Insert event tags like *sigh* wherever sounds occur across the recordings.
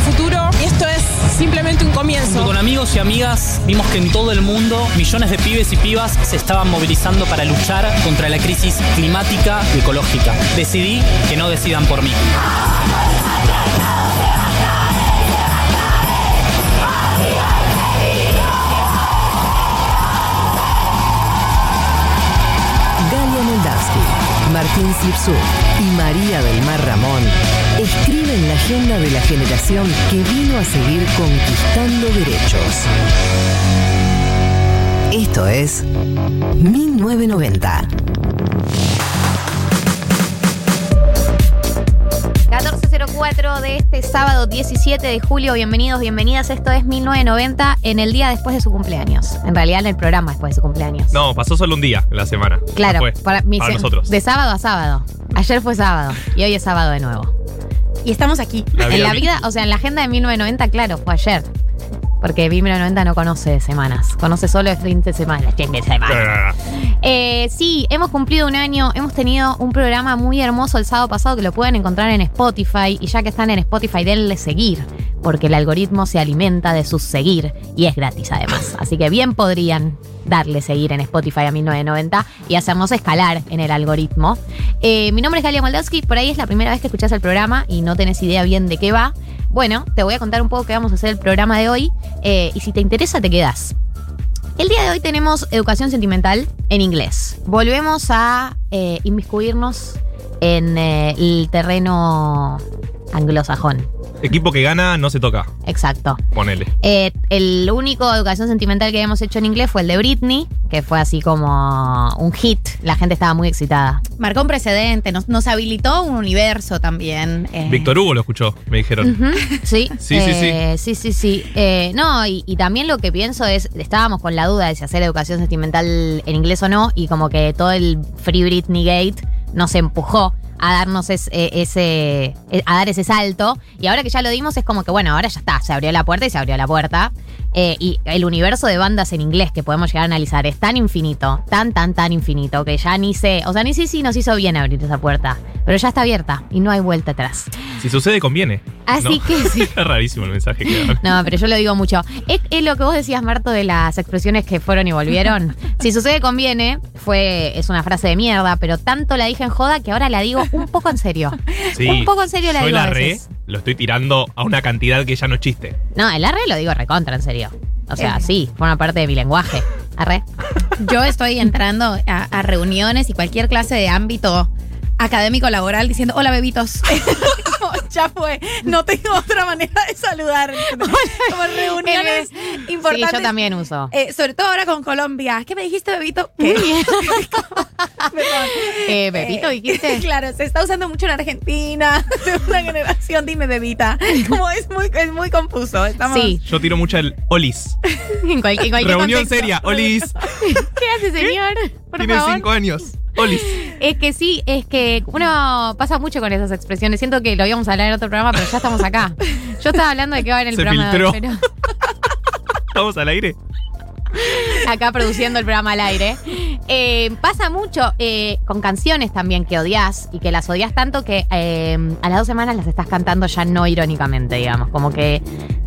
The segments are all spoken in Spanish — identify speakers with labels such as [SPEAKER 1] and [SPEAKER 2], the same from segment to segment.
[SPEAKER 1] Futuro. Y esto es simplemente un comienzo.
[SPEAKER 2] Con amigos y amigas vimos que en todo el mundo millones de pibes y pibas se estaban movilizando para luchar contra la crisis climática y ecológica. Decidí que no decidan por mí.
[SPEAKER 3] Galia Moldavsky, Martín Slipsuk y María del Mar Ramón escriben la agenda de la generación que vino a seguir conquistando derechos. Esto es 1990.
[SPEAKER 4] 14.04 de este sábado 17 de julio. Bienvenidos, bienvenidas. Esto es 1990 en el día después de su cumpleaños. En realidad en el programa después de su cumpleaños.
[SPEAKER 5] No, pasó solo un día en la semana.
[SPEAKER 4] Claro,
[SPEAKER 5] Fue,
[SPEAKER 4] para, mi-
[SPEAKER 5] para nosotros.
[SPEAKER 4] De sábado a sábado. Ayer fue sábado y hoy es sábado de nuevo.
[SPEAKER 1] Y estamos aquí.
[SPEAKER 5] La
[SPEAKER 4] en la vida, o sea, en la agenda de 1990, claro, fue ayer. Porque 1990 no conoce semanas, conoce solo el fin de semana. Fin de semana. Eh, sí, hemos cumplido un año, hemos tenido un programa muy hermoso el sábado pasado que lo pueden encontrar en Spotify y ya que están en Spotify denle seguir, porque el algoritmo se alimenta de sus seguir y es gratis además. Así que bien podrían darle seguir en Spotify a 1990 y hacernos escalar en el algoritmo. Eh, mi nombre es Galia Moldavsky, por ahí es la primera vez que escuchás el programa y no tenés idea bien de qué va. Bueno, te voy a contar un poco qué vamos a hacer el programa de hoy eh, y si te interesa te quedás. El día de hoy tenemos educación sentimental en inglés. Volvemos a eh, inmiscuirnos en eh, el terreno anglosajón.
[SPEAKER 5] Equipo que gana no se toca.
[SPEAKER 4] Exacto.
[SPEAKER 5] Ponele.
[SPEAKER 4] Eh, el único educación sentimental que habíamos hecho en inglés fue el de Britney, que fue así como un hit. La gente estaba muy excitada.
[SPEAKER 1] Marcó un precedente, nos, nos habilitó un universo también. eh.
[SPEAKER 5] Víctor Hugo lo escuchó, me dijeron. *laughs*
[SPEAKER 4] Sí,
[SPEAKER 5] Sí, sí,
[SPEAKER 4] eh, sí, sí, sí. Eh, no, y, y también lo que pienso es, estábamos con la duda de si hacer educación sentimental en inglés o no, y como que todo el Free Britney Gate nos empujó a darnos es- eh, ese, eh, a dar ese salto. Y ahora que ya lo dimos, es como que, bueno, ahora ya está, se abrió la puerta y se abrió la puerta. Eh, y el universo de bandas en inglés que podemos llegar a analizar es tan infinito, tan, tan, tan infinito, que ya ni sé, o sea, ni si nos hizo bien abrir esa puerta, pero ya está abierta y no hay vuelta atrás.
[SPEAKER 5] Si sucede, conviene.
[SPEAKER 4] Así
[SPEAKER 5] ¿no?
[SPEAKER 4] que *laughs* sí.
[SPEAKER 5] es rarísimo el mensaje que dan.
[SPEAKER 4] No, pero yo lo digo mucho. Es, es lo que vos decías, Marto, de las expresiones que fueron y volvieron. *laughs* si sucede, conviene. Fue, es una frase de mierda, pero tanto la dije en joda que ahora la digo un poco en serio.
[SPEAKER 5] Sí,
[SPEAKER 4] un poco en serio la
[SPEAKER 5] Yo
[SPEAKER 4] digo
[SPEAKER 5] la
[SPEAKER 4] a
[SPEAKER 5] re,
[SPEAKER 4] veces.
[SPEAKER 5] lo estoy tirando a una cantidad que ya no es chiste.
[SPEAKER 4] No, el arre lo digo recontra en serio. O sea,
[SPEAKER 1] Eh.
[SPEAKER 4] sí, forma parte de mi lenguaje. Arre. *laughs*
[SPEAKER 1] Yo estoy entrando a, a reuniones y cualquier clase de ámbito académico laboral diciendo hola bebitos. *laughs* Ya fue, no tengo otra manera de saludar. *laughs* Como reuniones importantes.
[SPEAKER 4] Sí, yo también uso.
[SPEAKER 1] Eh, sobre todo ahora con Colombia. ¿Qué me dijiste, bebito? ¿Qué? *laughs*
[SPEAKER 4] Eh, ¿bebito dijiste?
[SPEAKER 1] Claro, se está usando mucho en Argentina. De una generación, dime bebita. Como es muy, es muy confuso. Estamos,
[SPEAKER 4] Sí,
[SPEAKER 5] Yo tiro mucho el olis.
[SPEAKER 4] en, cual- en cualquier
[SPEAKER 5] Reunión
[SPEAKER 4] contexto.
[SPEAKER 5] seria, olis.
[SPEAKER 4] ¿Qué hace, señor? Por
[SPEAKER 5] Tiene
[SPEAKER 4] favor.
[SPEAKER 5] cinco años. Olis.
[SPEAKER 4] Es que sí, es que uno pasa mucho con esas expresiones. Siento que lo íbamos a hablar en otro programa, pero ya estamos acá. Yo estaba hablando de qué va en el
[SPEAKER 5] Se
[SPEAKER 4] programa
[SPEAKER 5] filtró.
[SPEAKER 4] pero *laughs*
[SPEAKER 5] Estamos al aire.
[SPEAKER 4] acá produciendo el programa al aire. Eh, pasa mucho eh, con canciones también que odias y que las odias tanto que eh, a las dos semanas las estás cantando ya no irónicamente, digamos. Como que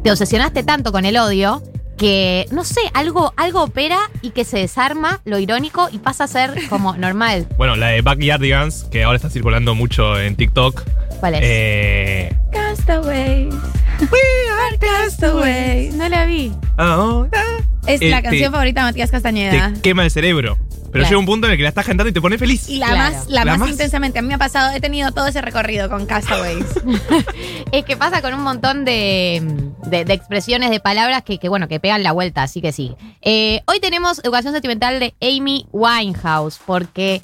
[SPEAKER 4] te obsesionaste tanto con el odio que, no sé, algo, algo opera y que se desarma lo irónico y pasa a ser como *laughs* normal.
[SPEAKER 5] Bueno, la de Backyardigans, que ahora está circulando mucho en TikTok.
[SPEAKER 4] ¿Cuál es?
[SPEAKER 5] Eh,
[SPEAKER 1] Castaways. We are castaways.
[SPEAKER 4] no la vi.
[SPEAKER 5] ahora
[SPEAKER 1] Es
[SPEAKER 5] Eh,
[SPEAKER 1] la
[SPEAKER 5] te-
[SPEAKER 1] canción favorita de Matías Castañeda.
[SPEAKER 5] te quema el cerebro. Pero
[SPEAKER 4] Claro.
[SPEAKER 5] llega un punto en el que la estás cantando y te pone feliz.
[SPEAKER 1] Y la
[SPEAKER 4] Claro.
[SPEAKER 1] más, la
[SPEAKER 5] La
[SPEAKER 1] más,
[SPEAKER 5] más.
[SPEAKER 1] intensamente. A mí me ha pasado, he tenido todo ese recorrido con Castaways. *laughs*
[SPEAKER 4] Es que pasa con un montón de, de, de expresiones, de palabras que, que, bueno, que pegan la vuelta, así que sí. Eh, hoy tenemos educación sentimental de Amy Winehouse, porque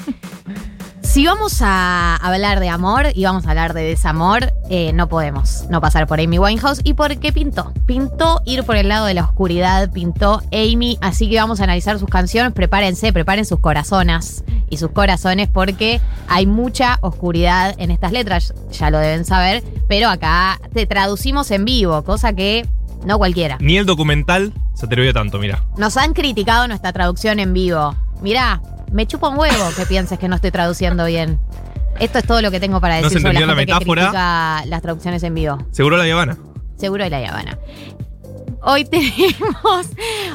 [SPEAKER 4] si vamos a hablar de amor y vamos a hablar de desamor, eh, no podemos no pasar por Amy Winehouse. ¿Y por qué pintó? Pintó ir por el lado de la oscuridad, pintó Amy, así que vamos a analizar sus canciones. Prepárense, preparen sus corazonas y sus corazones porque hay mucha oscuridad en estas letras, ya lo deben saber, pero acá te traducimos en vivo, cosa que no cualquiera.
[SPEAKER 5] Ni el documental se atrevió tanto, mira.
[SPEAKER 4] Nos han criticado nuestra traducción en vivo. Mirá, me chupa un huevo que pienses que no estoy traduciendo bien. Esto es todo lo que tengo para
[SPEAKER 5] No
[SPEAKER 4] decir
[SPEAKER 5] se
[SPEAKER 4] sobre la,
[SPEAKER 5] la
[SPEAKER 4] gente que
[SPEAKER 5] metáfora.
[SPEAKER 4] critica las traducciones en vivo.
[SPEAKER 5] Seguro la Habana.
[SPEAKER 4] Seguro de la Habana. Hoy tenemos,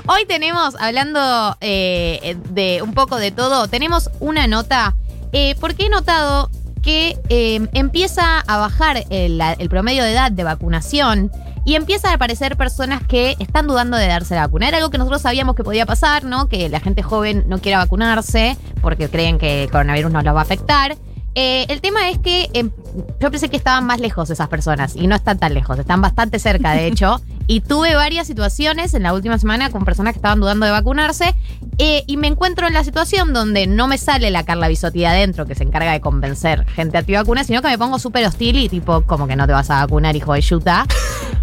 [SPEAKER 4] hoy tenemos, hablando eh, de un poco de todo, tenemos una nota, eh, porque he notado que eh, empieza a bajar el, el promedio de edad de vacunación y empiezan a aparecer personas que están dudando de darse la vacuna. Era algo que nosotros sabíamos que podía pasar, ¿no? Que la gente joven no quiera vacunarse porque creen que el coronavirus no los va a afectar. Eh, el tema es que eh, yo pensé que estaban más lejos esas personas y no están tan lejos, están bastante cerca de *laughs* hecho. Y tuve varias situaciones en la última semana con personas que estaban dudando de vacunarse eh, y me encuentro en la situación donde no me sale la Carla Bisotti de adentro que se encarga de convencer gente antivacuna, sino que me pongo súper hostil y tipo, como que no te vas a vacunar, hijo de yuta. *laughs*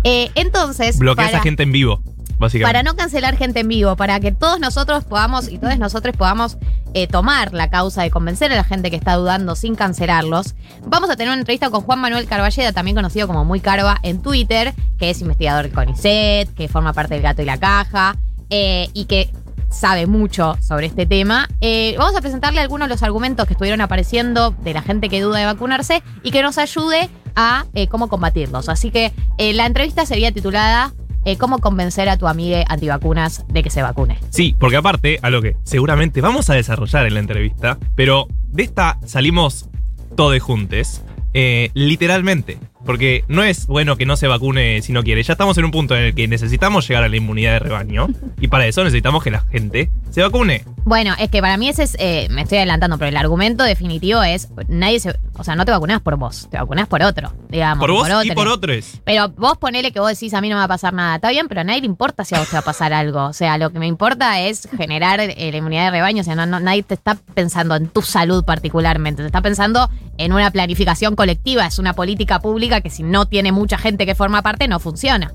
[SPEAKER 4] Eh, entonces,
[SPEAKER 5] Bloquea a esa gente en vivo, básicamente.
[SPEAKER 4] para no cancelar gente en vivo, para que todos nosotros podamos y todos nosotros podamos eh, tomar la causa de convencer a la gente que está dudando sin cancelarlos, vamos a tener una entrevista con Juan Manuel Carballeda, también conocido como Muy Carva en Twitter, que es investigador del CONICET, que forma parte del Gato y la Caja, eh, y que sabe mucho sobre este tema. Eh, vamos a presentarle algunos de los argumentos que estuvieron apareciendo de la gente que duda de vacunarse y que nos ayude a cómo combatirlos. Así que la entrevista sería titulada eh, ¿Cómo convencer a tu amiga antivacunas de que se vacune?
[SPEAKER 5] Sí, porque aparte, a lo que seguramente vamos a desarrollar en la entrevista, pero de esta salimos todos juntos, eh, literalmente. Porque no es bueno que no se vacune si no quiere. Ya estamos en un punto en el que necesitamos llegar a la inmunidad de rebaño. Y para eso necesitamos que la gente se vacune.
[SPEAKER 4] Bueno, es que para mí ese es, eh, me estoy adelantando, pero el argumento definitivo es, nadie se, o sea, no te vacunás por vos, te vacunás por otro, digamos.
[SPEAKER 5] Por vos y
[SPEAKER 4] otro.
[SPEAKER 5] por otros.
[SPEAKER 4] Pero vos ponele que vos decís, a mí no me va a pasar nada. Está bien, pero a nadie le importa si a vos te va a pasar algo. O sea, lo que me importa es generar eh, la inmunidad de rebaño. O sea, no, no- nadie te está pensando en tu salud particularmente. Te está pensando en una planificación colectiva. Es una política pública que si no tiene mucha gente que forma parte, no funciona.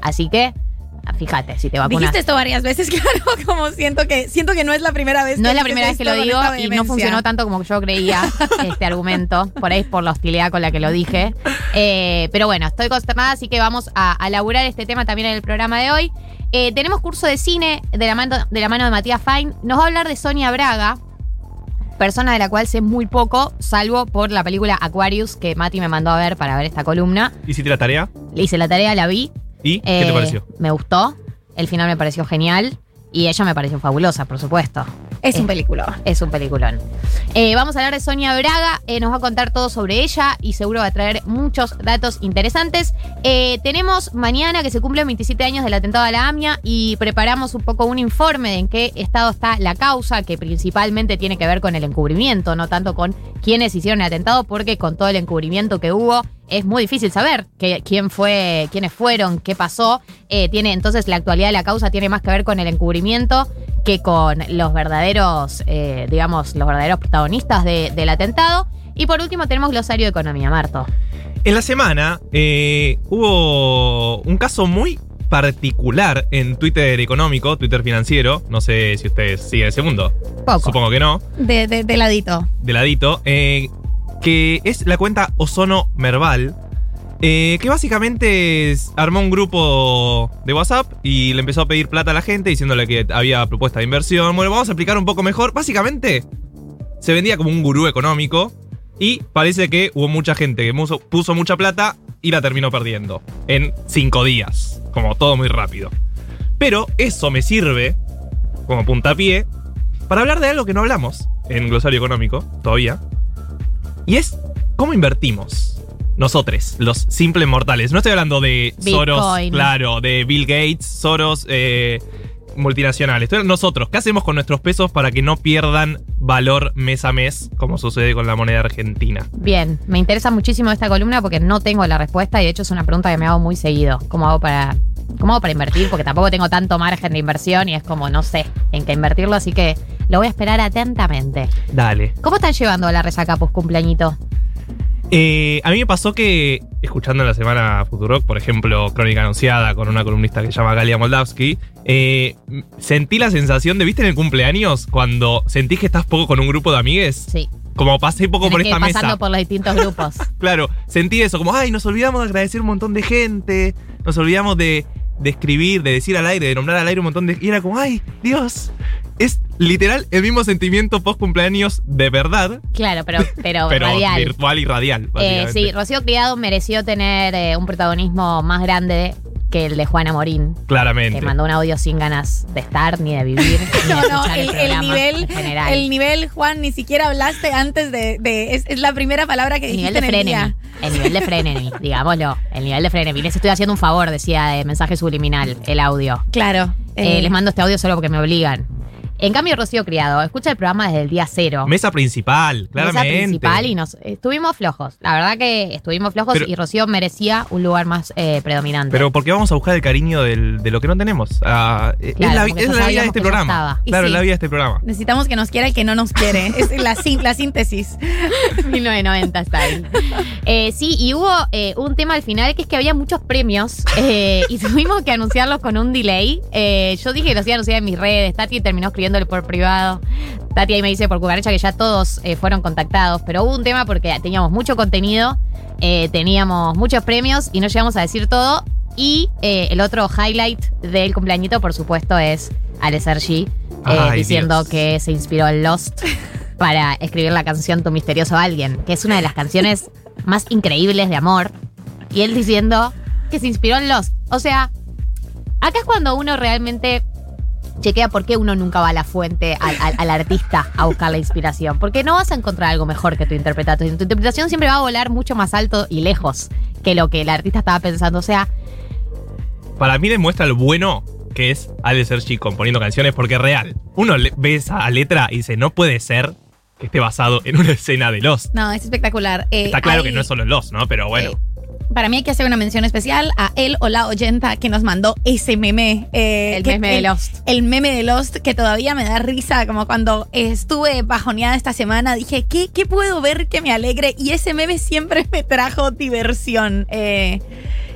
[SPEAKER 4] Así que, fíjate, si te vacunas.
[SPEAKER 1] Dijiste esto varias veces, *laughs* claro, como siento que siento que no es la primera vez.
[SPEAKER 4] No es la primera vez que lo digo y no funcionó tanto como yo creía *laughs* este argumento. Por ahí es por la hostilidad con la que lo dije. Eh, pero bueno, estoy consternada, así que vamos a, a laburar este tema también en el programa de hoy. Eh, tenemos curso de cine de la, mano, de la mano de Matías Fine. Nos va a hablar de Sonia Braga, persona de la cual sé muy poco, salvo por la película Aquarius que Mati me mandó a ver para ver esta columna.
[SPEAKER 5] ¿Hiciste la tarea?
[SPEAKER 4] Le hice la tarea, la vi.
[SPEAKER 5] ¿Y qué te
[SPEAKER 4] Eh,
[SPEAKER 5] pareció?
[SPEAKER 4] Me gustó. El final me pareció genial. Y ella me pareció fabulosa, por supuesto.
[SPEAKER 1] Es un
[SPEAKER 4] Eh,
[SPEAKER 1] película.
[SPEAKER 4] Es un peliculón. Eh, vamos a hablar de Sonia Braga. eh, nos va a contar todo sobre ella y seguro va a traer muchos datos interesantes. Eh, tenemos mañana que se cumplen 27 años del atentado a la AMIA y preparamos un poco un informe de en qué estado está la causa, que principalmente tiene que ver con el encubrimiento, no tanto con quiénes hicieron el atentado, porque con todo el encubrimiento que hubo es muy difícil saber que- quién fue, quiénes fueron, qué pasó. Eh, tiene entonces la actualidad de la causa tiene más que ver con el encubrimiento que con los verdaderos, eh, digamos, los verdaderos protagonistas de- del atentado. Y por último tenemos glosario de economía, Marto.
[SPEAKER 5] En la semana eh, hubo un caso muy particular en Twitter económico, Twitter financiero. No sé si ustedes siguen ese mundo.
[SPEAKER 4] Poco.
[SPEAKER 5] Supongo que no.
[SPEAKER 1] De, de, de ladito.
[SPEAKER 5] de ladito, eh, que es la cuenta Ozono Merval, eh, que básicamente armó un grupo de WhatsApp y le empezó a pedir plata a la gente diciéndole que había propuesta de inversión. Bueno, vamos a explicar un poco mejor. Básicamente, se vendía como un gurú económico y parece que hubo mucha gente que puso, puso mucha plata y la terminó perdiendo en cinco días, como todo muy rápido. Pero eso me sirve como puntapié para hablar de algo que no hablamos en Glosario Económico todavía. Y es cómo invertimos nosotros, los simples mortales. No estoy hablando de
[SPEAKER 4] Bitcoin.
[SPEAKER 5] Soros, claro, de Bill Gates, Soros, eh, multinacionales. Nosotros, ¿qué hacemos con nuestros pesos para que no pierdan valor mes a mes, como sucede con la moneda argentina?
[SPEAKER 4] Bien, me interesa muchísimo esta columna porque no tengo la respuesta y de hecho es una pregunta que me hago muy seguido. ¿Cómo hago para, cómo hago para invertir? Porque tampoco tengo tanto margen de inversión y es como no sé en qué invertirlo, así que lo voy a esperar atentamente.
[SPEAKER 5] Dale.
[SPEAKER 4] ¿Cómo están llevando la resaca post cumpleañito?
[SPEAKER 5] Eh, a mí me pasó que, escuchando la semana Futurock, por ejemplo, Crónica Anunciada, con una columnista que se llama Galia Moldavsky, eh, sentí la sensación de, ¿viste en el cumpleaños? Cuando sentís que estás poco con un grupo de amigues.
[SPEAKER 4] Sí.
[SPEAKER 5] Como pasé poco por
[SPEAKER 4] que
[SPEAKER 5] esta
[SPEAKER 4] ir pasando
[SPEAKER 5] mesa.
[SPEAKER 4] por los distintos grupos. *laughs*
[SPEAKER 5] Claro, sentí eso, como, ay, nos olvidamos de agradecer un montón de gente, nos olvidamos de, de escribir, de decir al aire, de nombrar al aire un montón de... Y era como, ay, Dios, es literal el mismo sentimiento post cumpleaños de verdad,
[SPEAKER 4] Claro, pero, *laughs* pero,
[SPEAKER 5] pero
[SPEAKER 4] radial.
[SPEAKER 5] virtual y radial.
[SPEAKER 4] Eh, sí, Rocío Criado mereció tener eh, un protagonismo más grande que el de Juana Morín.
[SPEAKER 5] Claramente.
[SPEAKER 4] Que mandó un audio sin ganas de estar, ni de vivir, *laughs* ni de
[SPEAKER 1] No, no,
[SPEAKER 4] el,
[SPEAKER 1] el, nivel,
[SPEAKER 4] en general.
[SPEAKER 1] el nivel, Juan, ni siquiera hablaste antes de, de- es, es la primera palabra que
[SPEAKER 4] El nivel de
[SPEAKER 1] en el
[SPEAKER 4] frenemy. El nivel de frenemy, *laughs* digámoslo. El nivel de frenemy. Les estoy haciendo un favor, decía de mensaje subliminal, el audio.
[SPEAKER 1] Claro.
[SPEAKER 4] Eh,
[SPEAKER 1] eh,
[SPEAKER 4] les mando este audio solo porque me obligan. En cambio, Rocío Criado, escucha el programa desde el día cero.
[SPEAKER 5] Mesa principal,
[SPEAKER 4] Mesa
[SPEAKER 5] claramente.
[SPEAKER 4] principal y nos estuvimos flojos. La verdad que estuvimos flojos
[SPEAKER 5] Pero-
[SPEAKER 4] y Rocío merecía un lugar más eh, predominante.
[SPEAKER 5] Pero porque vamos a buscar el cariño del- de lo que no tenemos. Ah,
[SPEAKER 4] Claro,
[SPEAKER 5] es la, es la vida de este programa. Claro, es
[SPEAKER 1] sí.
[SPEAKER 5] la vida de este programa.
[SPEAKER 1] Necesitamos que nos quiera el que no nos quiere. *laughs* Es la, síntesis. *laughs*
[SPEAKER 4] 1990 style. Eh, sí, y hubo eh, un tema al final que es que había muchos premios eh, y *laughs* tuvimos que anunciarlos con un delay. Eh, yo dije que los iba a anunciar en mis redes. Tati terminó escribiéndole por privado. Tati ahí me dice por cucaracha que ya todos eh, fueron contactados. Pero hubo un tema porque teníamos mucho contenido, eh, teníamos muchos premios y no llegamos a decir todo. Y eh, el otro highlight del cumpleañito, por supuesto, es Ale Sergi
[SPEAKER 5] Ay,
[SPEAKER 4] diciendo
[SPEAKER 5] Dios.
[SPEAKER 4] que se inspiró en Lost *laughs* para escribir la canción Tu misterioso alguien, que es una de las canciones más increíbles de amor. Y él diciendo que se inspiró en Lost. O sea, acá es cuando uno realmente chequea por qué uno nunca va a la fuente, al, al- al artista, a buscar la inspiración. Porque no vas a encontrar algo mejor que tu interpretación. Tu interpretación siempre va a volar mucho más alto y lejos que lo que el artista estaba pensando. O sea,
[SPEAKER 5] Para mí demuestra lo bueno que es Ale Sergi componiendo canciones, porque es real. Uno le- ve esa letra y dice, no puede ser que esté basado en una escena de Lost.
[SPEAKER 1] No, es espectacular. Eh,
[SPEAKER 5] Está claro
[SPEAKER 1] hay-
[SPEAKER 5] que no es solo Lost, ¿no? Pero bueno.
[SPEAKER 1] Para mí hay que hacer una mención especial a él o la oyenta que nos mandó ese meme. eh,
[SPEAKER 4] El
[SPEAKER 1] que-
[SPEAKER 4] meme de Lost.
[SPEAKER 1] El meme de Lost que todavía me da risa, como cuando estuve bajoneada esta semana, dije, ¿qué, qué puedo ver que me alegre? Y ese meme siempre *laughs* me trajo diversión. Eh,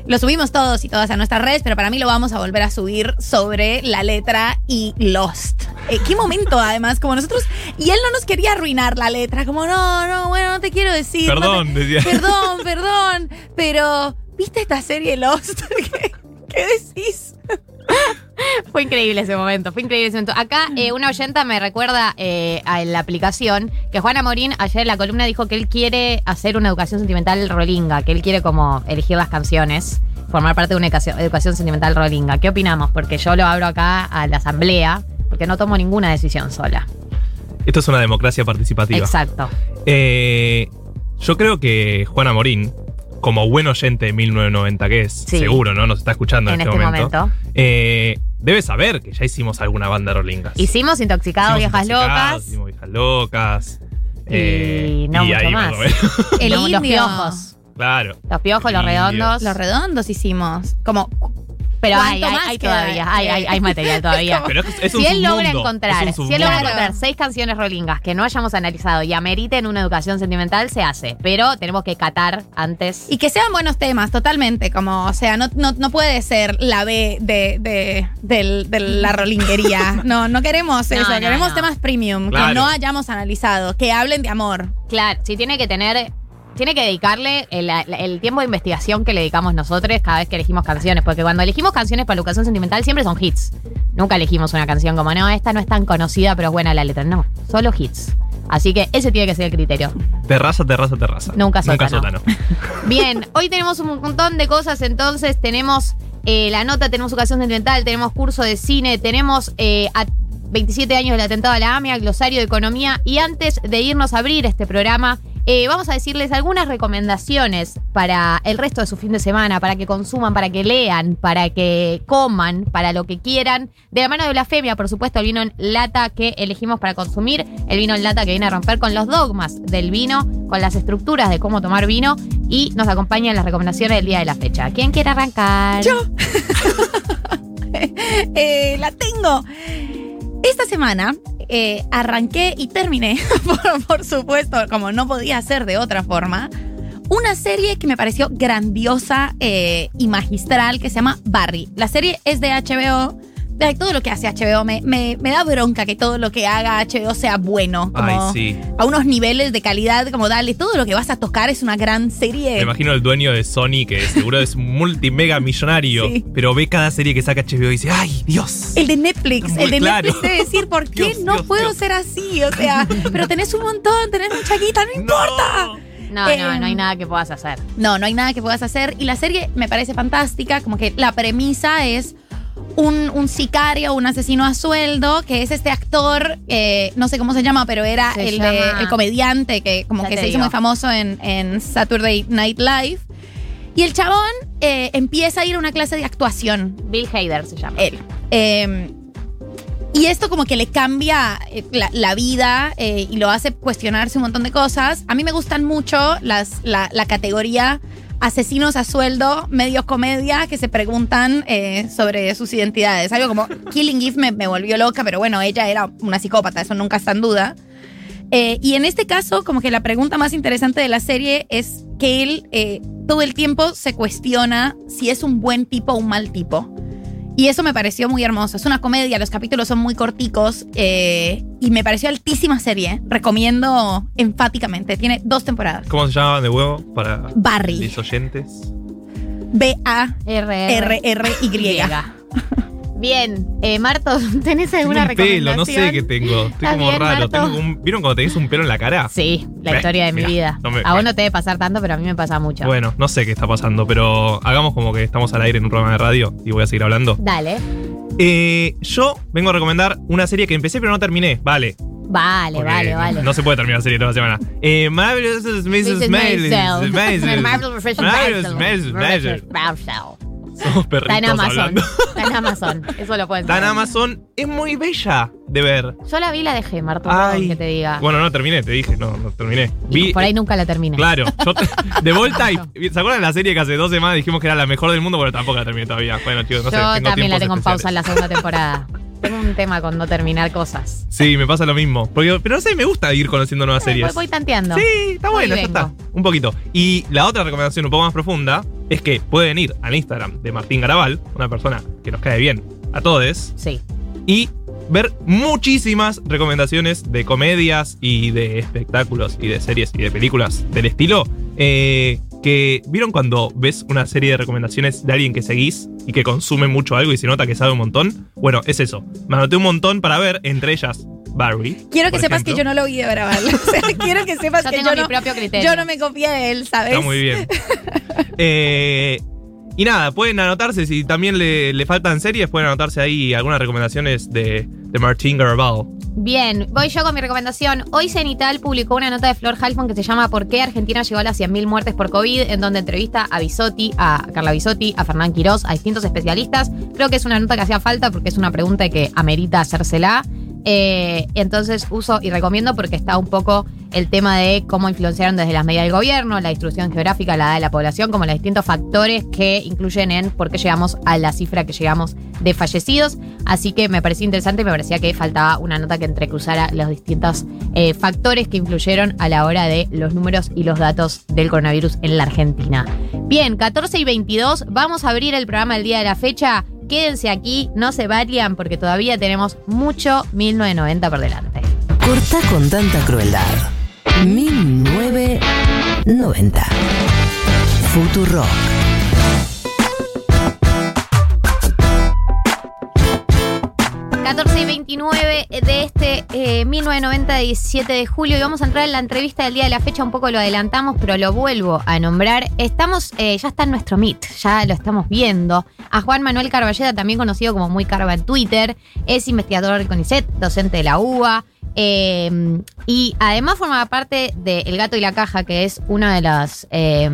[SPEAKER 1] lo subimos todos y todas a nuestras redes, pero para mí lo vamos a volver a subir sobre la letra y Lost. Eh, qué momento, además, como nosotros. Y él no nos quería arruinar la letra, como, no, no, bueno, no te quiero decir. no te-
[SPEAKER 5] Perdón, decía.
[SPEAKER 1] Perdón, perdón, pero ¿viste esta serie Lost? *laughs* ¿Qué, qué decís? *laughs*
[SPEAKER 4] Fue increíble ese momento, fue increíble ese momento. Acá eh, una oyenta me recuerda eh, a la aplicación que Juana Morín ayer en la columna dijo que él quiere hacer una educación sentimental rolinga, que él quiere como elegir las canciones, formar parte de una educación, educación sentimental rolinga. ¿Qué opinamos? Porque yo lo abro acá a la asamblea, porque no tomo ninguna decisión sola.
[SPEAKER 5] Esto es una democracia participativa.
[SPEAKER 4] Exacto.
[SPEAKER 5] Eh, yo creo que Juana Morín, como buen oyente de 1990 que es,
[SPEAKER 4] Sí.
[SPEAKER 5] seguro, ¿no? Nos está escuchando en,
[SPEAKER 4] En
[SPEAKER 5] este,
[SPEAKER 4] este
[SPEAKER 5] momento.
[SPEAKER 4] momento.
[SPEAKER 5] eh, debe saber que ya hicimos alguna banda rolingas.
[SPEAKER 4] Hicimos Intoxicados, Viejas Locas.
[SPEAKER 5] Hicimos viejas locas.
[SPEAKER 4] Y
[SPEAKER 5] eh,
[SPEAKER 4] no mucho
[SPEAKER 5] ahí
[SPEAKER 4] más. *laughs*
[SPEAKER 1] El
[SPEAKER 4] Los- *laughs* los
[SPEAKER 1] indio.
[SPEAKER 4] piojos.
[SPEAKER 5] claro.
[SPEAKER 4] Los piojos, los redondos.
[SPEAKER 1] Los redondos hicimos. Como.
[SPEAKER 4] Pero hay, todavía, hay, hay, hay material *laughs* todavía.
[SPEAKER 5] Pero es, es un
[SPEAKER 4] si él logra
[SPEAKER 5] submundo,
[SPEAKER 4] encontrar,
[SPEAKER 5] es un
[SPEAKER 4] si él logra encontrar seis canciones rolingas que no hayamos analizado y ameriten una educación sentimental, se hace. Pero tenemos que catar antes.
[SPEAKER 1] Y que sean buenos temas, totalmente. Como, o sea, no, no, no puede ser la B de, de, de la rolinguería. *laughs* No, no queremos
[SPEAKER 4] No,
[SPEAKER 1] eso.
[SPEAKER 4] no,
[SPEAKER 1] queremos
[SPEAKER 4] no.
[SPEAKER 1] temas premium que no hayamos analizado, que hablen de amor.
[SPEAKER 4] Claro, sí tiene que tener. Tiene que dedicarle el, el tiempo de investigación que le dedicamos nosotros cada vez que elegimos canciones. Porque cuando elegimos canciones para educación sentimental siempre son hits. Nunca elegimos una canción como, no, esta no es tan conocida, pero es buena la letra. No, solo hits. Así que ese tiene que ser el criterio.
[SPEAKER 5] Terraza, terraza, terraza.
[SPEAKER 4] Nunca
[SPEAKER 5] Nunca
[SPEAKER 4] sótano.
[SPEAKER 5] sótano. *laughs*
[SPEAKER 4] Bien, hoy tenemos un montón de cosas, entonces tenemos eh, la nota, tenemos educación sentimental, tenemos curso de cine, tenemos eh, a 27 años del atentado a la AMIA, glosario de economía y antes de irnos a abrir este programa Eh, vamos a decirles algunas recomendaciones para el resto de su fin de semana, para que consuman, para que lean, para que coman, para lo que quieran. De la mano de Blasfemia, por supuesto, el vino en lata que elegimos para consumir, el vino en lata que viene a romper con los dogmas del vino, con las estructuras de cómo tomar vino y nos acompaña en las recomendaciones del día de la fecha. ¿Quién quiere arrancar?
[SPEAKER 1] Yo. *laughs* Eh, la tengo. Esta semana eh, arranqué y terminé, *laughs* por, supuesto, como no podía ser de otra forma, una serie que me pareció grandiosa eh, y magistral que se llama Barry. La serie es de HBO. De todo lo que hace HBO me, me- me da bronca que todo lo que haga HBO sea bueno. Como
[SPEAKER 5] Ay, sí.
[SPEAKER 1] a unos niveles de calidad, como dale, todo lo que vas a tocar es una gran serie.
[SPEAKER 5] Me imagino el dueño de Sony, que seguro es multimega millonario,
[SPEAKER 1] Sí.
[SPEAKER 5] pero ve cada serie que saca HBO y dice, ¡ay, Dios!
[SPEAKER 1] El de Netflix,
[SPEAKER 5] Muy
[SPEAKER 1] el de
[SPEAKER 5] claro.
[SPEAKER 1] Netflix debe decir, ¿por *laughs* qué
[SPEAKER 5] Dios,
[SPEAKER 1] no
[SPEAKER 5] Dios,
[SPEAKER 1] puedo
[SPEAKER 5] Dios.
[SPEAKER 1] ser así? O sea, pero tenés un montón, tenés mucha guita, no *laughs* importa.
[SPEAKER 4] No, no,
[SPEAKER 1] Eh,
[SPEAKER 4] no hay nada que puedas hacer.
[SPEAKER 1] No, no hay nada que puedas hacer. Y la serie me parece fantástica, como que la premisa es un, un sicario, un asesino a sueldo, que es este actor, eh, no sé cómo se llama, pero era el, de-
[SPEAKER 4] llama-
[SPEAKER 1] el comediante que como
[SPEAKER 4] Ya
[SPEAKER 1] que se hizo muy famoso en, en Saturday Night Live. Y el chabón eh, empieza a ir a una clase de actuación.
[SPEAKER 4] Bill Hader se llama.
[SPEAKER 1] Él. Eh, y esto como que le cambia eh, la, la vida y lo hace cuestionarse un montón de cosas. A mí me gustan mucho las, la, la categoría asesinos a sueldo, medio comedia, que se preguntan eh, sobre sus identidades. Algo como Killing Eve me, me volvió loca, pero bueno, ella era una psicópata, eso nunca está en duda. Eh, y en este caso, como que la pregunta más interesante de la serie es que él eh, todo el tiempo se cuestiona si es un buen tipo o un mal tipo. Y eso me pareció muy hermoso. Es una comedia, los capítulos son muy corticos eh, y me pareció altísima serie. Recomiendo enfáticamente. Tiene dos temporadas.
[SPEAKER 5] ¿Cómo se llama de huevo para
[SPEAKER 1] Barry.
[SPEAKER 5] los oyentes?
[SPEAKER 1] B-A-R-R-Y.
[SPEAKER 4] Bien, eh, Marto, *laughs* ¿tenés
[SPEAKER 5] Tengo
[SPEAKER 4] alguna
[SPEAKER 5] un pelo, no sé qué tengo. Estoy
[SPEAKER 4] ¿Estás
[SPEAKER 5] como
[SPEAKER 4] bien,
[SPEAKER 5] raro. Tengo un- ¿Vieron cuando tenés un pelo en la cara?
[SPEAKER 4] Sí, la historia de mi
[SPEAKER 5] mirá,
[SPEAKER 4] vida.
[SPEAKER 5] no me-
[SPEAKER 4] a vos no te debe pasar tanto, pero a mí me pasa mucho.
[SPEAKER 5] Bueno, no sé qué está pasando, pero hagamos como que estamos al aire en un programa de radio y voy a seguir hablando.
[SPEAKER 4] Dale.
[SPEAKER 5] Eh, yo vengo a recomendar una serie que empecé pero no terminé. Vale.
[SPEAKER 4] Vale,
[SPEAKER 5] porque
[SPEAKER 4] vale, vale.
[SPEAKER 5] No se puede terminar la serie toda la semana. Eh, Marvelous Mrs.
[SPEAKER 4] Mrs.
[SPEAKER 5] Maisel.
[SPEAKER 4] Maisel. *laughs* Marvelous Mrs.
[SPEAKER 5] Marvelous
[SPEAKER 4] Maisel.
[SPEAKER 5] Maisel.
[SPEAKER 4] Maisel.
[SPEAKER 5] Somos
[SPEAKER 4] Está en
[SPEAKER 5] perritos
[SPEAKER 4] Amazon.
[SPEAKER 5] hablando. *laughs*
[SPEAKER 4] Está en Amazon. Eso lo pueden
[SPEAKER 5] Está en
[SPEAKER 4] saber.
[SPEAKER 5] Amazon. Es muy bella de ver.
[SPEAKER 4] Yo la vi y la dejé, Marto.
[SPEAKER 5] Ay.
[SPEAKER 4] que te diga.
[SPEAKER 5] Bueno, no terminé, te dije, no, no terminé.
[SPEAKER 4] Y
[SPEAKER 5] Vi,
[SPEAKER 4] por ahí nunca la terminé.
[SPEAKER 5] Claro, yo *laughs* te- de vuelta y. ¿Se acuerdan de la serie que hace dos semanas dijimos que era la mejor del mundo? Bueno, tampoco la terminé todavía. Bueno, chicos, no sé.
[SPEAKER 4] Yo también la tengo en pausa en la segunda temporada. tengo un tema con no terminar cosas.
[SPEAKER 5] Sí, me pasa lo mismo. Porque, pero no sé, me gusta ir conociendo nuevas
[SPEAKER 4] Voy,
[SPEAKER 5] series.
[SPEAKER 4] voy tanteando.
[SPEAKER 5] Sí, está
[SPEAKER 4] Voy y
[SPEAKER 5] bueno, ya está. Un poquito. Y la otra recomendación un poco más profunda es que pueden ir al Instagram de Martín Garabal, una persona que nos cae bien a todos,
[SPEAKER 4] Sí.
[SPEAKER 5] y ver muchísimas recomendaciones de comedias y de espectáculos y de series y de películas del estilo. eh, que vieron cuando ves una serie de recomendaciones de alguien que seguís y que consume mucho algo y se nota que sabe un montón. Bueno, es eso. Me anoté un montón para ver, entre ellas Barry.
[SPEAKER 1] Quiero que sepas que yo no lo vi de grabar. *laughs* O sea, *laughs* quiero que sepas
[SPEAKER 4] Yo
[SPEAKER 1] que
[SPEAKER 4] tengo
[SPEAKER 1] yo
[SPEAKER 4] mi
[SPEAKER 1] no,
[SPEAKER 4] propio criterio.
[SPEAKER 1] yo no me copié de él, ¿sabes?
[SPEAKER 5] Está muy bien. *laughs* Eh, y nada, pueden anotarse. Si también le, le faltan series, pueden anotarse ahí algunas recomendaciones de, de Martín Garabal.
[SPEAKER 4] Bien, voy yo con mi recomendación. Hoy Cenital publicó una nota de Flor Halfon que se llama ¿Por qué Argentina llegó a las 100.000 muertes por COVID? En donde entrevista a Bisotti, a Carla Bisotti, a Fernán Quirós, a distintos especialistas. Creo que es una nota que hacía falta porque es una pregunta que amerita hacérsela. Eh, entonces uso y recomiendo porque está un poco el tema de cómo influenciaron desde las medidas del gobierno, la distribución geográfica, la edad de la población, como los distintos factores que incluyen en por qué llegamos a la cifra que llegamos de fallecidos. Así que me pareció interesante y me parecía que faltaba una nota que entrecruzara los distintos eh, factores que influyeron a la hora de los números y los datos del coronavirus en la Argentina. Bien, 14 y 22, vamos a abrir el programa el día de la fecha. Quédense aquí, no se vayan porque todavía tenemos mucho 1990 por delante.
[SPEAKER 3] Corta con tanta crueldad. 1990. Futurock.
[SPEAKER 4] 14 y 29 de este eh, 1990, 17 de julio. Y vamos a entrar en la entrevista del día de la fecha. Un poco lo adelantamos, pero lo vuelvo a nombrar. Estamos, eh, ya está en nuestro Meet, ya lo estamos viendo. A Juan Manuel Carballeda, también conocido como Muy Carva en Twitter. Es investigador del CONICET, docente de la UBA. Eh, y además forma parte de El Gato y la Caja, que es uno de los eh,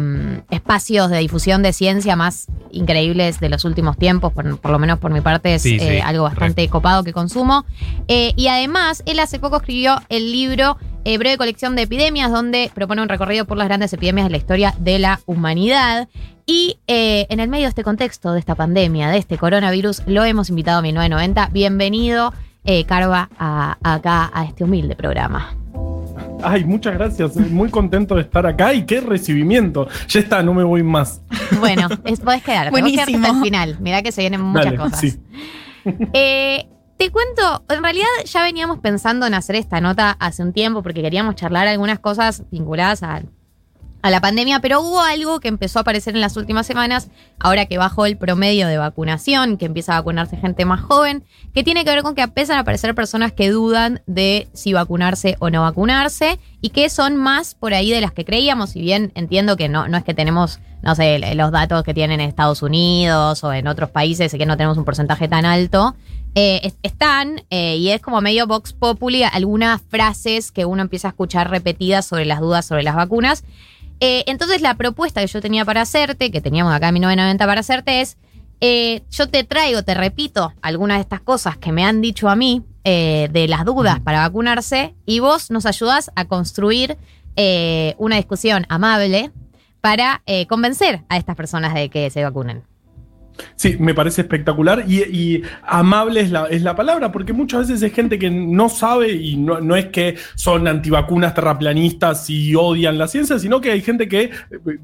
[SPEAKER 4] espacios de difusión de ciencia más increíbles de los últimos tiempos, por, por lo menos por mi parte es
[SPEAKER 5] Sí,
[SPEAKER 4] eh, algo bastante copado que consumo. Eh, y además, él hace poco escribió el libro eh, Breve Colección de Epidemias, donde propone un recorrido por las grandes epidemias de la historia de la humanidad. Y en el medio de este contexto, de esta pandemia, de este coronavirus, lo hemos invitado a 1990. Bienvenido, eh, Carva, a- acá a este humilde programa.
[SPEAKER 6] Ay, muchas gracias. Muy contento de estar acá y qué recibimiento. Ya está, no me voy más. *laughs*
[SPEAKER 4] Bueno, es, podés quedar,
[SPEAKER 1] Buenísimo.
[SPEAKER 4] hasta el final. Mirá que se vienen muchas
[SPEAKER 6] Dale,
[SPEAKER 4] cosas.
[SPEAKER 6] sí. *laughs*
[SPEAKER 4] Eh, te cuento, en realidad ya veníamos pensando en hacer esta nota hace un tiempo porque queríamos charlar algunas cosas vinculadas a, a la pandemia, pero hubo algo que empezó a aparecer en las últimas semanas, ahora que bajó el promedio de vacunación, que empieza a vacunarse gente más joven, que tiene que ver con que empiezan a aparecer personas que dudan de si vacunarse o no vacunarse y que son más por ahí de las que creíamos, si bien entiendo que no, no es que tenemos, no sé, los datos que tienen en Estados Unidos o en otros países, que no tenemos un porcentaje tan alto. eh, es- están, eh, y es como medio Vox Populi, algunas frases que uno empieza a escuchar repetidas sobre las dudas sobre las vacunas. Eh, entonces la propuesta que yo tenía para hacerte, que teníamos acá en 1990 para hacerte, es, eh, yo te traigo, te repito, algunas de estas cosas que me han dicho a mí eh, de las dudas para vacunarse y vos nos ayudás a construir una discusión amable para convencer a estas personas de que se vacunen.
[SPEAKER 6] Sí, me parece espectacular y, y amable es la, es la palabra, porque muchas veces es gente que no sabe y no, no es que son antivacunas terraplanistas y odian la ciencia, sino que hay gente que eh,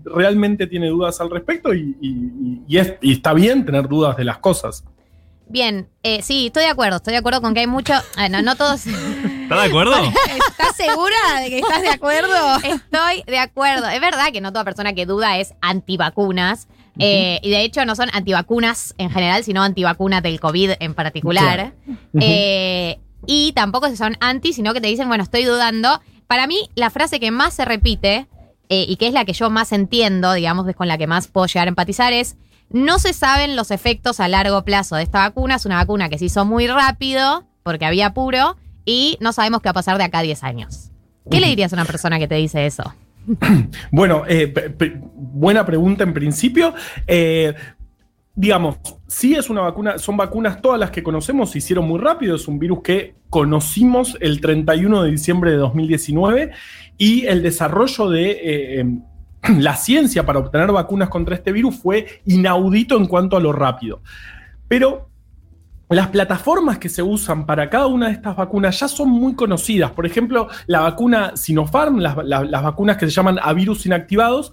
[SPEAKER 6] realmente tiene dudas al respecto y, y- y es- y está bien tener dudas de las cosas.
[SPEAKER 4] Bien, eh, sí, estoy de acuerdo, estoy de acuerdo con que hay mucho... no, no todos...
[SPEAKER 5] ¿Estás de acuerdo? *laughs*
[SPEAKER 1] ¿Estás segura de que estás de acuerdo?
[SPEAKER 4] Estoy de acuerdo. Es verdad que no toda persona que duda es antivacunas. Eh, y de hecho no son antivacunas en general, sino antivacunas del COVID en particular. Eh, y tampoco se son anti, sino que te dicen, bueno, estoy dudando. Para mí, la frase que más se repite, eh, y que es la que yo más entiendo, digamos, es con la que más puedo llegar a empatizar, es no se saben los efectos a largo plazo de esta vacuna. Es una vacuna que se hizo muy rápido, porque había apuro, y no sabemos qué va a pasar de acá a 10 años. ¿Qué le dirías a una persona que te dice eso? *clears throat*
[SPEAKER 6] Bueno, eh, buena pregunta en principio. Eh, digamos, sí es una vacuna, son vacunas todas las que conocemos, se hicieron muy rápido, es un virus que conocimos el 31 de diciembre de 2019 y el desarrollo de... eh, em, *clears throat* la ciencia para obtener vacunas contra este virus fue inaudito en cuanto a lo rápido. Pero las plataformas que se usan para cada una de estas vacunas ya son muy conocidas. Por ejemplo, la vacuna Sinopharm, las, la- las vacunas que se llaman a virus inactivados,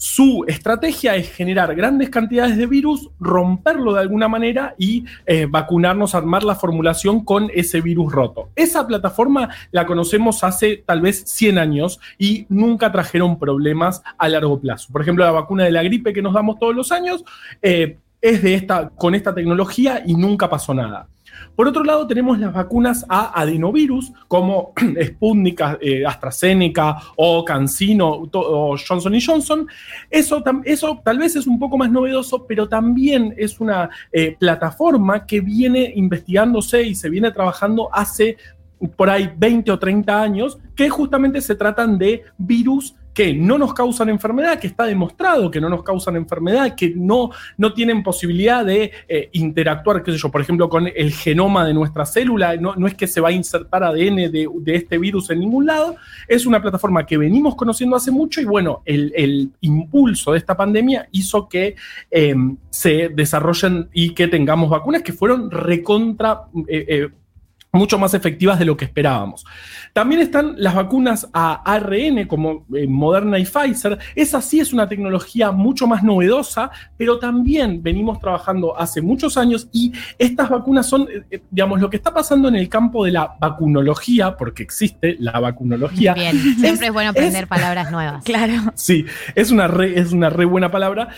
[SPEAKER 6] su estrategia es generar grandes cantidades de virus, romperlo de alguna manera y eh, vacunarnos, armar la formulación con ese virus roto. Esa plataforma la conocemos hace tal vez 100 años y nunca trajeron problemas a largo plazo. Por ejemplo, la vacuna de la gripe que nos damos todos los años eh, es de esta, con esta tecnología y nunca pasó nada. Por otro lado, tenemos las vacunas a adenovirus, como *clears throat* Sputnik, eh, AstraZeneca o CanSino o Johnson Johnson. Eso, eso tal vez es un poco más novedoso, pero también es una eh, plataforma que viene investigándose y se viene trabajando hace por ahí 20 o 30 años, que justamente se tratan de virus que no nos causan enfermedad, que está demostrado que no nos causan enfermedad, que no, no tienen posibilidad de eh, interactuar, qué sé yo, por ejemplo, con el genoma de nuestra célula, no, no es que se va a insertar ADN de, este virus en ningún lado, es una plataforma que venimos conociendo hace mucho y bueno, el, el impulso de esta pandemia hizo que eh, se desarrollen y que tengamos vacunas que fueron recontra... eh, mucho más efectivas de lo que esperábamos. También están las vacunas a ARN como eh, Moderna y Pfizer. Esa sí es una tecnología mucho más novedosa, pero también venimos trabajando hace muchos años y estas vacunas son, eh, eh, digamos, lo que está pasando en el campo de la vacunología, porque existe la vacunología.
[SPEAKER 4] Bien, siempre es, bueno aprender
[SPEAKER 6] es-
[SPEAKER 4] palabras nuevas.
[SPEAKER 1] Claro.
[SPEAKER 6] Sí, es una re, es una re buena palabra.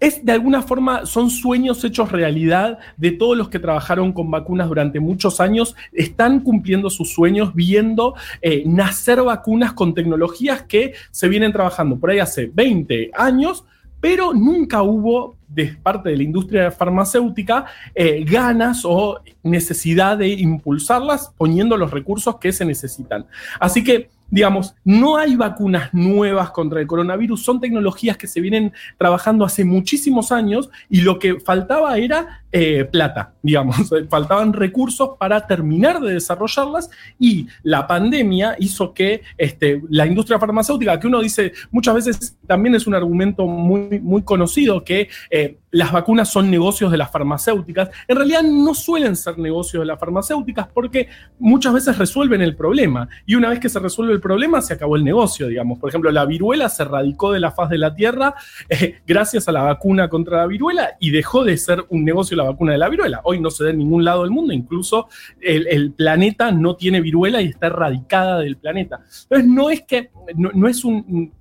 [SPEAKER 6] Es de alguna forma, son sueños hechos realidad de todos los que trabajaron con vacunas durante muchos años, están cumpliendo sus sueños, viendo eh, nacer vacunas con tecnologías que se vienen trabajando por ahí hace 20 años, pero nunca hubo de parte de la industria farmacéutica eh, ganas o necesidad de impulsarlas poniendo los recursos que se necesitan. Así que digamos, no hay vacunas nuevas contra el coronavirus, son tecnologías que se vienen trabajando hace muchísimos años y lo que faltaba era eh, plata, digamos, *laughs* faltaban recursos para terminar de desarrollarlas y la pandemia hizo que este, la industria farmacéutica, que uno dice muchas veces también es un argumento muy, muy conocido, que eh, las vacunas son negocios de las farmacéuticas. En realidad no suelen ser negocios de las farmacéuticas porque muchas veces resuelven el problema. Y una vez que se resuelve el problema, se acabó el negocio, digamos. Por ejemplo, la viruela se radicó de la faz de la Tierra eh, gracias a la vacuna contra la viruela y dejó de ser un negocio la vacuna de la viruela. Hoy no se da en ningún lado del mundo, incluso el, planeta no tiene viruela y está erradicada del planeta. Entonces, no es que, no es un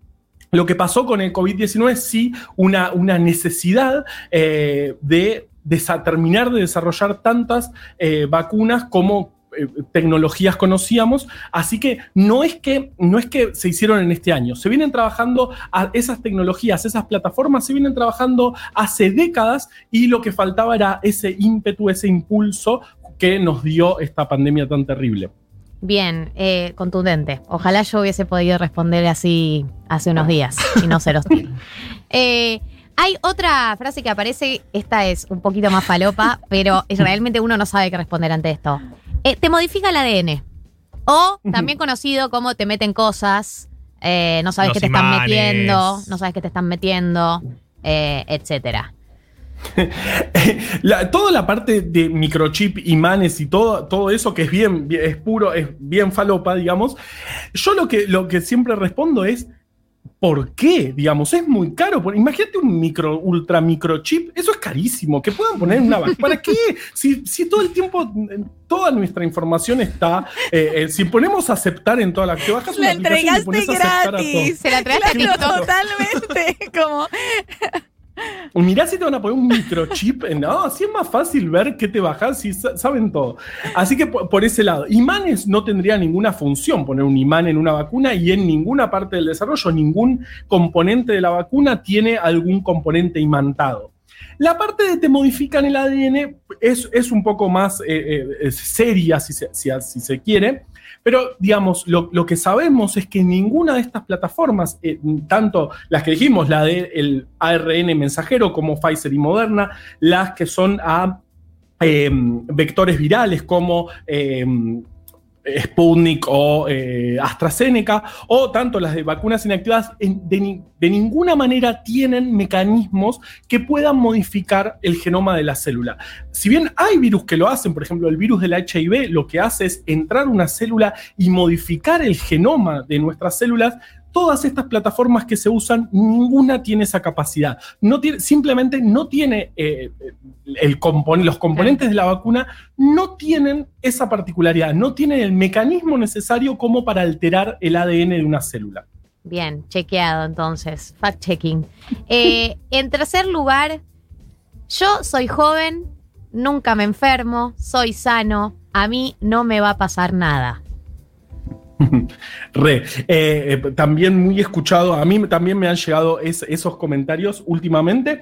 [SPEAKER 6] lo que pasó con el COVID-19 es sí una, una necesidad eh, de, terminar de desarrollar tantas eh, vacunas como eh, tecnologías conocíamos, así que no es que no es que se hicieron en este año, se vienen trabajando a esas tecnologías, esas plataformas se vienen trabajando hace décadas y lo que faltaba era ese ímpetu, ese impulso que nos dio esta pandemia tan terrible.
[SPEAKER 4] Bien, eh, contundente. Ojalá yo hubiese podido responder así hace unos días y no se los. *laughs* Eh, hay otra frase que aparece, esta es un poquito más falopa, pero realmente uno no sabe qué responder ante esto. Eh, te modifica el ADN. O también conocido como te meten cosas, no sabes qué te están metiendo, no sabes qué te están metiendo, etcétera. *laughs*
[SPEAKER 6] toda la parte de microchip, imanes y todo, todo eso que es bien, es puro, es bien falopa, digamos. Yo lo que, lo que siempre respondo es. ¿Por qué? Digamos, es muy caro. Imagínate un micro, ultra microchip, eso es carísimo. Que puedan poner una ¿Para qué? Si, todo el tiempo, toda nuestra información está. Eh, eh, si ponemos a aceptar en toda la que bajas
[SPEAKER 1] una entregaste gratis. Se la entregaste totalmente. *laughs* Como.
[SPEAKER 6] Mirá si te van a poner un microchip. No, así es más fácil ver qué te bajas si saben todo. Así que por, ese lado, imanes no tendría ninguna función poner un imán en una vacuna y en ninguna parte del desarrollo, ningún componente de la vacuna tiene algún componente imantado. La parte de te modifican el ADN es, es un poco más eh, eh, seria, si si se quiere. Pero, digamos, lo, que sabemos es que ninguna de estas plataformas, eh, tanto las que dijimos, la del ARN mensajero como Pfizer y Moderna, las que son a em, vectores virales como em, Sputnik o eh, AstraZeneca, o tanto las de vacunas inactivas, de, ninguna manera tienen mecanismos que puedan modificar el genoma de la célula. Si bien hay virus que lo hacen, por ejemplo, el virus del HIV lo que hace es entrar una célula y modificar el genoma de nuestras células, todas estas plataformas que se usan, ninguna tiene esa capacidad. Simplemente no tiene eh, el los componentes de la vacuna, no tienen esa particularidad, no tienen el mecanismo necesario como para alterar el ADN de una célula.
[SPEAKER 4] Bien, chequeado entonces, fact-checking. Eh, en tercer lugar, yo soy joven, nunca me enfermo, soy sano, a mí no me va a pasar nada. *laughs*
[SPEAKER 6] Re. Eh, eh, también muy escuchado, a mí también me han llegado esos comentarios últimamente.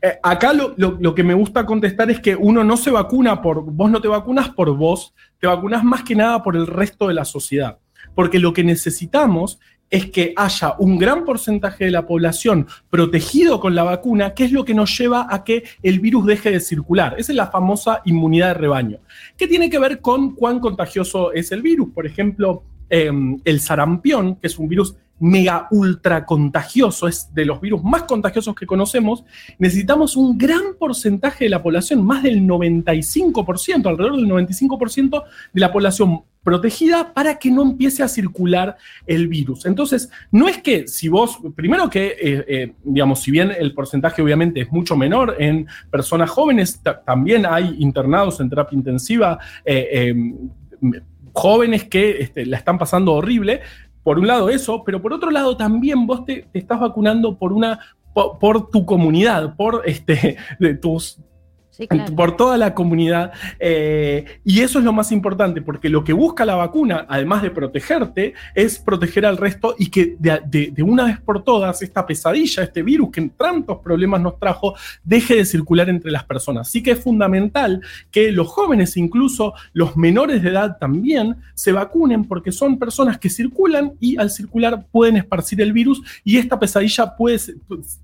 [SPEAKER 6] Eh, acá lo, que me gusta contestar es que uno no se vacuna por, vos no te vacunas por vos, te vacunas más que nada por el resto de la sociedad. Porque lo que necesitamos es que haya un gran porcentaje de la población protegido con la vacuna, que es lo que nos lleva a que el virus deje de circular. Esa es la famosa inmunidad de rebaño, que tiene que ver con cuán contagioso es el virus. Por ejemplo, Em, el sarampión, que es un virus mega ultra contagioso, es de los virus más contagiosos que conocemos, necesitamos un gran porcentaje de la población, más del 95%, alrededor del 95% de la población protegida para que no empiece a circular el virus. Entonces, no es que si vos, primero que, eh, eh, digamos, si bien el porcentaje obviamente es mucho menor en personas jóvenes, también hay internados en terapia intensiva. Eh, em, jóvenes que este, la están pasando horrible. Por un lado eso, pero por otro lado también vos te, estás vacunando por una por, tu comunidad, por este, *laughs* de tus Por toda la comunidad. eh, y eso es lo más importante, porque lo que busca la vacuna, además de protegerte, es proteger al resto y que de, de- de una vez por todas esta pesadilla, este virus que tantos problemas nos trajo, deje de circular entre las personas. Así que es fundamental que los jóvenes, incluso los menores de edad también, se vacunen porque son personas que circulan y al circular pueden esparcir el virus y esta pesadilla puede,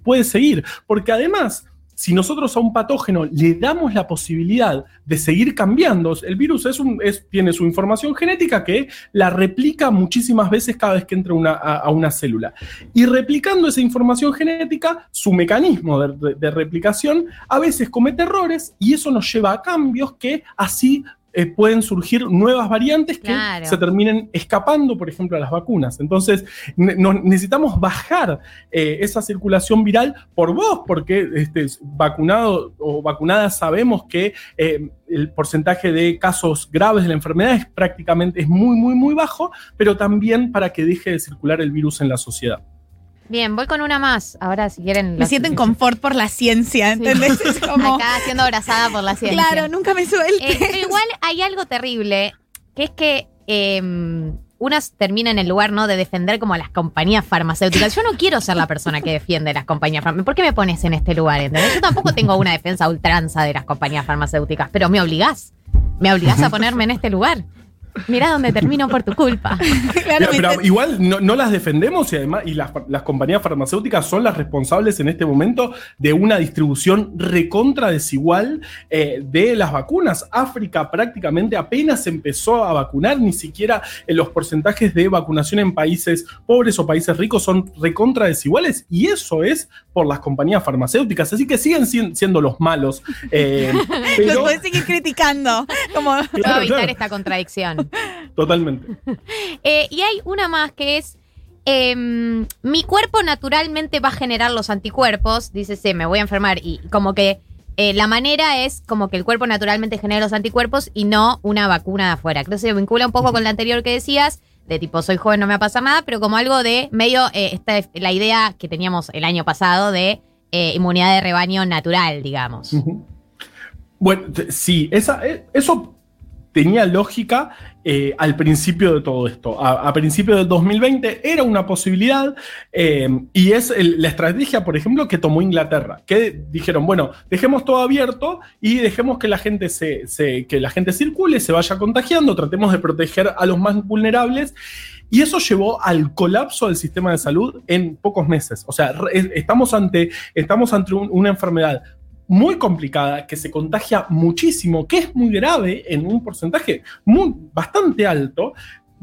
[SPEAKER 6] puede seguir. Porque además si nosotros a un patógeno le damos la posibilidad de seguir cambiando, el virus tiene su información genética que la replica muchísimas veces cada vez que entra a, una célula. Y replicando esa información genética, su mecanismo de replicación a veces comete errores y eso nos lleva a cambios que así eh, pueden surgir nuevas variantes que
[SPEAKER 4] Claro.
[SPEAKER 6] se terminen escapando, por ejemplo, a las vacunas. Entonces, ne- nos- necesitamos bajar eh, esa circulación viral por vos, porque este, vacunado o vacunada sabemos que eh, el porcentaje de casos graves de la enfermedad es prácticamente es muy, muy, muy bajo, pero también para que deje de circular el virus en la sociedad.
[SPEAKER 4] Bien, voy con una más. Ahora, si quieren.
[SPEAKER 1] Me siento en confort por la ciencia, ¿entendés? Es *laughs* como.
[SPEAKER 4] Acá siendo abrazada por la ciencia.
[SPEAKER 1] Claro, nunca me suelte.
[SPEAKER 4] Eh, pero igual hay algo terrible, que es que eh, unas termina en el lugar, ¿no? De defender como a las compañías farmacéuticas. Yo no quiero ser la persona que defiende las compañías farmacéuticas. ¿Por qué me pones en este lugar? ¿entendés? Yo tampoco tengo una defensa ultranza de las compañías farmacéuticas, pero me obligás. Me obligás a ponerme en este lugar. Mirá dónde termino por tu culpa. *laughs*
[SPEAKER 6] Pero, pero igual no, no las defendemos y además y las, las compañías farmacéuticas son las responsables en este momento de una distribución recontra desigual eh, de las vacunas. África prácticamente apenas empezó a vacunar, ni siquiera en los porcentajes de vacunación en países pobres o países ricos son recontra desiguales y eso es por las compañías farmacéuticas. Así que siguen si- siendo los malos. eh, *laughs*
[SPEAKER 1] Los puedes seguir criticando. Como...
[SPEAKER 4] A evitar esta contradicción. *laughs*
[SPEAKER 6] Totalmente. *laughs*
[SPEAKER 4] Eh, y hay una más que es. em, mi cuerpo naturalmente va a generar los anticuerpos. Dice, sí, me voy a enfermar. Y como que eh, la manera es como que el cuerpo naturalmente genera los anticuerpos y no una vacuna de afuera. Creo que se vincula un poco con la anterior que decías, de tipo, soy joven, no me va a pasar nada, pero como algo de medio eh, esta, la idea que teníamos el año pasado de eh, inmunidad de rebaño natural, digamos.
[SPEAKER 6] Bueno, sí, esa, eso tenía lógica eh, al principio de todo esto. A, a principio del 2020 era una posibilidad eh, y es la estrategia, por ejemplo, que tomó Inglaterra, que dijeron, bueno, dejemos todo abierto y dejemos que la gente se, que la gente circule, se vaya contagiando, tratemos de proteger a los más vulnerables. Y eso llevó al colapso del sistema de salud en pocos meses. O sea, estamos ante, estamos ante un- una enfermedad muy complicada, que se contagia muchísimo, que es muy grave en un porcentaje muy, bastante alto,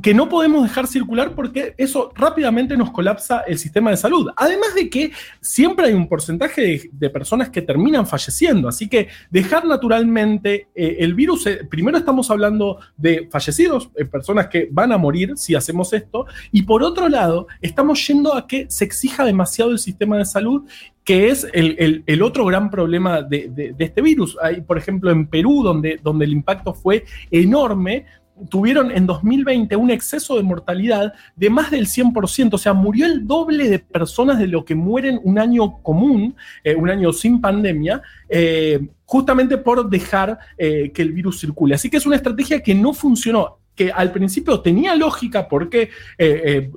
[SPEAKER 6] que no podemos dejar circular porque eso rápidamente nos colapsa el sistema de salud. Además de que siempre hay un porcentaje de, personas que terminan falleciendo, así que dejar naturalmente eh, el virus, eh, primero estamos hablando de fallecidos, eh, personas que van a morir si hacemos esto, y por otro lado, estamos yendo a que se exija demasiado el sistema de salud que es el, otro gran problema de, de- de este virus. Hay, por ejemplo, en Perú, donde, donde el impacto fue enorme, tuvieron en 2020 un exceso de mortalidad de más del 100%, o sea, murió el doble de personas de lo que mueren un año común, eh, un año sin pandemia, eh, justamente por dejar eh, que el virus circule. Así que es una estrategia que no funcionó, que al principio tenía lógica porque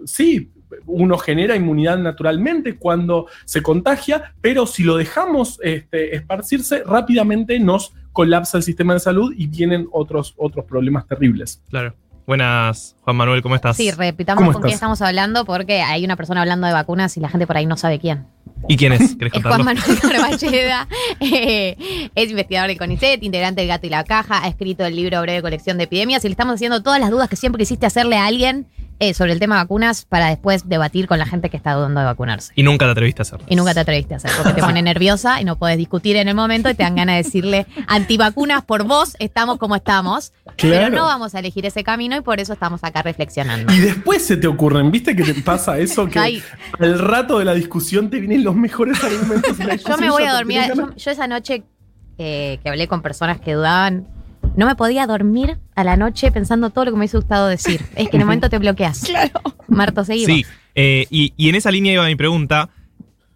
[SPEAKER 6] sí, uno genera inmunidad naturalmente cuando se contagia, pero si lo dejamos este, esparcirse, rápidamente nos colapsa el sistema de salud y vienen otros, otros problemas terribles.
[SPEAKER 5] Claro. Buenas, Juan Manuel, ¿cómo estás?
[SPEAKER 4] Sí, repitamos
[SPEAKER 6] ¿Cómo
[SPEAKER 4] con quién estamos hablando porque hay una persona hablando de vacunas y la gente por ahí no sabe quién.
[SPEAKER 5] ¿Y quién es? *laughs* ¿Querés
[SPEAKER 4] Es? Juan Manuel Carballeda, *laughs* eh, es investigador del CONICET, integrante del Gato y la Caja, ha escrito el libro Breve Colección de Epidemias y le estamos haciendo todas las dudas que siempre quisiste hacerle a alguien eh, sobre el tema vacunas para después debatir con la gente que está dudando de vacunarse.
[SPEAKER 5] Y nunca te atreviste a hacerlo.
[SPEAKER 4] Y nunca te atreviste a hacer, porque te pone nerviosa y no puedes discutir en el momento y te dan ganas de decirle antivacunas por vos, estamos como estamos. Pero no vamos a elegir ese camino y por eso estamos acá reflexionando.
[SPEAKER 6] Y después se te ocurren, ¿viste que te pasa eso? Que
[SPEAKER 4] Ay.
[SPEAKER 6] al rato de la discusión te vienen los mejores argumentos. en la
[SPEAKER 4] Yo me voy a dormir. yo esa noche eh, que hablé con personas que dudaban, no me podía dormir a la noche pensando todo lo que me hubiese gustado decir. Es que en el momento te bloqueas. *laughs*
[SPEAKER 1] Claro.
[SPEAKER 4] Marto, seguimos.
[SPEAKER 5] Sí, eh, y, y en esa línea iba mi pregunta,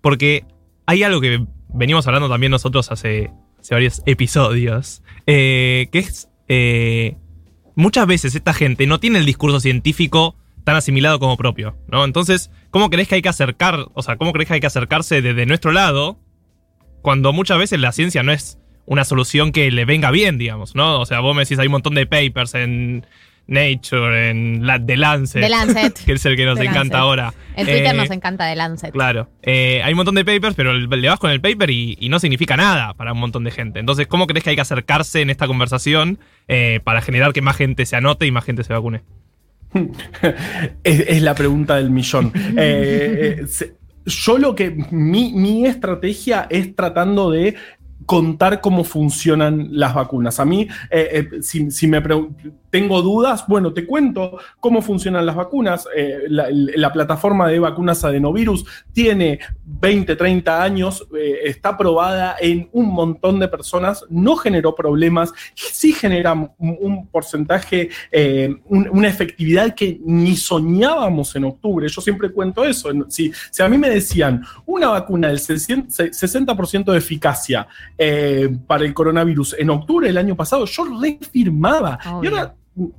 [SPEAKER 5] porque hay algo que venimos hablando también nosotros hace hace varios episodios, eh, que es... eh, muchas veces esta gente no tiene el discurso científico tan asimilado como propio, ¿no? Entonces, ¿cómo crees que hay que acercar, o sea, cómo crees que hay que acercarse desde nuestro lado cuando muchas veces la ciencia no es una solución que le venga bien, digamos, ¿no? O sea, vos me decís, hay un montón de papers en Nature, en la, The Lancet,
[SPEAKER 4] The Lancet. *laughs*
[SPEAKER 5] que es el que nos
[SPEAKER 4] The
[SPEAKER 5] encanta
[SPEAKER 4] Lancet.
[SPEAKER 5] ahora.
[SPEAKER 4] En Twitter
[SPEAKER 5] Eh,
[SPEAKER 4] nos encanta de Lancet.
[SPEAKER 5] Claro. Eh, hay un montón de papers, pero le vas con el paper y, y no significa nada para un montón de gente. Entonces, ¿cómo crees que hay que acercarse en esta conversación eh, para generar que más gente se anote y más gente se vacune? *laughs*
[SPEAKER 6] Es, es la pregunta del millón. *laughs* Eh, eh, se- yo lo que. Mi, mi estrategia es tratando de contar cómo funcionan las vacunas. A mí, eh, eh, si, si me tengo dudas, bueno, te cuento cómo funcionan las vacunas. Eh, la, la plataforma de vacunas adenovirus tiene 20, 30 años, eh, está probada en un montón de personas, no generó problemas, sí genera un, un porcentaje, eh, un- una efectividad que ni soñábamos en octubre. Yo siempre cuento eso. Si, si a mí me decían una vacuna del 60% 60% de eficacia para el coronavirus en octubre del año pasado, yo refirmaba. Y ahora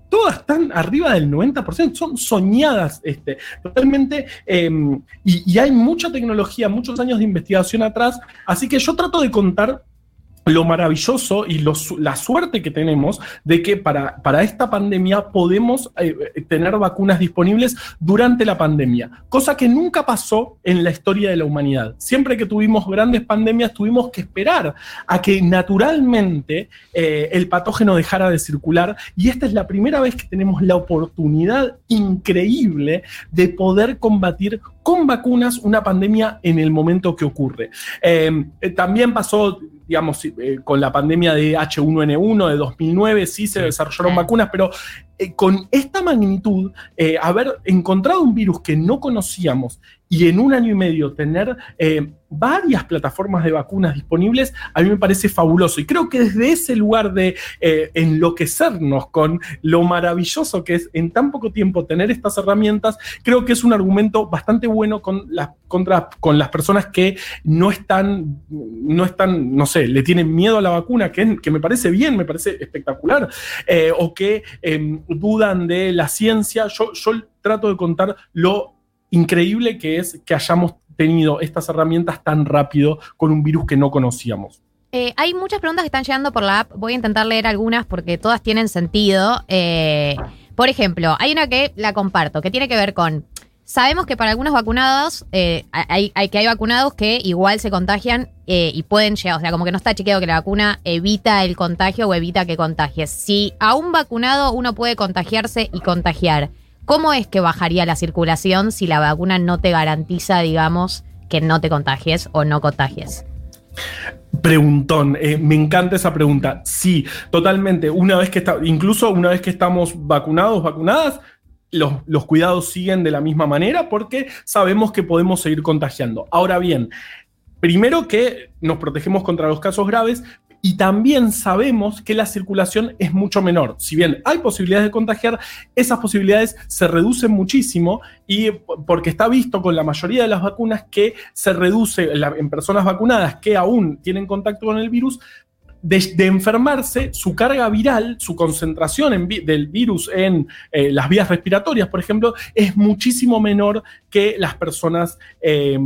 [SPEAKER 6] todas están arriba del 90%, son soñadas este, totalmente, y, y hay mucha tecnología, muchos años de investigación atrás, así que yo trato de contar lo maravilloso y la suerte que tenemos de que para, para esta pandemia podemos eh, eh, tener vacunas disponibles durante la pandemia, cosa que nunca pasó en la historia de la humanidad. Siempre que tuvimos grandes pandemias tuvimos que esperar a que naturalmente eh, el patógeno dejara de circular y esta es la primera vez que tenemos la oportunidad increíble de poder combatir con vacunas una pandemia en el momento que ocurre. También pasó digamos, eh, con la pandemia de H1N1 de 2009, sí se desarrollaron vacunas, pero eh, con esta magnitud, eh, haber encontrado un virus que no conocíamos y en un año y medio tener eh, varias plataformas de vacunas disponibles, a mí me parece fabuloso. Y creo que desde ese lugar de enloquecernos con lo maravilloso que es en tan poco tiempo tener estas herramientas, creo que es un argumento bastante bueno con las, contra, con las personas que no están, no están, no sé, le tienen miedo a la vacuna, que, que me parece bien, me parece espectacular, o que eh, dudan de la ciencia. Yo, yo trato de contar lo increíble que es que hayamos tenido estas herramientas tan rápido con un virus que no conocíamos.
[SPEAKER 4] Eh, hay muchas preguntas que están llegando por la app. Voy a intentar leer algunas porque todas tienen sentido. Eh, por ejemplo, hay una que la comparto, que tiene que ver con. Sabemos que para algunos vacunados, eh, hay, hay- que hay vacunados que igual se contagian eh, y pueden llegar. O sea, como que no está chequeado que la vacuna evita el contagio o evita que contagies. Si a un vacunado uno puede contagiarse y contagiar, ¿cómo es que bajaría la circulación si la vacuna no te garantiza, digamos, que no te contagies o no contagies?
[SPEAKER 6] Preguntón, eh, me encanta esa pregunta. Sí, totalmente. Una vez que está, incluso una vez que estamos vacunados, vacunadas, los, los cuidados siguen de la misma manera porque sabemos que podemos seguir contagiando. Ahora bien, primero que nos protegemos contra los casos graves y también sabemos que la circulación es mucho menor. Si bien hay posibilidades de contagiar, esas posibilidades se reducen muchísimo y porque está visto con la mayoría de las vacunas que se reduce en personas vacunadas que aún tienen contacto con el virus, de, enfermarse, su carga viral, su concentración en del virus en eh, las vías respiratorias, por ejemplo, es muchísimo menor que las personas eh,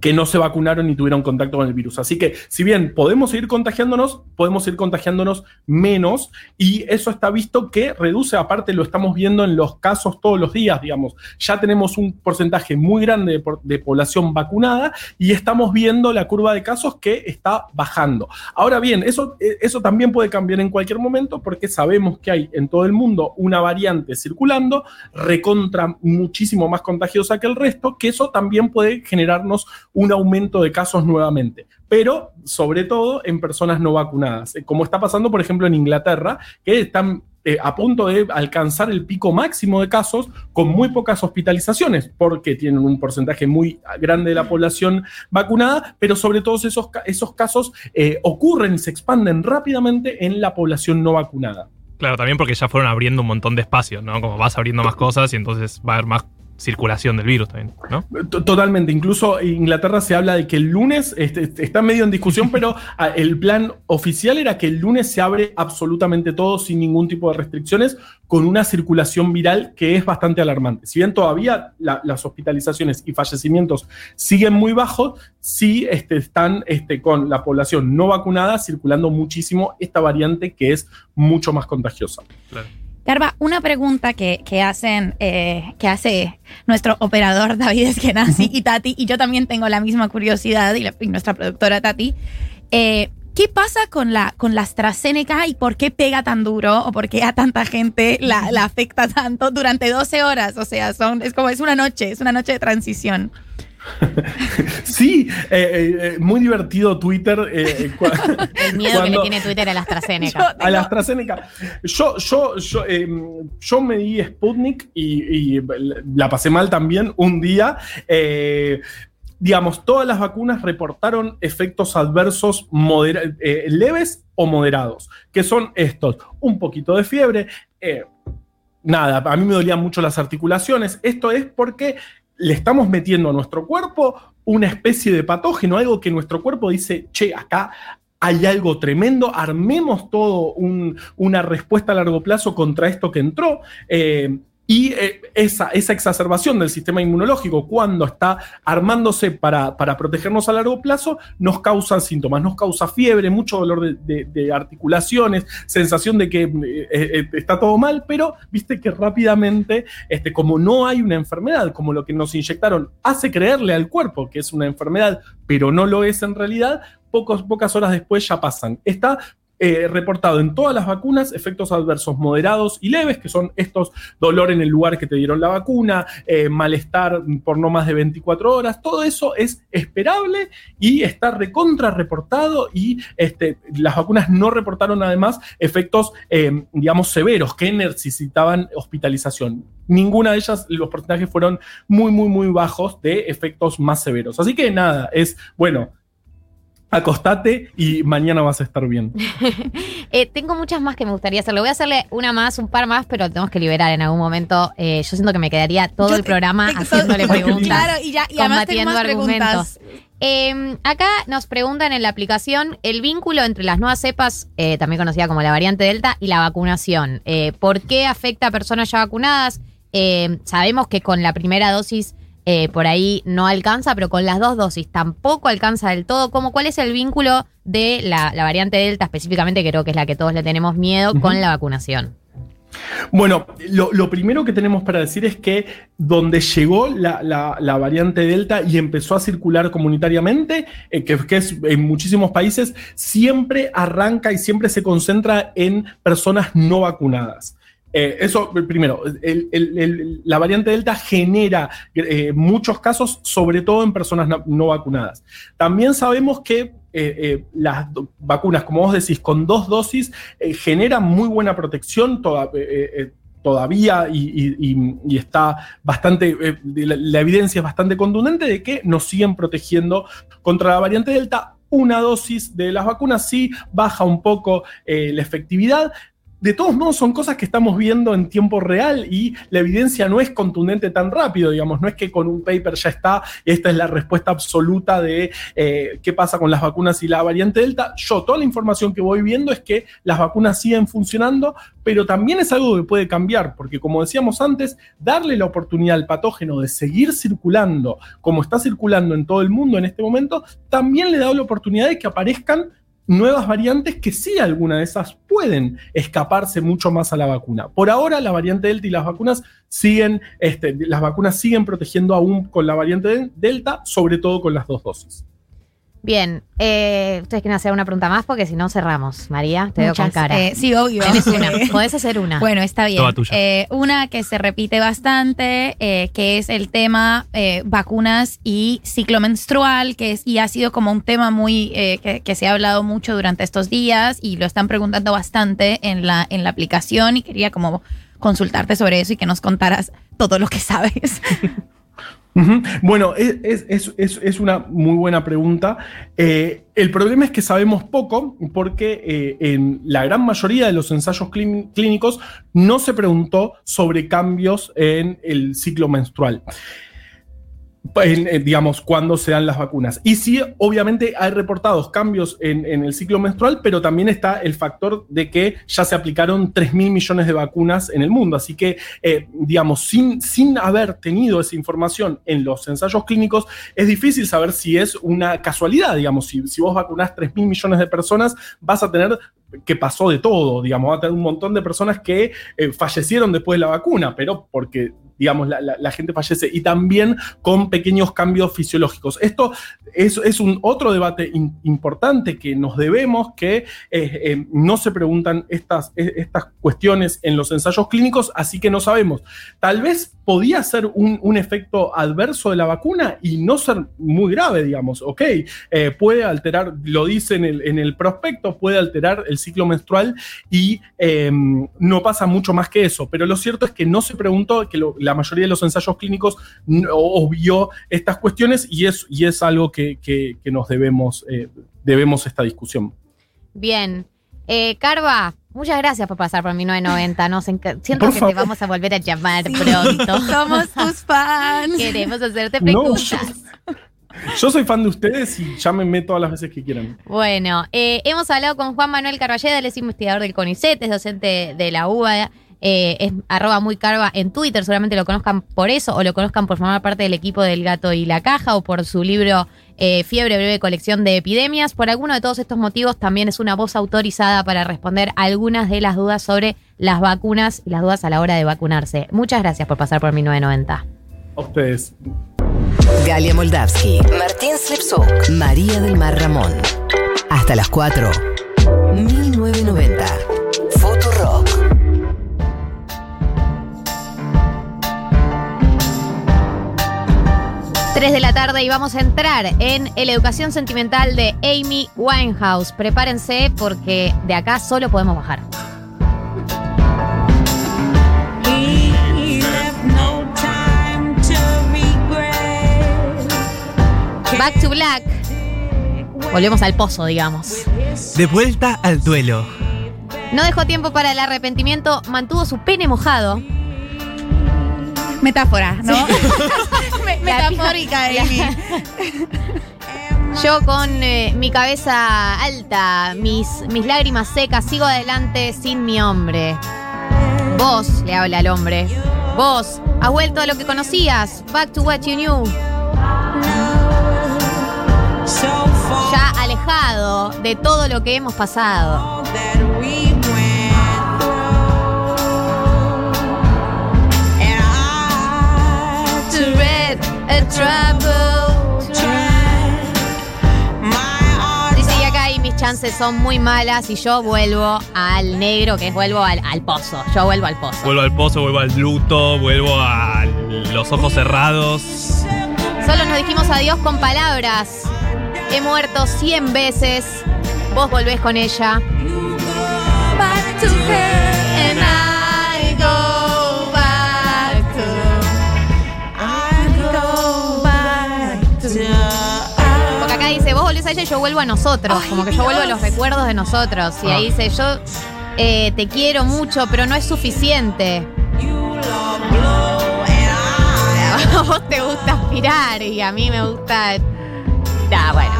[SPEAKER 6] que no se vacunaron y tuvieron contacto con el virus. Así que, si bien podemos seguir contagiándonos, podemos seguir contagiándonos menos y eso está visto que reduce, aparte lo estamos viendo en los casos todos los días, digamos, ya tenemos un porcentaje muy grande de, de población vacunada y estamos viendo la curva de casos que está bajando. Ahora bien, eso, eh, eso también puede cambiar en cualquier momento porque sabemos que hay en todo el mundo una variante circulando, recontra muchísimo más contagiosa que el resto, que eso también puede generarnos un aumento de casos nuevamente, pero sobre todo en personas no vacunadas, eh, como está pasando, por ejemplo, en Inglaterra, que están eh, a punto de alcanzar el pico máximo de casos con muy pocas hospitalizaciones, porque tienen un porcentaje muy grande de la población vacunada, pero sobre todo esos, esos casos eh, ocurren y se expanden rápidamente en la población no vacunada.
[SPEAKER 5] Claro, también porque ya fueron abriendo un montón de espacios, ¿no? Como vas abriendo más cosas y entonces va a haber más circulación del virus también, ¿no?
[SPEAKER 6] Totalmente. Incluso en Inglaterra se habla de que el lunes, este, este, está medio en discusión, *laughs* pero ah, el plan oficial era que el lunes se abre absolutamente todo sin ningún tipo de restricciones, con una circulación viral que es bastante alarmante. Si bien todavía la- las hospitalizaciones y fallecimientos siguen muy bajos, sí este, están este, con la población no vacunada circulando muchísimo esta variante que es mucho más contagiosa.
[SPEAKER 1] Garba, una pregunta que, que hacen, eh, que hace nuestro operador David Eskenazi y Tati, y yo también tengo la misma curiosidad, y, la- y nuestra productora Tati. eh, ¿Qué pasa con la, con la AstraZeneca y por qué pega tan duro o por qué a tanta gente la, la afecta tanto durante 12 horas? O sea, son, es como es una noche, es una noche de transición. *laughs*
[SPEAKER 6] Sí, eh, eh, eh, muy divertido Twitter. eh, *laughs*
[SPEAKER 4] El miedo que le tiene Twitter a la AstraZeneca. *laughs*
[SPEAKER 6] a la AstraZeneca. Yo, yo, yo, eh, yo me di Sputnik y, y la pasé mal también un día. Eh, digamos, todas las vacunas reportaron efectos adversos eh, leves o moderados, que son estos, un poquito de fiebre, eh, nada, a mí me dolían mucho las articulaciones, esto es porque le estamos metiendo a nuestro cuerpo una especie de patógeno, algo que nuestro cuerpo dice, che, acá hay algo tremendo, armemos todo un- una respuesta a largo plazo contra esto que entró. eh, y eh, esa, esa exacerbación del sistema inmunológico cuando está armándose para, para protegernos a largo plazo nos causa síntomas, nos causa fiebre, mucho dolor de, articulaciones, sensación de que eh, eh, está todo mal, pero viste que rápidamente, este, como no hay una enfermedad, como lo que nos inyectaron hace creerle al cuerpo que es una enfermedad, pero no lo es en realidad, pocos, pocas horas después ya pasan. Está eh, reportado en todas las vacunas efectos adversos moderados y leves, que son estos dolor en el lugar que te dieron la vacuna, eh, malestar por no más de 24 horas, todo eso es esperable y está recontra reportado y este, las vacunas no reportaron además efectos, eh, digamos, severos que necesitaban hospitalización. Ninguna de ellas, los porcentajes fueron muy, muy, muy bajos de efectos más severos. Así que nada, es, bueno, acostate y mañana vas a estar bien. *laughs*
[SPEAKER 4] Eh, tengo muchas más que me gustaría hacerle. Voy a hacerle una más, un par más, pero tenemos que liberar en algún momento. Eh, yo siento que me quedaría todo el programa haciéndole preguntas.
[SPEAKER 1] Claro, y ya, y
[SPEAKER 4] combatiendo
[SPEAKER 1] más
[SPEAKER 4] argumentos. Eh, acá nos preguntan en la aplicación el vínculo entre las nuevas cepas, eh, también conocida como la variante Delta, y la vacunación. Eh, ¿Por qué afecta a personas ya vacunadas? Eh, sabemos que con la primera dosis eh, por ahí no alcanza, pero con las dos dosis tampoco alcanza del todo. ¿Cómo, ¿Cuál es el vínculo de la, la variante Delta específicamente, que creo que es la que todos le tenemos miedo, con la vacunación?
[SPEAKER 6] Bueno, lo, lo primero que tenemos para decir es que donde llegó la, la- la variante Delta y empezó a circular comunitariamente, eh, que, que es en muchísimos países, siempre arranca y siempre se concentra en personas no vacunadas. Eh, eso, primero, la variante Delta genera eh, muchos casos, sobre todo en personas no, vacunadas. También sabemos que eh, las vacunas, como vos decís, con dos dosis, generan muy buena protección toda- todavía y, está bastante, la, evidencia es bastante contundente de que nos siguen protegiendo contra la variante Delta. Una dosis de las vacunas sí baja un poco la efectividad, de todos modos son cosas que estamos viendo en tiempo real y la evidencia no es contundente tan rápido, digamos, no es que con un paper ya está, esta es la respuesta absoluta de eh, qué pasa con las vacunas y la variante Delta. Yo toda la información que voy viendo es que las vacunas siguen funcionando, pero también es algo que puede cambiar, porque como decíamos antes, darle la oportunidad al patógeno de seguir circulando como está circulando en todo el mundo en este momento, también le da la oportunidad de que aparezcan nuevas variantes que sí, alguna de esas pueden escaparse mucho más a la vacuna. Por ahora, la variante Delta y las vacunas siguen, este, las vacunas siguen protegiendo aún con la variante de- Delta, sobre todo con las dos dosis.
[SPEAKER 4] Bien, eh, ustedes quieren hacer una pregunta más porque si no cerramos. María, te veo con
[SPEAKER 1] Muchas,
[SPEAKER 4] cara.
[SPEAKER 1] eh, sí, obvio.
[SPEAKER 4] Tenés una. *laughs* Podés hacer una.
[SPEAKER 1] Bueno, está bien.
[SPEAKER 4] Toda tuya.
[SPEAKER 1] Eh, una que se repite bastante, eh, que es el tema eh, vacunas y ciclo menstrual, que es, y ha sido como un tema muy eh, que, que se ha hablado mucho durante estos días y lo están preguntando bastante en la, en la aplicación y quería como consultarte sobre eso y que nos contaras todo lo que sabes. *laughs*
[SPEAKER 6] Bueno, es, es- es- es- una muy buena pregunta. Eh, el problema es que sabemos poco porque eh, en la gran mayoría de los ensayos clín- clínicos no se preguntó sobre cambios en el ciclo menstrual. En, eh, digamos, cuando se dan las vacunas. Y sí, obviamente hay reportados cambios en, en el ciclo menstrual, pero también está el factor de que ya se aplicaron 3 mil millones de vacunas en el mundo. Así que, eh, digamos, sin, sin haber tenido esa información en los ensayos clínicos, es difícil saber si es una casualidad, digamos, si, si vos vacunás 3 mil millones de personas, vas a tener que pasó de todo, digamos, va a tener un montón de personas que eh, fallecieron después de la vacuna, pero porque digamos, la, la- gente fallece y también con pequeños cambios fisiológicos. Esto es, es un otro debate importante que nos debemos, que eh, eh, no se preguntan estas, eh, estas cuestiones en los ensayos clínicos, así que no sabemos. Tal vez podía ser un, un efecto adverso de la vacuna y no ser muy grave, digamos, ok, eh, puede alterar, lo dice en el, en el prospecto, puede alterar el ciclo menstrual y eh, no pasa mucho más que eso, pero lo cierto es que no se preguntó, que lo- la mayoría de los ensayos clínicos obvió estas cuestiones y es, y es algo que, que- que nos debemos, eh, debemos esta discusión.
[SPEAKER 4] Bien. Eh, Carva, muchas gracias por pasar por mi 990. Nos Siento
[SPEAKER 6] Por
[SPEAKER 4] que
[SPEAKER 6] favor.
[SPEAKER 4] te vamos a volver a llamar pronto. *laughs*
[SPEAKER 1] Somos tus fans.
[SPEAKER 4] Queremos hacerte
[SPEAKER 6] No,
[SPEAKER 4] preguntas.
[SPEAKER 6] Yo soy fan de ustedes y llámenme todas las veces que quieran.
[SPEAKER 4] Bueno, eh, hemos hablado con Juan Manuel Carballeda, él es investigador del CONICET, es docente de la UBA, eh, es arroba muy carva en Twitter, seguramente lo conozcan por eso, o lo conozcan por formar parte del equipo del Gato y la Caja, o por su libro eh, Fiebre, breve colección de epidemias. Por alguno de todos estos motivos, también es una voz autorizada para responder algunas de las dudas sobre las vacunas y las dudas a la hora de vacunarse. Muchas gracias por pasar por mi 990.
[SPEAKER 6] A ustedes.
[SPEAKER 3] Galia Moldavsky, Martín Slipsuk, María del Mar Ramón. Hasta las 4. 1990.
[SPEAKER 4] 3 de la tarde y vamos a entrar en la educación sentimental de Amy Winehouse. Prepárense porque de acá solo podemos bajar. Back to Black. Volvemos al pozo, digamos.
[SPEAKER 5] De vuelta al duelo.
[SPEAKER 4] No dejó tiempo para el arrepentimiento, mantuvo su pene mojado.
[SPEAKER 1] Metáfora, ¿no? *laughs* Metafórica, Amy. *laughs*
[SPEAKER 4] Yo con eh, mi cabeza alta, mis, mis lágrimas secas, sigo adelante sin mi hombre. Vos, le habla al hombre. Vos, has vuelto a lo que conocías. Back to what you knew. Ya alejado de todo lo que hemos pasado. Dice y acá mis chances son muy malas y yo vuelvo al negro, que es vuelvo al, al pozo. Yo vuelvo al pozo.
[SPEAKER 5] Vuelvo al pozo, vuelvo al luto, vuelvo a los ojos cerrados.
[SPEAKER 4] Solo nos dijimos adiós con palabras. He muerto 100 veces. Vos volvés con ella. Back to her a ella y yo vuelvo a nosotros. como que yo vuelvo a los recuerdos de nosotros. Y ahí dice, yo eh, te quiero mucho, pero no es suficiente. *laughs* A vos te gusta aspirar y a mí me gusta. Ah, bueno.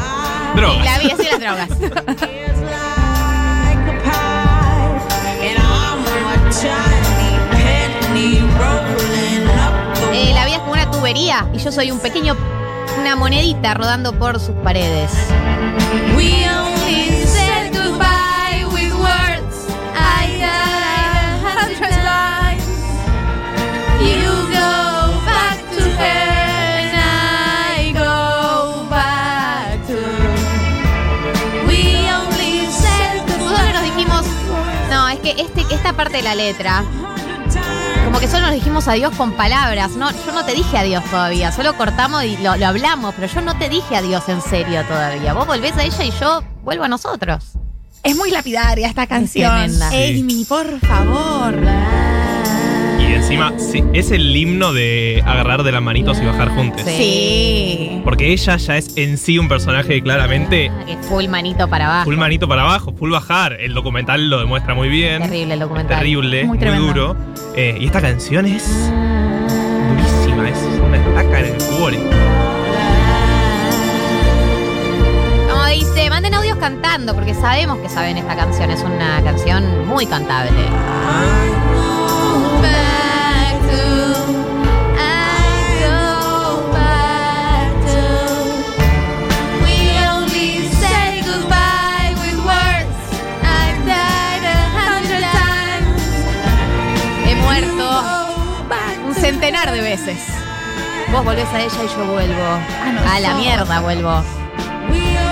[SPEAKER 5] Drogas.
[SPEAKER 4] La vida sin las drogas. *laughs* Eh, la vida es como una tubería y yo soy un pequeño, una monedita rodando por sus paredes. We only said goodbye with words. I got a hundred lives. You go back to her and I go back to. We only said goodbye. Solo nos dijimos, no, es que este, esta parte de la letra como que solo nos dijimos adiós con palabras. No, yo no te dije adiós todavía. Solo cortamos y lo, lo hablamos, pero yo no te dije adiós en serio todavía. Vos volvés a ella y yo vuelvo a nosotros.
[SPEAKER 1] Es muy lapidaria esta canción.
[SPEAKER 4] tremenda.
[SPEAKER 5] Sí.
[SPEAKER 1] Amy, por favor.
[SPEAKER 5] Encima, sí, es el himno de agarrar de las manitos y bajar juntos.
[SPEAKER 1] Sí.
[SPEAKER 5] Porque ella ya es en sí un personaje que claramente
[SPEAKER 4] Ah, que full manito para abajo.
[SPEAKER 5] full manito para abajo, full bajar. El documental lo demuestra muy bien.
[SPEAKER 4] Terrible el documental.
[SPEAKER 5] Terrible,
[SPEAKER 1] Muy
[SPEAKER 5] duro. Eh, y esta canción es durísima, es una estaca en el cuore.
[SPEAKER 4] Como dice, manden audios cantando, porque sabemos que saben esta canción. Es una canción muy cantable. Centenar de veces. Vos volvés a ella y yo vuelvo. a la mierda vuelvo.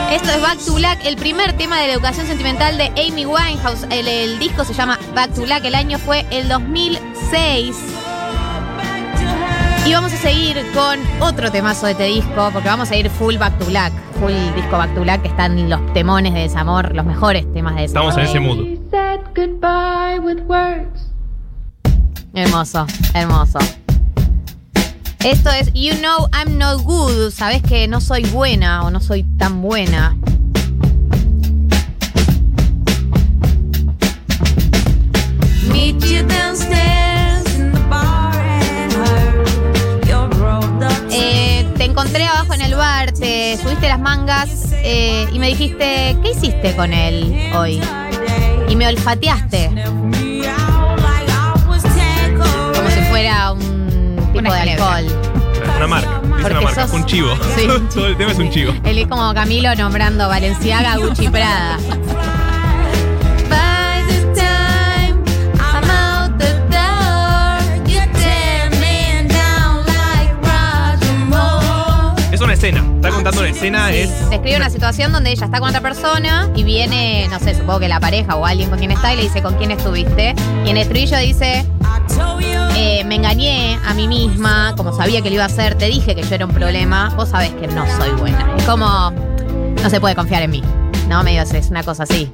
[SPEAKER 4] Esto es Back to Black, el primer tema de la educación sentimental de Amy Winehouse. El, el disco se llama Back to Black, el año fue el 2006. Y vamos a seguir con otro temazo de este disco, porque vamos a ir full Back to Black, full disco Back to Black, que están los temones de desamor, los mejores temas de desamor.
[SPEAKER 5] Estamos en ese mood.
[SPEAKER 4] Hermoso, hermoso. Esto es You Know I'm No Good. Sabes que no soy buena o no soy tan buena. Meet you downstairs in the bar Eh, te encontré abajo en el bar, te subiste las mangas eh, y me dijiste, ¿qué hiciste con él hoy? Y me olfateaste. Como si fuera un tipo de alcohol.
[SPEAKER 5] Una marca, dice
[SPEAKER 4] Porque
[SPEAKER 5] una marca,
[SPEAKER 4] sos-
[SPEAKER 5] un chivo.
[SPEAKER 4] Sí. *laughs*
[SPEAKER 5] Todo el tema es un chivo.
[SPEAKER 4] Él es como Camilo nombrando Valenciaga, Gucci, Prada. By the time I'm out the door, you tear me down like Roger Moore.
[SPEAKER 5] Es una escena, está contando una escena, es.
[SPEAKER 4] Describe una situación donde ella está con otra persona y viene, no sé, supongo que la pareja o alguien con quien está y le dice con quién estuviste. Y en el estribillo dice, eh, me engañé a mí misma, como sabía que lo iba a hacer, te dije que yo era un problema, vos sabés que no soy buena. Es como, no se puede confiar en mí, ¿no? Medio es es una cosa así.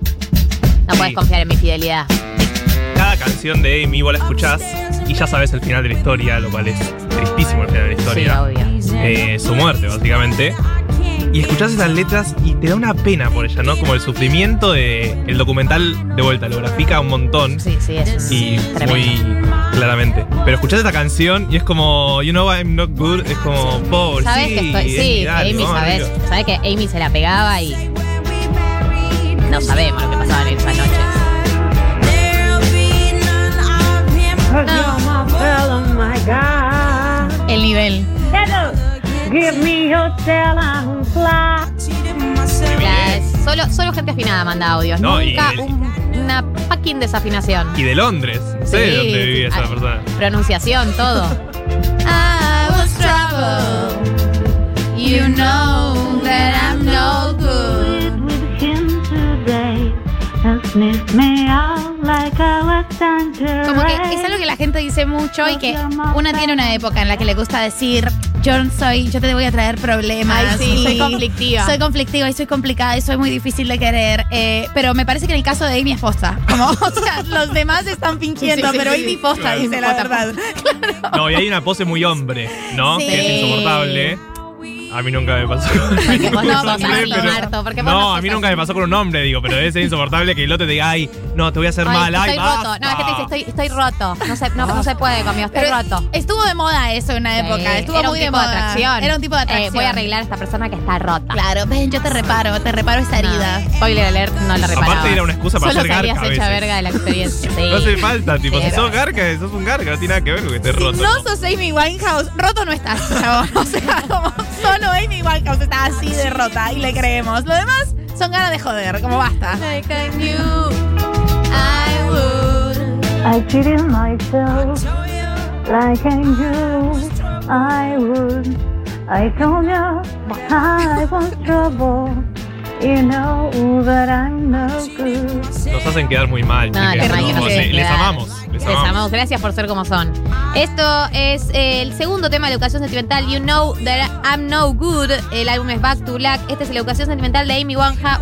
[SPEAKER 4] No
[SPEAKER 5] Sí.
[SPEAKER 4] puedes confiar en mi fidelidad.
[SPEAKER 5] Cada canción de Amy vos la escuchás y ya sabes el final de la historia, lo cual es tristísimo el final de la historia.
[SPEAKER 4] Sí, obvio.
[SPEAKER 5] Eh, su muerte, básicamente. Y escuchás esas letras y te da una pena por ella, ¿no? Como el sufrimiento de. El documental de vuelta, lo grafica un montón.
[SPEAKER 4] Sí, sí, es
[SPEAKER 5] Y
[SPEAKER 4] tremendo.
[SPEAKER 5] muy claramente. Pero escuchás esta canción y es como, you know I'm not good, es como, pobre.
[SPEAKER 4] Sabes
[SPEAKER 5] sí,
[SPEAKER 4] que estoy, sí,
[SPEAKER 5] Amy,
[SPEAKER 4] sabes, sabes que Amy se la pegaba y no sabemos lo que pasaba en esas noches.
[SPEAKER 1] El nivel.
[SPEAKER 4] La- solo, solo gente afinada manda audios.
[SPEAKER 5] No, y
[SPEAKER 4] Nunca
[SPEAKER 5] el-
[SPEAKER 4] un- una fucking desafinación.
[SPEAKER 5] Y de Londres. No sé de
[SPEAKER 4] Sí.
[SPEAKER 5] dónde vivía esa
[SPEAKER 4] Ah,
[SPEAKER 5] persona.
[SPEAKER 4] Pronunciación, todo. *laughs* I was trouble. You know
[SPEAKER 1] dice mucho y que una tiene una época en la que le gusta decir, yo soy, yo te voy a traer problemas.
[SPEAKER 4] Ay, sí,
[SPEAKER 1] y *laughs*
[SPEAKER 4] soy conflictiva.
[SPEAKER 1] Soy conflictiva y soy complicada y soy muy difícil de querer. Eh, pero me parece que en el caso de Amy es posta. Como, *laughs* o sea, los demás están fingiendo,
[SPEAKER 4] Sí, sí,
[SPEAKER 1] pero
[SPEAKER 4] sí,
[SPEAKER 1] Amy posta
[SPEAKER 5] Claro.
[SPEAKER 1] dice la verdad. *laughs*
[SPEAKER 5] No, y hay una pose muy hombre, ¿no?
[SPEAKER 1] Sí.
[SPEAKER 5] Que es insoportable. A mí nunca me pasó con *laughs*
[SPEAKER 4] no
[SPEAKER 5] un hombre,
[SPEAKER 4] así,
[SPEAKER 5] pero-
[SPEAKER 4] Marto, porque vos no
[SPEAKER 5] No, a mí
[SPEAKER 4] así.
[SPEAKER 5] nunca me pasó con un hombre, digo, pero debe ser insoportable que el otro te diga, ay, no, te voy a hacer
[SPEAKER 4] Ay,
[SPEAKER 5] mal, ay,
[SPEAKER 4] estoy
[SPEAKER 5] basta.
[SPEAKER 4] roto. No, es que te dice, estoy, estoy roto. No se, no, no se puede conmigo, estoy
[SPEAKER 1] Pero
[SPEAKER 4] roto.
[SPEAKER 1] Estuvo de moda eso en una
[SPEAKER 4] Sí,
[SPEAKER 1] época. Estuvo
[SPEAKER 4] era
[SPEAKER 1] muy
[SPEAKER 4] un
[SPEAKER 1] de
[SPEAKER 4] tipo de
[SPEAKER 1] moda.
[SPEAKER 4] atracción.
[SPEAKER 1] Era un tipo de
[SPEAKER 4] Eh,
[SPEAKER 1] atracción.
[SPEAKER 4] voy a arreglar a esta persona que está rota.
[SPEAKER 1] Claro, ven, yo te reparo, te reparo esa herida.
[SPEAKER 4] No, spoiler alert, no la reparaba.
[SPEAKER 5] Aparte era una excusa para
[SPEAKER 4] Solo
[SPEAKER 5] ser garca
[SPEAKER 4] salías
[SPEAKER 5] a
[SPEAKER 4] hecha
[SPEAKER 5] veces.
[SPEAKER 4] verga de la experiencia. Sí. *laughs*
[SPEAKER 5] No hace falta, tipo, si sos garca, sos un garca, no tiene nada que ver con que estés roto.
[SPEAKER 1] No sos Amy Winehouse, roto no estás. *laughs* O sea, como solo Amy Winehouse está así de rota y le creemos. Lo demás son ganas de joder, como basta.
[SPEAKER 4] Like I knew I would.
[SPEAKER 7] I treated myself like I knew I would. I told you I was trouble. You know that I'm no good.
[SPEAKER 5] Nos hacen quedar muy mal,
[SPEAKER 4] No,
[SPEAKER 5] chicas.
[SPEAKER 4] qué mal que
[SPEAKER 5] No,
[SPEAKER 4] nos
[SPEAKER 5] les,
[SPEAKER 4] hacen
[SPEAKER 5] les
[SPEAKER 4] quedar.
[SPEAKER 5] amamos, les
[SPEAKER 4] Les
[SPEAKER 5] amamos.
[SPEAKER 4] gracias por ser como son. Esto es el segundo tema de la educación sentimental, You Know That I'm No Good. El álbum es Back to Black. Este es la educación sentimental de Amy Wanja.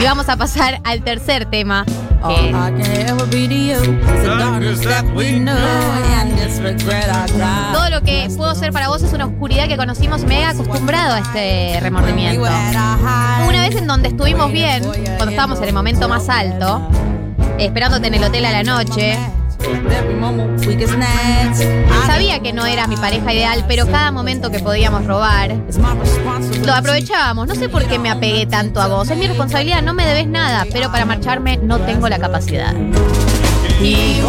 [SPEAKER 4] Y vamos a pasar al tercer tema. que- Todo lo que puedo ser para vos es una oscuridad que conocimos me he acostumbrado a este remordimiento. Una vez en donde estuvimos bien, cuando estábamos en el momento más alto, esperándote en el hotel a la noche. Sabía que no era mi pareja ideal, pero cada momento que podíamos robar, lo aprovechábamos. No sé por qué me apegué tanto a vos. Es mi responsabilidad, no me debes nada, pero para marcharme no tengo la capacidad. He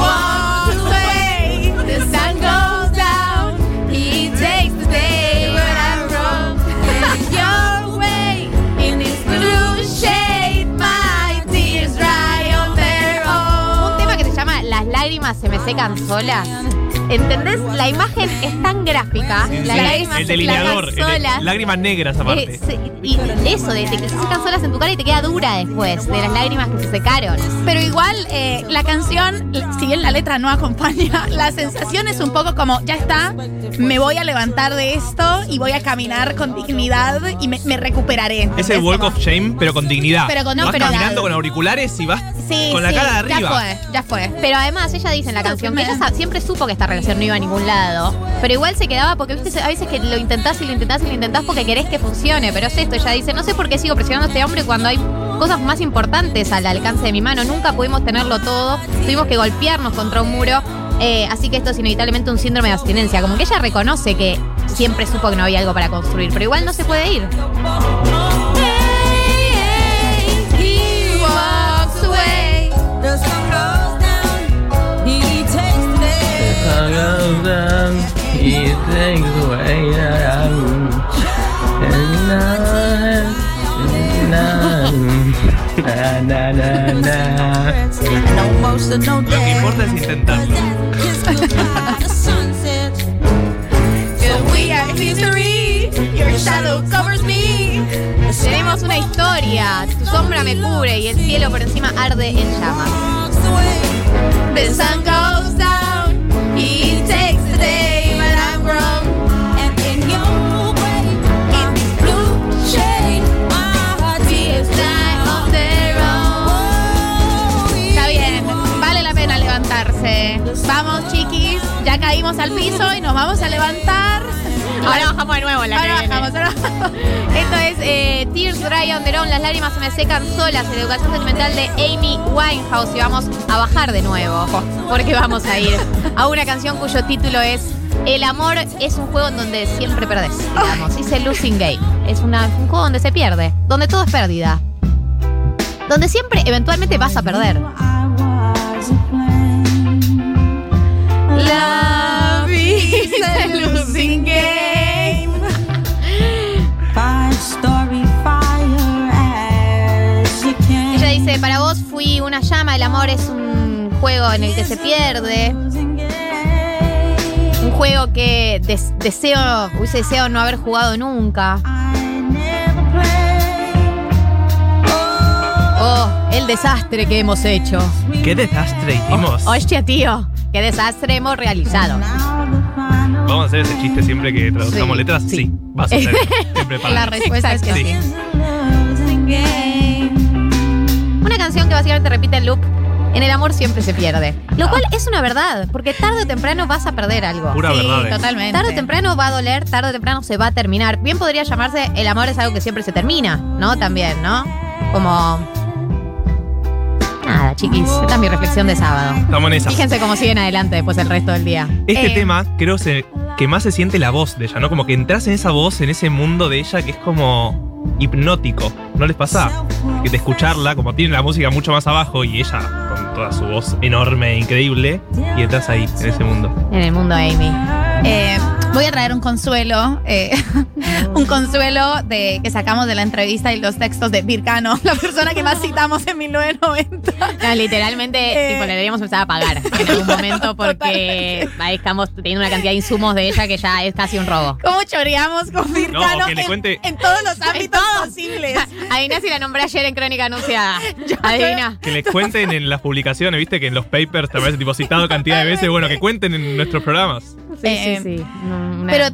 [SPEAKER 4] se me secan solas. ¿Entendés? La imagen es tan gráfica. Las lágrimas
[SPEAKER 5] el
[SPEAKER 4] se
[SPEAKER 5] delineador,
[SPEAKER 4] secan
[SPEAKER 5] el de-
[SPEAKER 4] solas.
[SPEAKER 5] lágrimas negras aparte.
[SPEAKER 4] Eh, sí, y eso, de, que se secan solas en tu cara y te queda dura después, de las lágrimas que se secaron.
[SPEAKER 1] Pero igual eh, la canción, si bien la letra no acompaña, *laughs* la sensación es un poco como, ya está, me voy a levantar de esto y voy a caminar con dignidad y me, me recuperaré.
[SPEAKER 5] Es el walk of shame, pero con dignidad.
[SPEAKER 1] Pero con- no,
[SPEAKER 5] vas
[SPEAKER 1] pero-
[SPEAKER 5] caminando con auriculares y vas
[SPEAKER 1] Sí,
[SPEAKER 5] con la
[SPEAKER 1] sí,
[SPEAKER 5] cara de
[SPEAKER 1] Ya
[SPEAKER 5] arriba.
[SPEAKER 1] fue, ya fue.
[SPEAKER 4] Pero además ella dice en la canción que ella siempre supo que esta no iba a ningún lado, pero igual se quedaba porque a veces que lo intentás y lo intentás y lo intentás porque querés que funcione, pero es esto, ella dice, no sé por qué sigo presionando a este hombre cuando hay cosas más importantes al alcance de mi mano, nunca pudimos tenerlo todo, tuvimos que golpearnos contra un muro, eh, así que esto es inevitablemente un síndrome de abstinencia, como que ella reconoce que siempre supo que no había algo para construir, pero igual no se puede ir.
[SPEAKER 5] Lo que importa es intentarlo.
[SPEAKER 4] Tenemos una historia. Tu sombra me cubre y el cielo por encima arde en llamas.
[SPEAKER 1] Vamos, chiquis, ya caímos al piso y nos vamos a levantar.
[SPEAKER 4] Ahora bajamos de nuevo la
[SPEAKER 1] Ahora bajamos, ahora bajamos.
[SPEAKER 4] Esto es eh, Tears Dry on Their Own, Las lágrimas se me secan solas, en la educación sentimental de Amy Winehouse. Y vamos a bajar de nuevo, porque vamos a ir a una canción cuyo título es El amor es un juego en donde siempre perdés. Digamos, dice Losing Game. Es una- un juego donde se pierde, donde todo es pérdida. Donde siempre, eventualmente, vas a perder.
[SPEAKER 1] Love is a losing game.
[SPEAKER 4] Ella dice, para vos fui una llama, el amor es un juego en el que se pierde. Un juego que des- deseo, hubiese deseado no haber jugado nunca. Oh, el desastre que hemos hecho.
[SPEAKER 5] ¿Qué desastre hicimos?
[SPEAKER 4] Hostia, tío, qué desastre hemos realizado.
[SPEAKER 5] Vamos a hacer ese chiste siempre que traduzcamos
[SPEAKER 4] Sí,
[SPEAKER 5] letras. Sí, vas a hacer. *laughs* siempre para
[SPEAKER 1] La respuesta es que sí.
[SPEAKER 4] Una canción que básicamente repite el loop. En el amor siempre se pierde. Lo cual es una verdad, porque tarde o temprano vas a perder algo.
[SPEAKER 5] Pura
[SPEAKER 1] Sí,
[SPEAKER 5] verdad. eh.
[SPEAKER 1] totalmente.
[SPEAKER 4] Tarde o temprano va a doler, tarde o temprano se va a terminar. Bien podría llamarse el amor es algo que siempre se termina, ¿no? También, ¿no? Como. Nada, chiquis. Esta es mi reflexión de sábado.
[SPEAKER 5] Estamos en esa.
[SPEAKER 4] Fíjense cómo siguen adelante después el resto del día.
[SPEAKER 5] Este
[SPEAKER 4] Eh,
[SPEAKER 5] tema creo se- que más se siente la voz de ella, ¿no? Como que entras en esa voz, en ese mundo de ella que es como hipnótico. ¿No les pasa? Que de escucharla, como tiene la música mucho más abajo y ella con toda su voz enorme e increíble, y entras ahí, en ese mundo.
[SPEAKER 4] En el mundo Amy.
[SPEAKER 1] Eh, voy a traer un consuelo, eh, *laughs* un consuelo de que sacamos de la entrevista y los textos de Vircano, *laughs* la persona que más citamos en 1990.
[SPEAKER 4] No, literalmente,
[SPEAKER 1] Eh.
[SPEAKER 4] tipo, le deberíamos empezar a pagar en algún momento *laughs* porque ahí estamos teniendo una cantidad de insumos de ella que ya es casi un robo.
[SPEAKER 1] ¿Cómo choreamos con Vircano
[SPEAKER 5] que le
[SPEAKER 1] en,
[SPEAKER 5] cuente-
[SPEAKER 1] en todos los ámbitos posibles?
[SPEAKER 4] Adivina si la nombré ayer en Crónica Anunciada. Adivina.
[SPEAKER 5] Que les cuenten en las publicaciones, viste que en los papers te aparece tipo citado cantidad de veces. Bueno, que cuenten en nuestros programas.
[SPEAKER 4] Sí,
[SPEAKER 1] Eh,
[SPEAKER 4] sí, sí. No, una-
[SPEAKER 1] Pero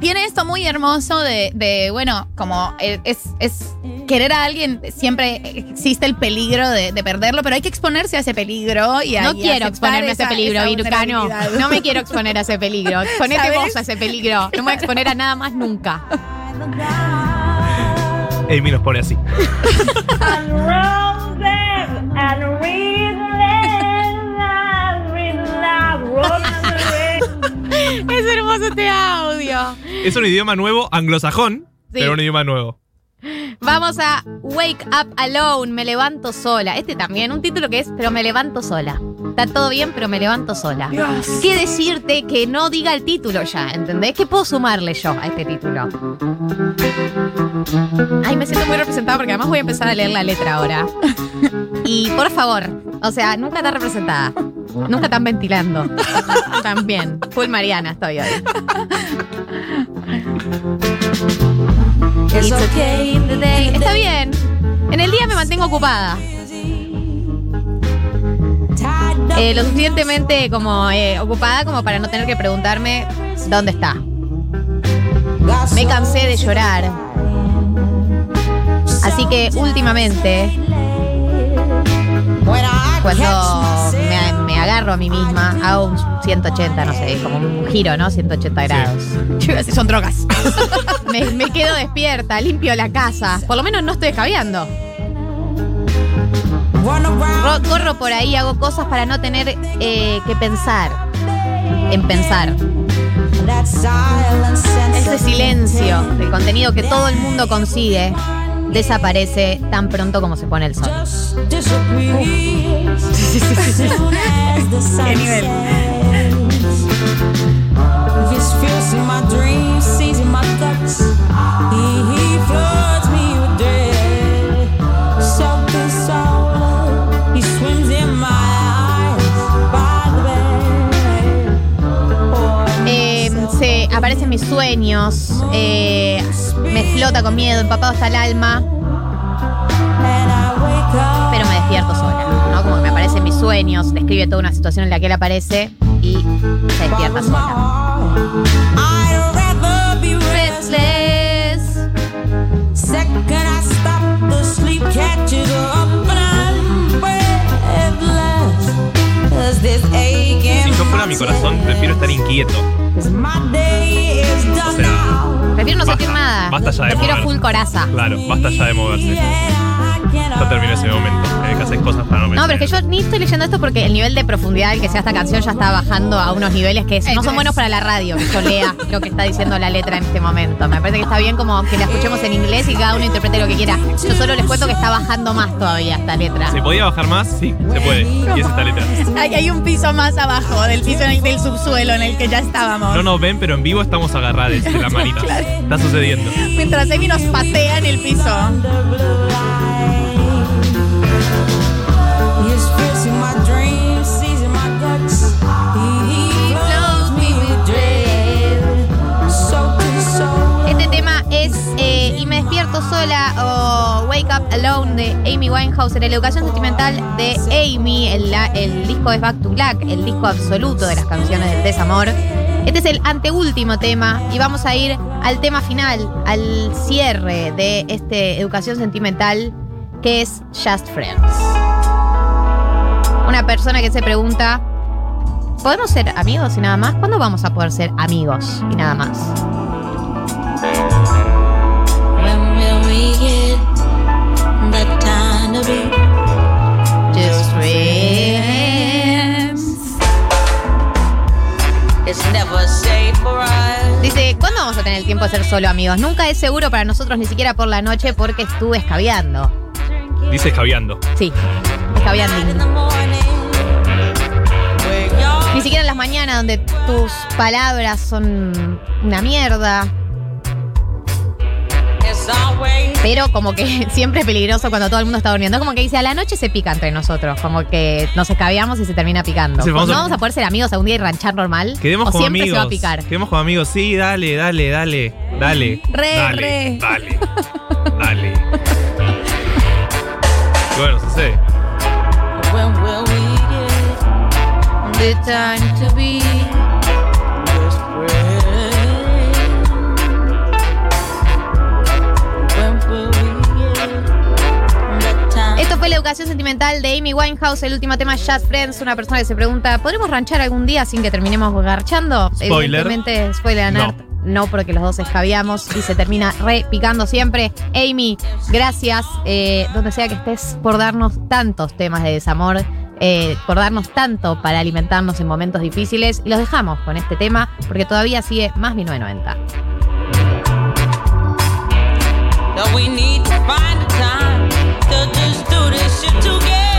[SPEAKER 1] tiene esto muy hermoso de, de, bueno, como eh, es, es querer a alguien siempre existe el peligro de, de perderlo, pero hay que exponerse a ese peligro y a-
[SPEAKER 4] No
[SPEAKER 1] y
[SPEAKER 4] quiero exponerme a ese peligro,
[SPEAKER 1] vulnerabilidad.
[SPEAKER 4] No me quiero exponer a ese peligro. *laughs* Exponete
[SPEAKER 1] ¿Sabes?
[SPEAKER 4] vos a ese peligro. No me voy a exponer a nada más nunca.
[SPEAKER 5] Amy nos pone así.
[SPEAKER 4] Es hermoso este audio.
[SPEAKER 5] Es un idioma nuevo, anglosajón,
[SPEAKER 4] Sí.
[SPEAKER 5] pero un idioma nuevo.
[SPEAKER 4] Vamos a Wake Up Alone, me levanto sola. Este también, un título que es Pero me levanto sola. Está todo bien, pero me levanto sola.
[SPEAKER 1] Dios.
[SPEAKER 4] ¿Qué decirte que no diga el título ya? ¿Entendés? ¿Qué puedo sumarle yo a este título? Ay, me siento muy representada porque además voy a empezar a leer la letra ahora. Y por favor, o sea, nunca tan representada. Nunca tan ventilando. *laughs* También. Full Mariana estoy hoy. It's okay today. Está bien. En el día me mantengo ocupada. Eh, lo suficientemente como eh, ocupada como para no tener que preguntarme dónde está. Me cansé de llorar. Así que últimamente, cuando agarro a mí misma, hago un 180, no sé, como un giro, ¿no? 180 grados.
[SPEAKER 1] Yo iba a decir, son drogas. *laughs*
[SPEAKER 4] Me, me quedo despierta, limpio la casa. Por lo menos no estoy escabeando. Ro- Corro por ahí, hago cosas para no tener eh, que pensar en pensar. Ese silencio del contenido que todo el mundo consigue desaparece tan pronto como se pone el sol.
[SPEAKER 1] ¿Qué nivel?
[SPEAKER 4] Eh, se aparecen mis sueños, eh, me flota con miedo, empapado hasta el alma, pero me despierto sola, ¿no? Como que me aparecen mis sueños, describe toda una situación en la que él aparece y se despierta sola.
[SPEAKER 5] Si yo fuera mi corazón, prefiero estar inquieto. O sea,
[SPEAKER 4] Prefiero no sentir
[SPEAKER 5] Basta,
[SPEAKER 4] nada.
[SPEAKER 5] basta ya de
[SPEAKER 4] Prefiero full coraza.
[SPEAKER 5] claro, basta ya de moverse. Ya terminó ese momento. Hay que hacer cosas para no
[SPEAKER 4] No, pero es que yo ni estoy leyendo esto porque el nivel de profundidad al que sea esta canción ya está bajando a unos niveles que no son buenos para la radio, que yo lea lo que está diciendo la letra en este momento. Me parece que está bien como que la escuchemos en inglés y cada uno interprete lo que quiera. Yo solo les cuento que está bajando más todavía esta letra.
[SPEAKER 5] ¿Se podía bajar más? Sí, se puede. Y es esta letra.
[SPEAKER 1] Hay, hay un piso más abajo del piso en el- del subsuelo en el que ya estábamos.
[SPEAKER 5] No nos ven, pero en vivo estamos agarrados de las manitas. *laughs* Está sucediendo.
[SPEAKER 1] Mientras Emi nos patea en el piso.
[SPEAKER 4] Despierto sola o Wake Up Alone de Amy Winehouse en la educación sentimental de Amy. El, el disco es Back to Black, el disco absoluto de las canciones del desamor. Este es el anteúltimo tema y vamos a ir al tema final, al cierre de este educación sentimental que es Just Friends. Una persona que se pregunta, ¿podemos ser amigos y nada más? ¿Cuándo vamos a poder ser amigos y nada más? Dice, ¿cuándo vamos a tener el tiempo de ser solo amigos? Nunca es seguro para nosotros, ni siquiera por la noche, porque estuve escabeando.
[SPEAKER 5] Dice escabeando.
[SPEAKER 4] Sí, escabeando. Ni siquiera en las mañanas donde tus palabras son una mierda. Pero como que *laughs* siempre es peligroso cuando todo el mundo está durmiendo. Como que dice, a la noche se pica entre nosotros. Como que nos escabeamos y se termina picando. ¿No vamos a poder ser amigos algún día y ranchar normal?
[SPEAKER 5] Quedemos
[SPEAKER 4] o
[SPEAKER 5] como
[SPEAKER 4] siempre
[SPEAKER 5] amigos.
[SPEAKER 4] se va a picar.
[SPEAKER 5] Quedemos como amigos. Sí, dale, dale, dale. Dale.
[SPEAKER 1] Re,
[SPEAKER 5] dale,
[SPEAKER 1] re.
[SPEAKER 5] Dale. Dale. Y bueno, sucede.
[SPEAKER 4] The time to be. Relación sentimental de Amy Winehouse, el último tema Just Friends. Una persona que se pregunta, ¿podremos ranchar algún día sin que terminemos garchando?
[SPEAKER 5] Spoiler.
[SPEAKER 4] Evidentemente, spoiler alert. No. porque los dos escabiamos y se termina re picando siempre. Amy, gracias, eh, donde sea que estés, por darnos tantos temas de desamor, eh, por darnos tanto para alimentarnos en momentos difíciles. Y los dejamos con este tema porque todavía sigue más 1990.
[SPEAKER 8] This shit together.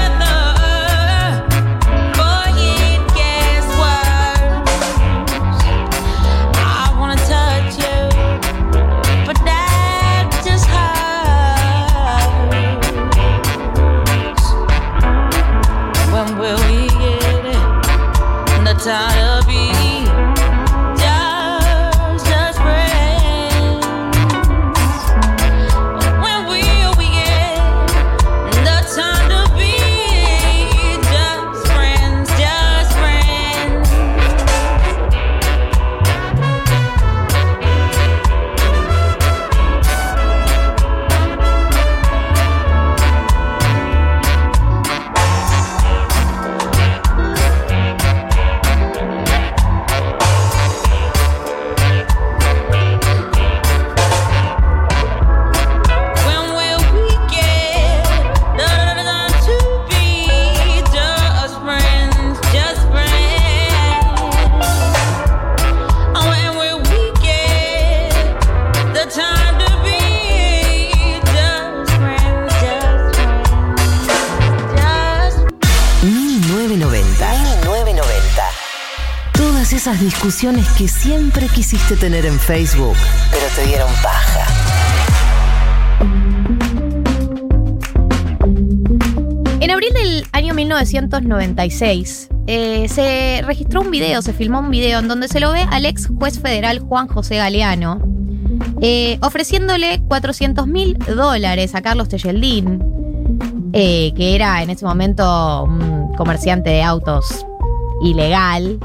[SPEAKER 3] Discusiones que siempre quisiste tener en Facebook, pero te dieron paja.
[SPEAKER 4] En abril del año 1996 eh, se registró un video, se filmó un video en donde se lo ve al ex juez federal Juan José Galeano eh, ofreciéndole 400 mil dólares a Carlos Tejeldín, eh, que era en ese momento un comerciante de autos ilegal,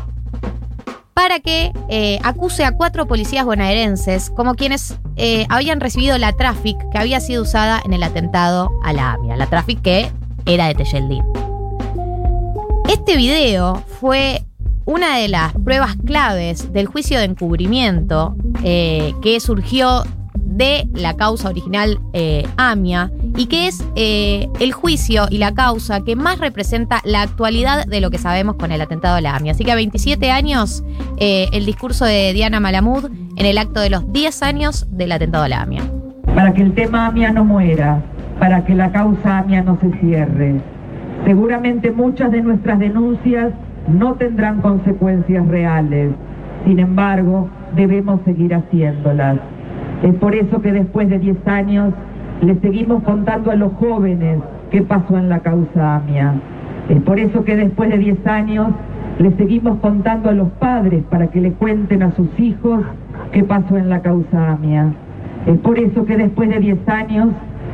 [SPEAKER 4] eh, acuse a cuatro policías bonaerenses como quienes eh, habían recibido la traffic que había sido usada en el atentado a la AMIA, la traffic que era de Tejeldín. Este video fue una de las pruebas claves del juicio de encubrimiento eh, que surgió de la causa original AMIA y que es eh, el juicio y la causa que más representa la actualidad de lo que sabemos con el atentado a la AMIA. Así que a 27 años, eh, el discurso de Diana Malamud en el acto de los 10 años del atentado a la AMIA.
[SPEAKER 9] para que el tema AMIA no muera, para que la causa AMIA no se cierre. Seguramente muchas de nuestras denuncias no tendrán consecuencias reales, sin embargo, debemos seguir haciéndolas. Es por eso que después de 10 años le seguimos contando a los jóvenes qué pasó en la causa AMIA. Es por eso que después de 10 años le seguimos contando a los padres para que le cuenten a sus hijos qué pasó en la causa AMIA. Es por eso que después de 10 años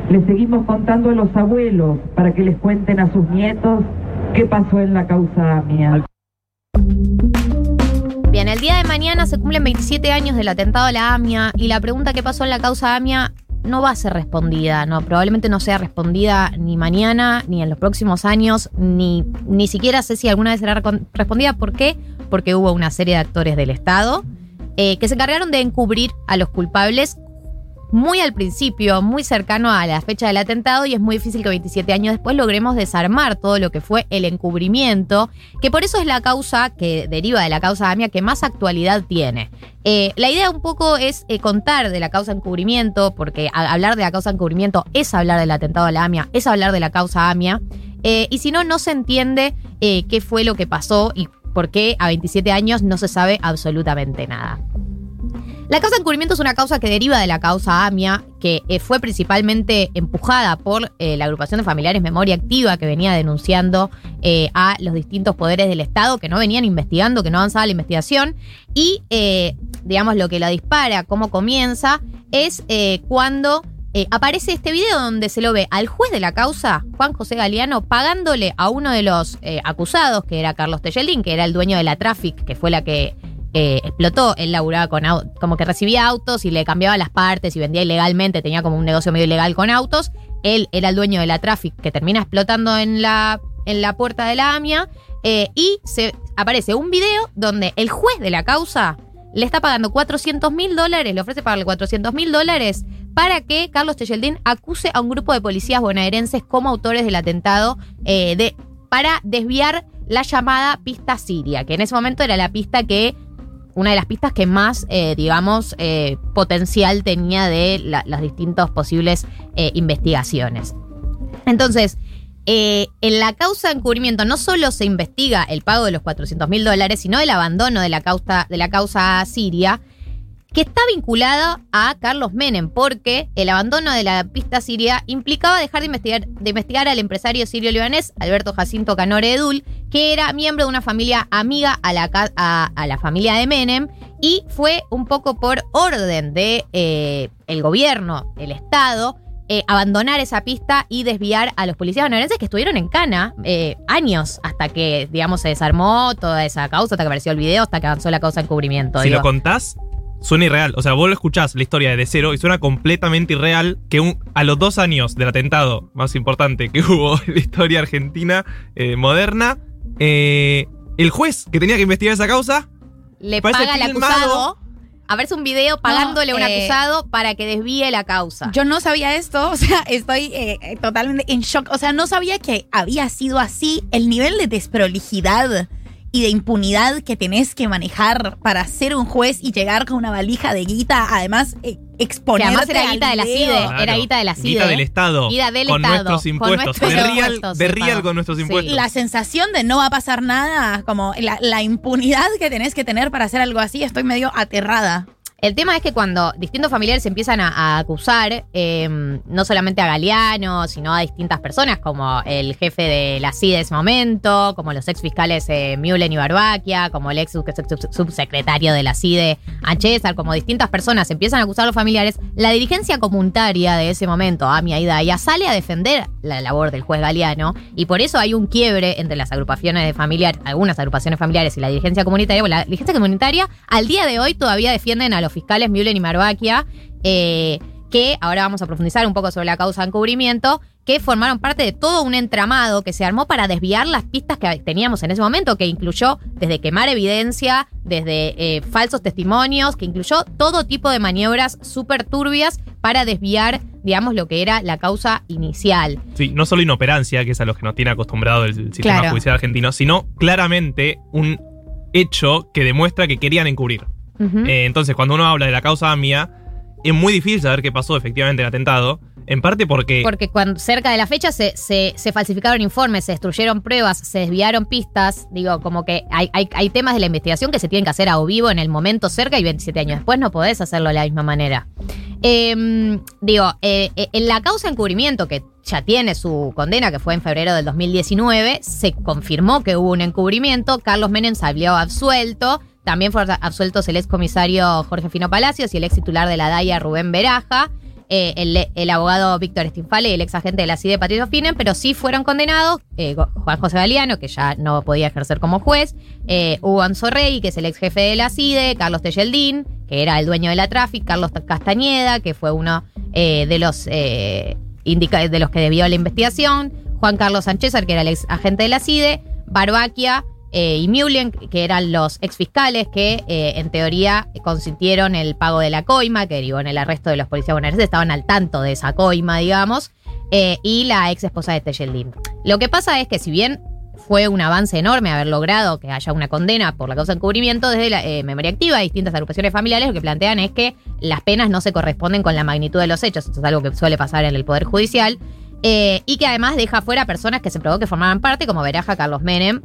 [SPEAKER 9] le seguimos contando a los abuelos para que les cuenten a sus nietos qué pasó en la causa AMIA.
[SPEAKER 4] Bien, el día de mañana se cumplen 27 años del atentado a la AMIA y la pregunta que pasó en la causa AMIA no va a ser respondida, no, probablemente no sea respondida ni mañana, ni en los próximos años, ni, ni siquiera sé si alguna vez será respondida. ¿Por qué? Porque hubo una serie de actores del Estado eh, que se encargaron de encubrir a los culpables muy al principio, muy cercano a la fecha del atentado y es muy difícil que 27 años después logremos desarmar todo lo que fue el encubrimiento, que por eso es la causa que deriva de la causa AMIA que más actualidad tiene. Eh, la idea un poco es eh, contar de la causa encubrimiento, porque hablar de la causa encubrimiento es hablar del atentado a la AMIA, es hablar de la causa AMIA, eh, y si no, no se entiende qué fue lo que pasó y por qué a 27 años no se sabe absolutamente nada. La causa encubrimiento es una causa que deriva de la causa AMIA, que eh, fue principalmente empujada por eh, la agrupación de familiares Memoria Activa, que venía denunciando eh, a los distintos poderes del Estado que no venían investigando, que no avanzaba la investigación. Y, digamos, lo que la dispara, cómo comienza, es cuando aparece este video donde se lo ve al juez de la causa, Juan José Galeano, pagándole a uno de los acusados, que era Carlos Tejeldín, que era el dueño de la Traffic, que fue la que explotó. Él laburaba con como que recibía autos y le cambiaba las partes y vendía ilegalmente, tenía como un negocio medio ilegal con autos. Él era el dueño de la Traffic que termina explotando en la, en la puerta de la AMIA. eh, y se aparece un video donde el juez de la causa le está pagando 400 mil dólares, le ofrece pagarle 400 mil dólares para que Carlos Tejeldín acuse a un grupo de policías bonaerenses como autores del atentado eh, de, para desviar la llamada pista siria, que en ese momento era la pista que, una de las pistas que más, eh, digamos, eh, potencial tenía de la- las distintas posibles eh, investigaciones. Entonces, en la causa de encubrimiento no solo se investiga el pago de los 400 mil dólares, sino el abandono de la causa, de la causa siria, que está vinculada a Carlos Menem, porque el abandono de la pista siria implicaba dejar de investigar, de investigar al empresario sirio-libanés Alberto Jacinto Canore Edul, que era miembro de una familia amiga a la, a, a la familia de Menem, y fue un poco por orden de eh, el gobierno, el Estado, eh, abandonar esa pista y desviar a los policías bonaerenses que estuvieron en Cana eh, años hasta que, digamos, se desarmó toda esa causa, hasta que apareció el video, hasta que avanzó la causa de encubrimiento.
[SPEAKER 5] Si
[SPEAKER 4] digo.
[SPEAKER 5] lo contás, suena irreal. O sea, vos lo escuchás la historia de cero y suena completamente irreal que un- a los dos años del atentado más importante que *laughs* hubo en la historia argentina eh, moderna, eh, el juez que tenía que investigar esa causa
[SPEAKER 4] le paga al acusado a verse un video pagándole a un
[SPEAKER 1] eh,
[SPEAKER 4] acusado para que desvíe la causa.
[SPEAKER 1] Yo no sabía esto, *laughs* o sea, estoy totalmente en shock. O sea, no sabía que había sido así el nivel de desprolijidad y de impunidad que tenés que manejar para ser un juez y llegar con una valija de guita, además eh,
[SPEAKER 4] que
[SPEAKER 1] exponer.
[SPEAKER 4] además era guita de la CIDE, era guita de la CIDE.
[SPEAKER 5] Guita del Estado.
[SPEAKER 4] Guita del
[SPEAKER 5] con
[SPEAKER 4] Estado,
[SPEAKER 5] nuestros
[SPEAKER 4] con
[SPEAKER 5] impuestos.
[SPEAKER 4] nuestros
[SPEAKER 5] de real, de con nuestros
[SPEAKER 4] Sí.
[SPEAKER 5] impuestos.
[SPEAKER 1] La sensación de no va a pasar nada, como la, la impunidad que tenés que tener para hacer algo así, estoy medio aterrada.
[SPEAKER 4] El tema es que cuando distintos familiares empiezan a, acusar, eh, no solamente a Galeano, sino a distintas personas, como el jefe de la CIDE de ese momento, como los ex fiscales eh, Mulen y Barbaquia, como el ex sub- sub- subsecretario de la CIDE, a César, como distintas personas empiezan a acusar a los familiares, la dirigencia comunitaria de ese momento, Amia Hidaya, sale a defender la labor del juez Galeano, y por eso hay un quiebre entre las agrupaciones de familiares, algunas agrupaciones familiares y la dirigencia comunitaria. Bueno, la dirigencia comunitaria al día de hoy todavía defienden a los fiscales Mulen y Marbaquia, eh, que ahora vamos a profundizar un poco sobre la causa de encubrimiento, que formaron parte de todo un entramado que se armó para desviar las pistas que teníamos en ese momento, que incluyó desde quemar evidencia, desde eh, falsos testimonios, que incluyó todo tipo de maniobras súper turbias para desviar, digamos, lo que era la causa inicial.
[SPEAKER 5] Sí, no solo inoperancia, que es a los que nos tiene acostumbrado el sistema
[SPEAKER 4] Claro.
[SPEAKER 5] judicial argentino, sino claramente un hecho que demuestra que querían encubrir. Eh, entonces, cuando uno habla de la causa AMIA, es muy difícil saber qué pasó efectivamente en el atentado, en parte porque...
[SPEAKER 4] Porque cuando cerca de la fecha se, se- se falsificaron informes, se destruyeron pruebas, se desviaron pistas. Digo, como que hay, hay, hay temas de la investigación que se tienen que hacer a o vivo en el momento cerca y 27 años después no podés hacerlo de la misma manera. Eh, digo, eh, eh, en la causa de encubrimiento, que ya tiene su condena, que fue en febrero del 2019, se confirmó que hubo un encubrimiento. Carlos Menem salió absuelto. También fueron absueltos el ex comisario Jorge Fino Palacios y el ex titular de la DAIA Rubén Beraja. eh, el, abogado Víctor Stinfale y el ex agente de la CIDE Patricio Finen, pero sí fueron condenados eh, Juan José Galeano, que ya no podía ejercer como juez, eh, Hugo Anzorrey, que es el ex jefe de la CIDE, Carlos Tejeldín, que era el dueño de la Traffic, Carlos Castañeda, que fue uno eh, de los indica- de los que debió la investigación, Juan Carlos Sánchez, que era el ex agente de la CIDE, Barbaquia eh, y Mullen, que eran los ex fiscales que eh, en teoría consintieron el pago de la coima, que derivó en el arresto de los policías bonaerenses, estaban al tanto de esa coima, digamos, eh, y la ex esposa de Tejeldín. Lo que pasa es que si bien fue un avance enorme haber logrado que haya una condena por la causa de encubrimiento desde la memoria activa, distintas agrupaciones familiares lo que plantean es que las penas no se corresponden con la magnitud de los hechos, esto es algo que suele pasar en el Poder Judicial, y que además deja fuera personas que se probó que formaban parte, como Veraja, Carlos Menem.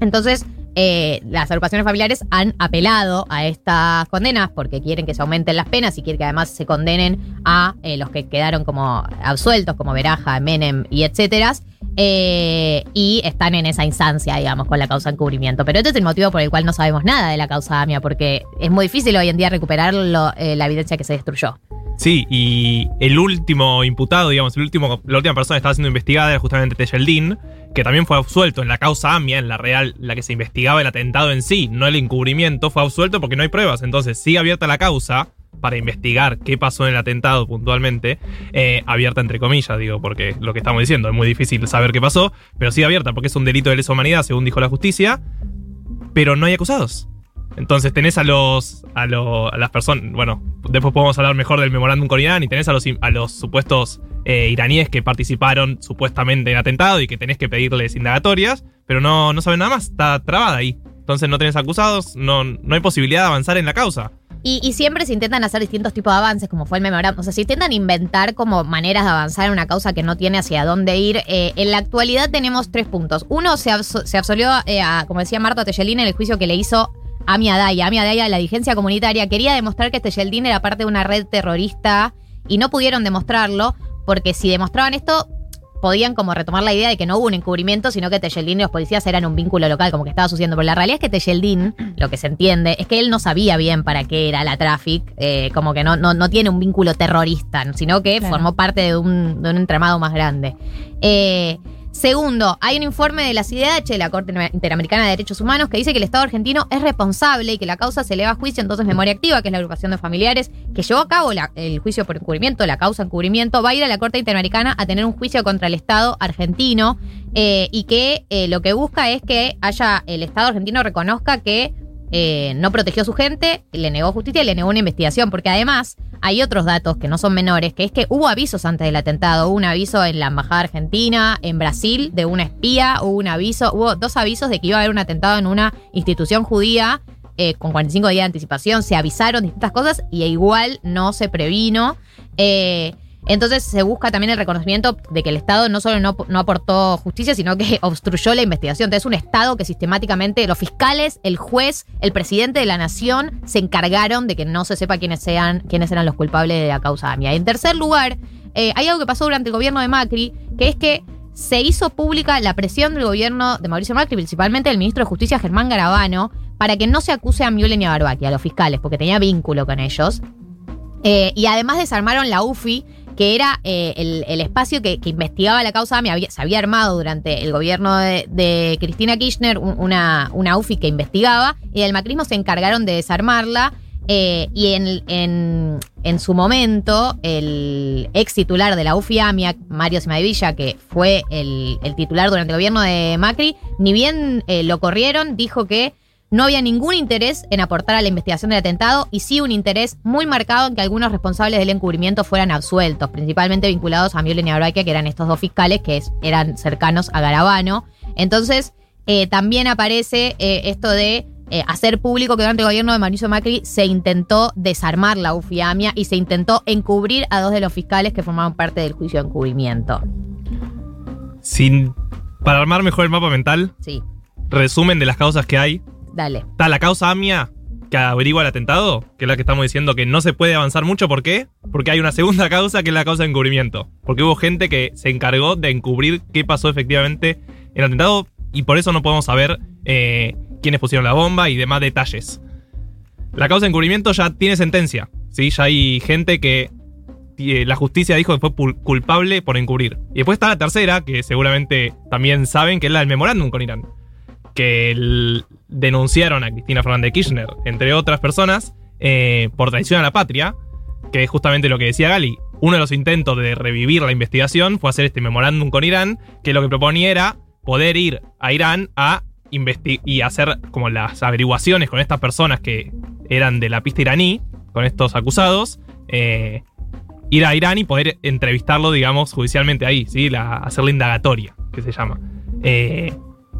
[SPEAKER 4] Entonces, eh, las agrupaciones familiares han apelado a estas condenas porque quieren que se aumenten las penas y quieren que además se condenen a eh, los que quedaron como absueltos, como Veraja, Menem y etcétera. eh, y están en esa instancia, digamos, con la causa de encubrimiento. Pero este es el motivo por el cual no sabemos nada de la causa AMIA, porque es muy difícil hoy en día recuperar eh, la evidencia que se destruyó.
[SPEAKER 5] Sí, y el último imputado, digamos, el último, la última persona que estaba siendo investigada era justamente Tejeldín. que también fue absuelto en la causa AMIA, en la real, la que se investigaba el atentado en sí, no el encubrimiento, fue absuelto porque no hay pruebas. Entonces sigue abierta la causa para investigar qué pasó en el atentado puntualmente, eh, abierta entre comillas, digo, porque lo que estamos diciendo es muy difícil saber qué pasó, pero sigue abierta porque es un delito de lesa humanidad, según dijo la justicia, pero no hay acusados. Entonces tenés a los a, lo- las personas, bueno, después podemos hablar mejor del memorándum con Irán y tenés a los, a los supuestos eh, iraníes que participaron supuestamente en atentado y que tenés que pedirles indagatorias, pero no, no saben nada más, está trabada ahí. Entonces no tenés acusados, no, no hay posibilidad de avanzar en la causa.
[SPEAKER 4] Y, y siempre se intentan hacer distintos tipos de avances, como fue el memorándum. O sea, se intentan inventar como maneras de avanzar en una causa que no tiene hacia dónde ir. Eh, en la actualidad tenemos tres puntos. Uno, se, abso- se absolvió, eh, como decía Marta Tejelín, en el juicio que le hizo Ami Adaya. Ami Adaya, la dirigencia comunitaria, quería demostrar que Tejeldín era parte de una red terrorista y no pudieron demostrarlo, porque si demostraban esto, podían como retomar la idea de que no hubo un encubrimiento, sino que Tejeldín y los policías eran un vínculo local, como que estaba sucediendo. Pero la realidad es que Tejeldín, lo que se entiende, es que él no sabía bien para qué era la traffic, eh, como que no, no, no tiene un vínculo terrorista, sino que
[SPEAKER 1] Claro.
[SPEAKER 4] formó parte de un, de un entramado más grande. Eh, Segundo, hay un informe de la CIDH, de la Corte Interamericana de Derechos Humanos, que dice que el Estado argentino es responsable y que la causa se eleva a juicio. Entonces, Memoria Activa, que es la agrupación de familiares que llevó a cabo el juicio por encubrimiento, la causa encubrimiento, va a ir a la Corte Interamericana a tener un juicio contra el Estado argentino eh, y que eh, lo que busca es que haya el Estado argentino reconozca que eh, no protegió a su gente, le negó justicia y le negó una investigación, porque además hay otros datos que no son menores, que es que hubo avisos antes del atentado, hubo un aviso en la Embajada Argentina, en Brasil, de una espía, hubo un aviso, hubo dos avisos de que iba a haber un atentado en una institución judía eh, con 45 días de anticipación, se avisaron distintas cosas y igual no se previno. Eh, entonces se busca también el reconocimiento de que el Estado no solo no, aportó justicia, sino que *laughs* obstruyó la investigación. Entonces es un Estado que sistemáticamente los fiscales, el juez, el presidente de la nación se encargaron de que no se sepa quiénes, sean, quiénes eran los culpables de la causa AMIA. En tercer lugar, eh, hay algo que pasó durante el gobierno de Macri, que es que se hizo pública la presión del gobierno de Mauricio Macri, principalmente del ministro de Justicia Germán Garabano, para que no se acuse a Müller ni a Barbacchi, a los fiscales, porque tenía vínculo con ellos. Eh, y además desarmaron la UFI, que era eh, el, el espacio que, que investigaba la causa AMIA. Se había armado durante el gobierno de, Cristina Kirchner un- una, una UFI que investigaba y del macrismo se encargaron de desarmarla. eh, y en, en- su momento, el ex titular de la UFI AMIA, Mario Simadivilla, que fue el, el titular durante el gobierno de Macri, ni bien eh, lo corrieron, dijo que no había ningún interés en aportar a la investigación del atentado y sí un interés muy marcado en que algunos responsables del encubrimiento fueran absueltos, principalmente vinculados a Miolen y que eran estos dos fiscales que eran cercanos a Garabano. Entonces, eh, también aparece eh, esto de eh, hacer público que durante el gobierno de Mauricio Macri se intentó desarmar la UFIAMIA y se intentó encubrir a dos de los fiscales que formaban parte del juicio de encubrimiento.
[SPEAKER 5] Sin, para armar mejor el mapa mental,
[SPEAKER 4] Sí,
[SPEAKER 5] resumen de las causas que hay.
[SPEAKER 4] Dale.
[SPEAKER 5] Está la causa AMIA, que averigua el atentado, que es la que estamos diciendo que no se puede avanzar mucho. ¿Por qué? Porque hay una segunda *laughs* causa que es la causa de encubrimiento. Porque hubo gente que se encargó de encubrir qué pasó efectivamente en el atentado y por eso no podemos saber eh, quiénes pusieron la bomba y demás detalles. La causa de encubrimiento ya tiene sentencia. ¿sí? Ya hay gente que eh, la justicia dijo que fue culpable por encubrir. Y después está la tercera, que seguramente también saben, que es la del memorándum con Irán. Que el- denunciaron a Cristina Fernández de Kirchner, entre otras personas, eh, por traición a la patria, que es justamente lo que decía Gali. Uno de los intentos de revivir la investigación fue hacer este memorándum con Irán, que lo que proponía era poder ir a Irán a y hacer como las averiguaciones con estas personas que eran de la pista iraní, con estos acusados, eh, ir a Irán y poder entrevistarlo, digamos, judicialmente ahí, ¿sí? La, hacer la indagatoria, que se llama. Eh,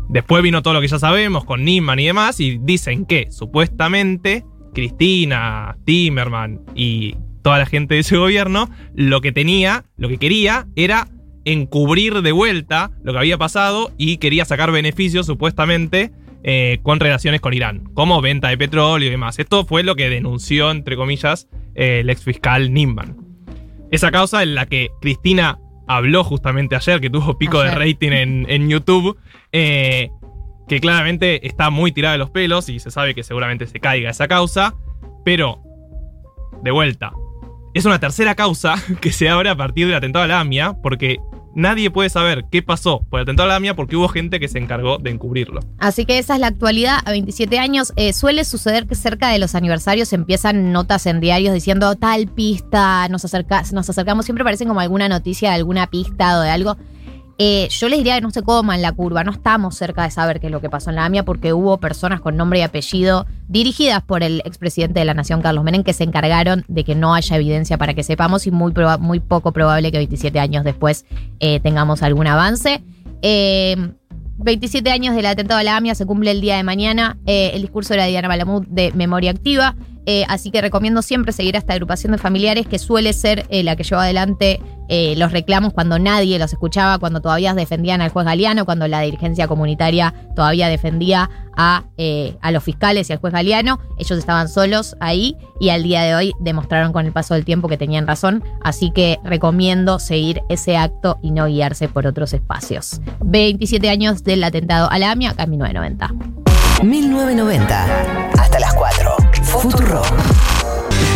[SPEAKER 5] después vino todo lo que ya sabemos con Niemann y demás, y dicen que supuestamente Cristina, Timerman y toda la gente de ese gobierno, lo que tenía, lo que quería era encubrir de vuelta lo que había pasado y quería sacar beneficios supuestamente eh, con relaciones con Irán, como venta de petróleo y demás. Esto fue lo que denunció, entre comillas, eh, el ex fiscal Nimban. Esa causa en la que Cristina habló justamente ayer, que tuvo pico de rating en, en YouTube, eh, que claramente está muy tirada de los pelos y se sabe que seguramente se caiga esa causa, pero, de vuelta, es una tercera causa *laughs* que se abre a partir del atentado a la AMIA, porque nadie puede saber qué pasó por el atentado a la AMIA porque hubo gente que se encargó de encubrirlo.
[SPEAKER 4] Así que esa es la actualidad. A 27 años eh, suele suceder que cerca de los aniversarios empiezan notas en diarios diciendo tal pista, nos, acerca, nos acercamos, siempre parecen como alguna noticia de alguna pista o de algo. Eh, yo les diría que no se coman la curva, no estamos cerca de saber qué es lo que pasó en la AMIA porque hubo personas con nombre y apellido dirigidas por el expresidente de la Nación, Carlos Menem, que se encargaron de que no haya evidencia para que sepamos y muy, muy poco probable que 27 años después eh, tengamos algún avance. Eh, 27 años del atentado a la AMIA se cumple el día de mañana. Eh, el discurso de Diana Malamud de Memoria Activa. Eh, así que recomiendo siempre seguir a esta agrupación de familiares que suele ser eh, la que lleva adelante eh, los reclamos cuando nadie los escuchaba, cuando todavía defendían al juez Galeano, cuando la dirigencia comunitaria todavía defendía a, a los fiscales y al juez Galeano. Ellos estaban solos ahí y al día de hoy demostraron con el paso del tiempo que tenían razón. Así que recomiendo seguir ese acto y no guiarse por otros espacios. 27 años del atentado a la AMIA, acá en 1990.
[SPEAKER 3] 1990. Hasta las 4. Futuro.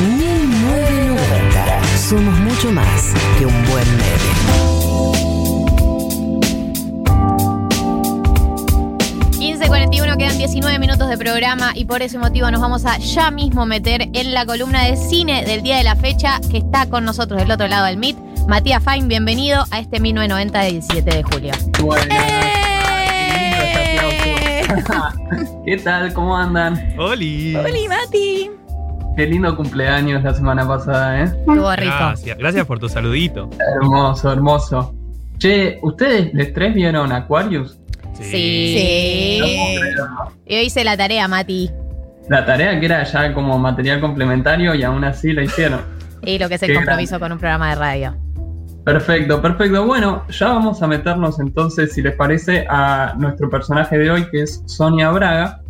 [SPEAKER 3] 1990. Somos mucho más que un buen medio.
[SPEAKER 4] 15.41, quedan 19 minutos de programa y por ese motivo nos vamos a ya mismo meter en la columna de cine del día de la fecha que está con nosotros del otro lado del MIT. Matías Fine, bienvenido a este 1990 de 17 de julio.
[SPEAKER 10] ¿Qué tal? ¿Cómo andan?
[SPEAKER 5] ¡Holi!
[SPEAKER 1] ¡Holi, Mati!
[SPEAKER 10] Qué lindo cumpleaños la semana pasada, ¿eh?
[SPEAKER 4] Estuvo rico.
[SPEAKER 5] Gracias, gracias por tu saludito.
[SPEAKER 10] Hermoso, hermoso. Che, ¿ustedes de tres vieron Aquarius?
[SPEAKER 4] Sí. Yo hice la tarea, Mati.
[SPEAKER 10] La tarea que era ya como material complementario y aún así la hicieron. *laughs*
[SPEAKER 4] Y lo que es el
[SPEAKER 10] Qué
[SPEAKER 4] compromiso con un programa de radio.
[SPEAKER 10] Perfecto, perfecto. Bueno, ya vamos a meternos entonces, si les parece, a nuestro personaje de hoy, que es Sonia Braga.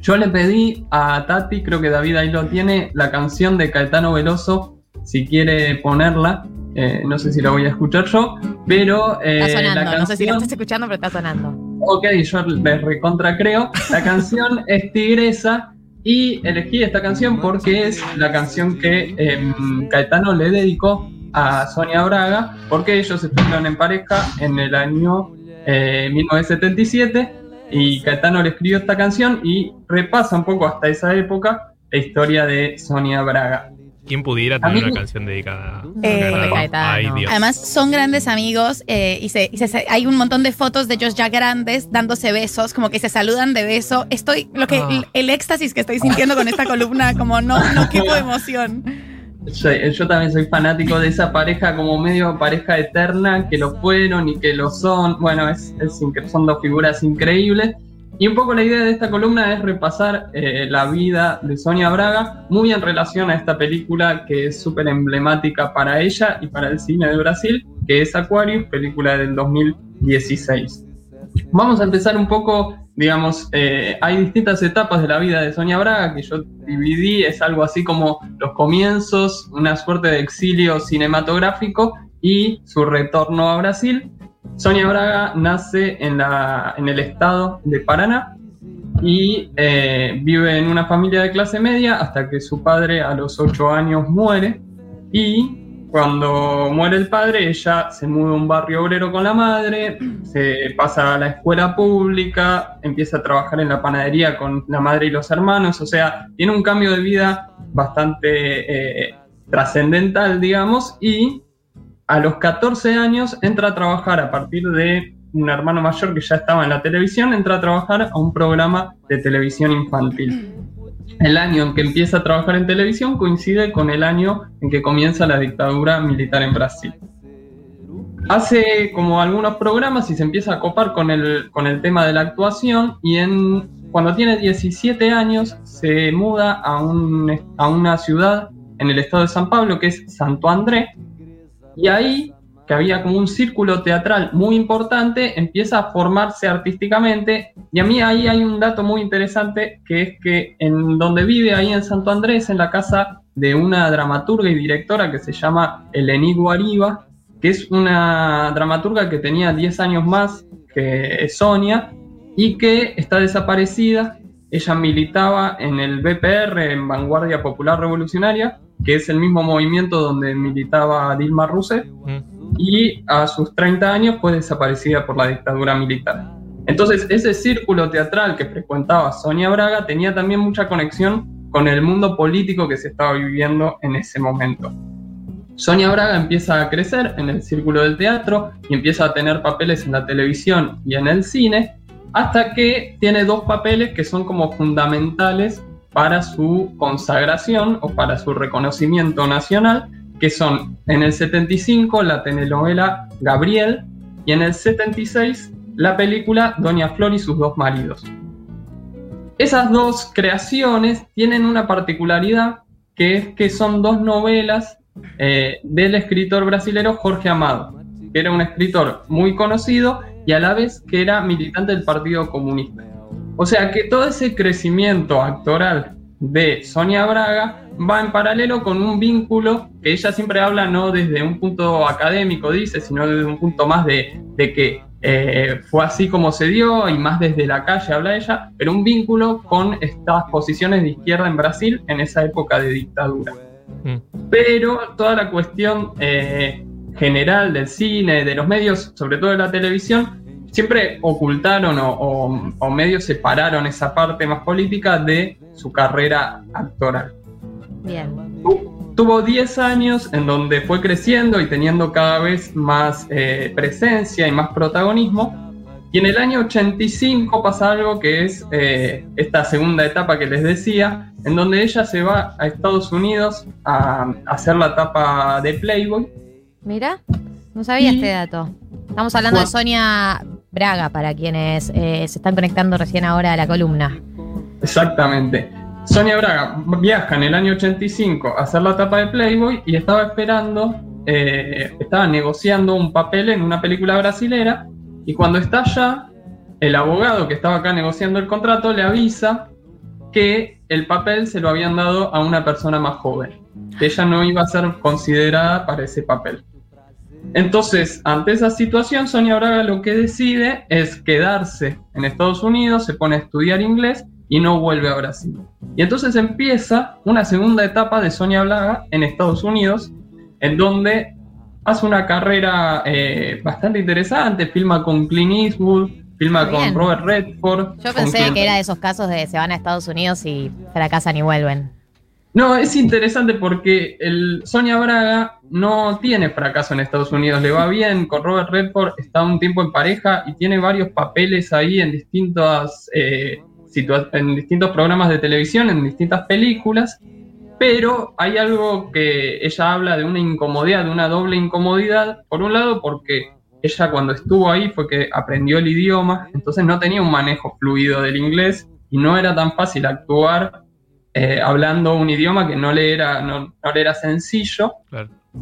[SPEAKER 10] Yo le pedí a Tati, creo que David ahí lo tiene, la canción de Caetano Veloso, si quiere ponerla. Eh, no sé si la voy a escuchar yo, pero... eh,
[SPEAKER 4] Está sonando.
[SPEAKER 10] la
[SPEAKER 4] No sé si
[SPEAKER 10] canción-
[SPEAKER 4] estás escuchando, pero está sonando.
[SPEAKER 10] Ok, yo les recontra creo. La canción *laughs* es Tigresa y elegí esta canción porque es la canción que em, Caetano le dedicó a Sonia Braga porque ellos estuvieron en pareja en el año eh, 1977 y Caetano le escribió esta canción y repasa un poco hasta esa época la historia de Sonia Braga.
[SPEAKER 5] ¿Quién pudiera tener
[SPEAKER 1] mí-
[SPEAKER 5] una canción dedicada
[SPEAKER 1] Eh,
[SPEAKER 5] a Caetano? Ay, Dios.
[SPEAKER 1] Además, son grandes amigos eh, y, se, y se- hay un montón de fotos de ellos ya grandes dándose besos, como que se saludan de beso. Estoy, lo que,
[SPEAKER 10] Ah.
[SPEAKER 1] el, el éxtasis que estoy sintiendo con esta columna, como no, no quepo de *laughs* emoción.
[SPEAKER 10] Yo, yo también soy fanático de esa pareja como medio pareja eterna, que lo fueron y que lo son. Bueno, es, es son dos figuras increíbles. Y un poco la idea de esta columna es repasar eh, la vida de Sonia Braga, muy en relación a esta película que es súper emblemática para ella y para el cine de Brasil, que es Aquarius, película del 2016. Vamos a empezar un poco, digamos, eh, hay distintas etapas de la vida de Sonia Braga que yo dividí, es algo así como los comienzos, una suerte de exilio cinematográfico y su retorno a Brasil. Sonia Braga nace en, la, en el estado de Paraná y eh, vive en una familia de clase media hasta que su padre a los 8 años muere y cuando muere el padre ella se muda a un barrio obrero con la madre, se pasa a la escuela pública, empieza a trabajar en la panadería con la madre y los hermanos, o sea, tiene un cambio de vida bastante eh, trascendental, digamos, y a los 14 años entra a trabajar a partir de un hermano mayor que ya estaba en la televisión, entra a trabajar a un programa de televisión infantil. El año en que empieza a trabajar en televisión coincide con el año en que comienza la dictadura militar en Brasil. Hace como algunos programas y se empieza a copar con el, con el tema de la actuación y en, cuando tiene 17 años se muda a, un, a una ciudad en el estado de San Pablo que es Santo André, y ahí, que había como un círculo teatral muy importante, empieza a formarse artísticamente. Y a mí ahí hay un dato muy interesante, que es que en donde vive, ahí en Santo Andrés, en la casa de una dramaturga y directora que se llama Eleni Guariba, que es una dramaturga que tenía 10 años más que Sonia y que está desaparecida. Ella militaba en el BPR, en Vanguardia Popular Revolucionaria, que es el mismo movimiento donde militaba Dilma Rousseff. Y a sus 30 años fue desaparecida por la dictadura militar. Entonces, ese círculo teatral que frecuentaba Sonia Braga tenía también mucha conexión con el mundo político que se estaba viviendo en ese momento. Sonia Braga empieza a crecer en el círculo del teatro y empieza a tener papeles en la televisión y en el cine, hasta que tiene dos papeles que son como fundamentales para su consagración o para su reconocimiento nacional, que son en el 75 la telenovela Gabriel y en el 76 la película Doña Flor y sus dos maridos. Esas dos creaciones tienen una particularidad que es que son dos novelas eh, del escritor brasilero Jorge Amado, que era un escritor muy conocido y a la vez que era militante del Partido Comunista. O sea que todo ese crecimiento actoral de Sonia Braga va en paralelo con un vínculo que ella siempre habla no desde un punto académico, dice, sino desde un punto más de, de que eh, fue así como se dio y más desde la calle habla ella, pero un vínculo con estas posiciones de izquierda en Brasil en esa época de dictadura. Pero toda la cuestión eh, general del cine, de los medios, sobre todo de la televisión, siempre ocultaron o, o, o medio separaron esa parte más política de su carrera actoral.
[SPEAKER 4] Bien.
[SPEAKER 10] Tuvo 10 años en donde fue creciendo y teniendo cada vez más eh, presencia y más protagonismo. Y en el año 85 pasa algo que es eh, esta segunda etapa que les decía, en donde ella se va a Estados Unidos a, a hacer la etapa de Playboy.
[SPEAKER 4] Mira, no sabía este dato. Estamos hablando de Sonia Braga para quienes eh, se están conectando recién ahora a la columna.
[SPEAKER 10] Exactamente. Sonia Braga viaja en el año 85 a hacer la etapa de Playboy y estaba esperando, eh, estaba negociando un papel en una película brasilera y cuando está allá, el abogado que estaba acá negociando el contrato le avisa que el papel se lo habían dado a una persona más joven, que ella no iba a ser considerada para ese papel. Entonces, ante esa situación, Sonia Braga lo que decide es quedarse en Estados Unidos, se pone a estudiar inglés y no vuelve a Brasil. Y entonces empieza una segunda etapa de Sonia Braga en Estados Unidos, en donde hace una carrera eh, bastante interesante, filma con Clint Eastwood, filma con. Robert Redford.
[SPEAKER 4] Yo pensé que era de esos casos de se van a Estados Unidos y fracasan y vuelven.
[SPEAKER 10] No, es interesante porque el Sonia Braga no tiene fracaso en Estados Unidos, le va *laughs* bien, con Robert Redford está un tiempo en pareja y tiene varios papeles ahí en distintas eh, en distintos programas de televisión, en distintas películas, pero hay algo que ella habla de una incomodidad, de una doble incomodidad, por un lado porque ella cuando estuvo ahí fue que aprendió el idioma, entonces no tenía un manejo fluido del inglés y no era tan fácil actuar eh, hablando un idioma que no le era, no, no le era sencillo.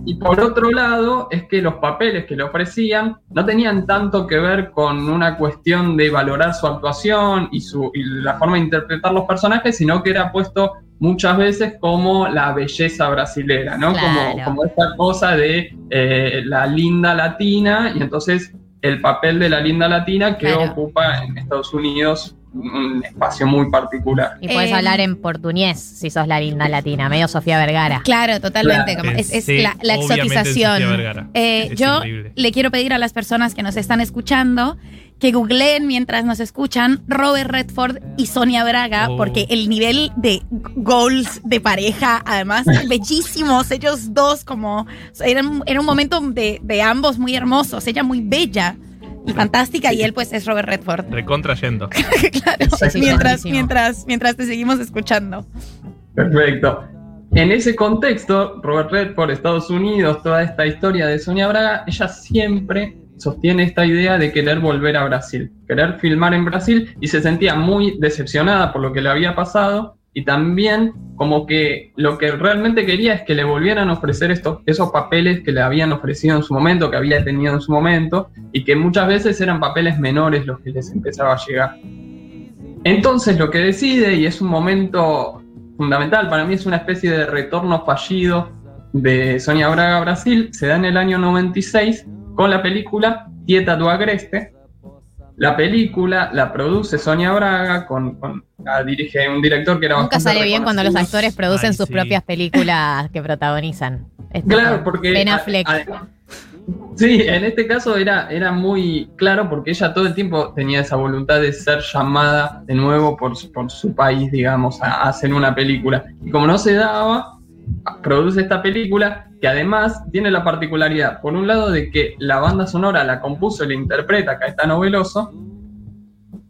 [SPEAKER 10] Y por otro lado, es que los papeles que le ofrecían no tenían tanto que ver con una cuestión de valorar su actuación y, su, y la forma de interpretar los personajes, sino que era puesto muchas veces como la belleza brasilera, ¿no? Como,
[SPEAKER 4] Claro.
[SPEAKER 10] como esta cosa de eh, la linda latina, y entonces el papel de la linda latina que
[SPEAKER 4] Claro.
[SPEAKER 10] ocupa en Estados Unidos un espacio muy particular.
[SPEAKER 4] Y podés
[SPEAKER 1] Eh,
[SPEAKER 4] hablar en portuñés si sos la linda latina, medio Sofía Vergara.
[SPEAKER 1] Claro, totalmente.
[SPEAKER 10] Claro.
[SPEAKER 1] como es es
[SPEAKER 5] Sí,
[SPEAKER 1] la, exotización.
[SPEAKER 5] Sofía Vergara.
[SPEAKER 1] Eh,
[SPEAKER 5] Es
[SPEAKER 1] yo
[SPEAKER 5] increíble.
[SPEAKER 1] le quiero pedir a las personas que nos están escuchando que googleen mientras nos escuchan Robert Redford y Sonia Braga,
[SPEAKER 5] Oh.
[SPEAKER 1] porque el nivel de goals de pareja, además, *laughs* bellísimos, ellos dos como, eran, era un momento de, de ambos muy hermosos, ella muy bella y fantástica y él pues es Robert Redford.
[SPEAKER 5] Recontra yendo. *laughs*
[SPEAKER 1] claro, mientras, mientras, mientras te seguimos escuchando.
[SPEAKER 10] Perfecto. En ese contexto, Robert Redford, Estados Unidos, toda esta historia de Sonia Braga, ella siempre sostiene esta idea de querer volver a Brasil, querer filmar en Brasil y se sentía muy decepcionada por lo que le había pasado y también como que lo que realmente quería es que le volvieran a ofrecer estos, esos papeles que le habían ofrecido en su momento, que había tenido en su momento y que muchas veces eran papeles menores los que les empezaba a llegar. Entonces lo que decide, y es un momento fundamental, para mí es una especie de retorno fallido de Sonia Braga a Brasil, se da en el año 96 con la película Tieta do Agreste. La película la produce Sonia Braga, con, con- la dirige un director que era
[SPEAKER 4] Nunca
[SPEAKER 10] bastante
[SPEAKER 4] sale bien cuando los actores producen
[SPEAKER 5] Ay,
[SPEAKER 4] sus
[SPEAKER 5] sí.
[SPEAKER 4] propias películas que protagonizan. Es
[SPEAKER 10] Claro, porque
[SPEAKER 4] Ben
[SPEAKER 10] a-
[SPEAKER 4] Affleck.
[SPEAKER 10] Sí, en este caso era, era muy claro porque ella todo el tiempo tenía esa voluntad de ser llamada de nuevo por, su- por su país, digamos, a, a hacer una película. Y como no se daba, produce esta película que además tiene la particularidad, por un lado, de que la banda sonora la compuso y la interpreta Caetano Veloso.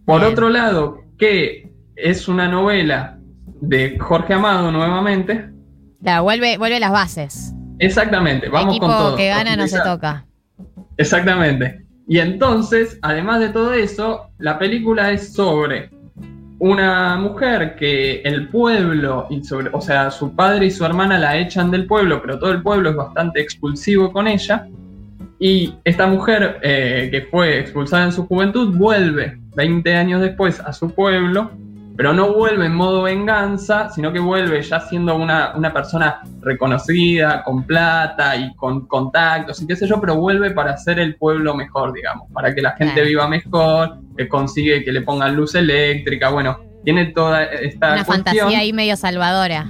[SPEAKER 10] Por otro lado, que es una novela de Jorge Amado nuevamente.
[SPEAKER 4] La vuelve, vuelve las bases.
[SPEAKER 10] Exactamente, vamos
[SPEAKER 4] Equipo
[SPEAKER 10] con todo.
[SPEAKER 4] que gana no se toca.
[SPEAKER 10] Exactamente. Y entonces, además de todo eso, la película es sobre una mujer que el pueblo, y sobre, o sea, su padre y su hermana la echan del pueblo, pero todo el pueblo es bastante expulsivo con ella. Y esta mujer, eh, que fue expulsada en su juventud, vuelve 20 años después a su pueblo, pero no vuelve en modo venganza, sino que vuelve ya siendo una, una persona reconocida, con plata y con contactos y qué sé yo, pero vuelve para hacer el pueblo mejor, digamos, para que la gente
[SPEAKER 4] Claro.
[SPEAKER 10] viva mejor, que consigue que le pongan luz eléctrica, bueno, tiene toda esta
[SPEAKER 4] Una
[SPEAKER 10] cuestión.
[SPEAKER 4] fantasía ahí medio salvadora.